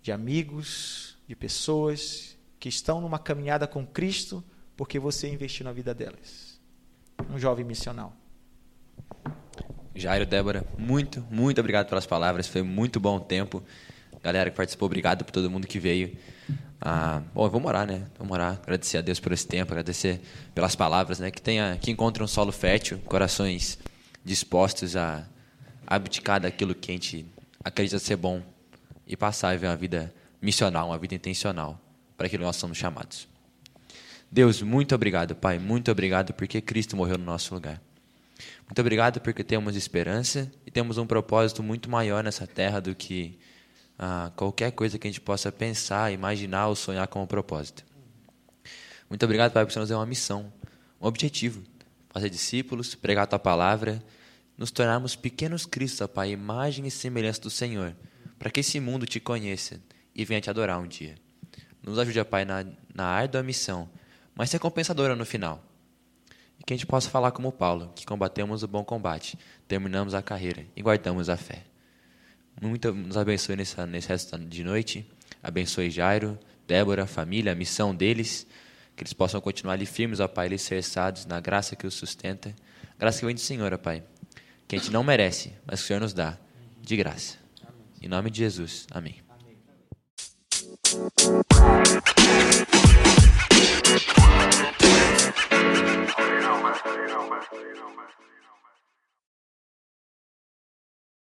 de amigos, de pessoas que estão numa caminhada com Cristo porque você investiu na vida delas um jovem missional. Jairo, Débora, muito, muito obrigado pelas palavras. Foi muito bom tempo. Galera que participou, obrigado por todo mundo que veio. Ah, bom, vamos orar, né? Vamos orar, agradecer a Deus por esse tempo, agradecer pelas palavras, né? Que tenha, que encontre um solo fértil, corações dispostos a abdicar daquilo que a gente acredita ser bom e passar a viver uma vida missional, uma vida intencional para aquilo que nós somos chamados. Deus, muito obrigado, Pai. Muito obrigado porque Cristo morreu no nosso lugar. Muito obrigado porque temos esperança e temos um propósito muito maior nessa terra do que ah, qualquer coisa que a gente possa pensar, imaginar ou sonhar como propósito. Muito obrigado, Pai, você nos deu uma missão, um objetivo: fazer discípulos, pregar a tua palavra, nos tornarmos pequenos Cristos, Pai, imagem e semelhança do Senhor, para que esse mundo te conheça e venha te adorar um dia. Nos ajude, Pai, na, na árdua missão mas ser compensadora no final. E que a gente possa falar como Paulo, que combatemos o bom combate, terminamos a carreira e guardamos a fé. Muito nos abençoe nesse resto de noite. Abençoe Jairo, Débora, a família, a missão deles. Que eles possam continuar ali firmes, ó Pai, alicerçados na graça que os sustenta. Graça que vem do Senhor, ó Pai. Que a gente não merece, mas que o Senhor nos dá de graça. Em nome de Jesus. Amém. Amém. you don't mess with it, you don't you don't.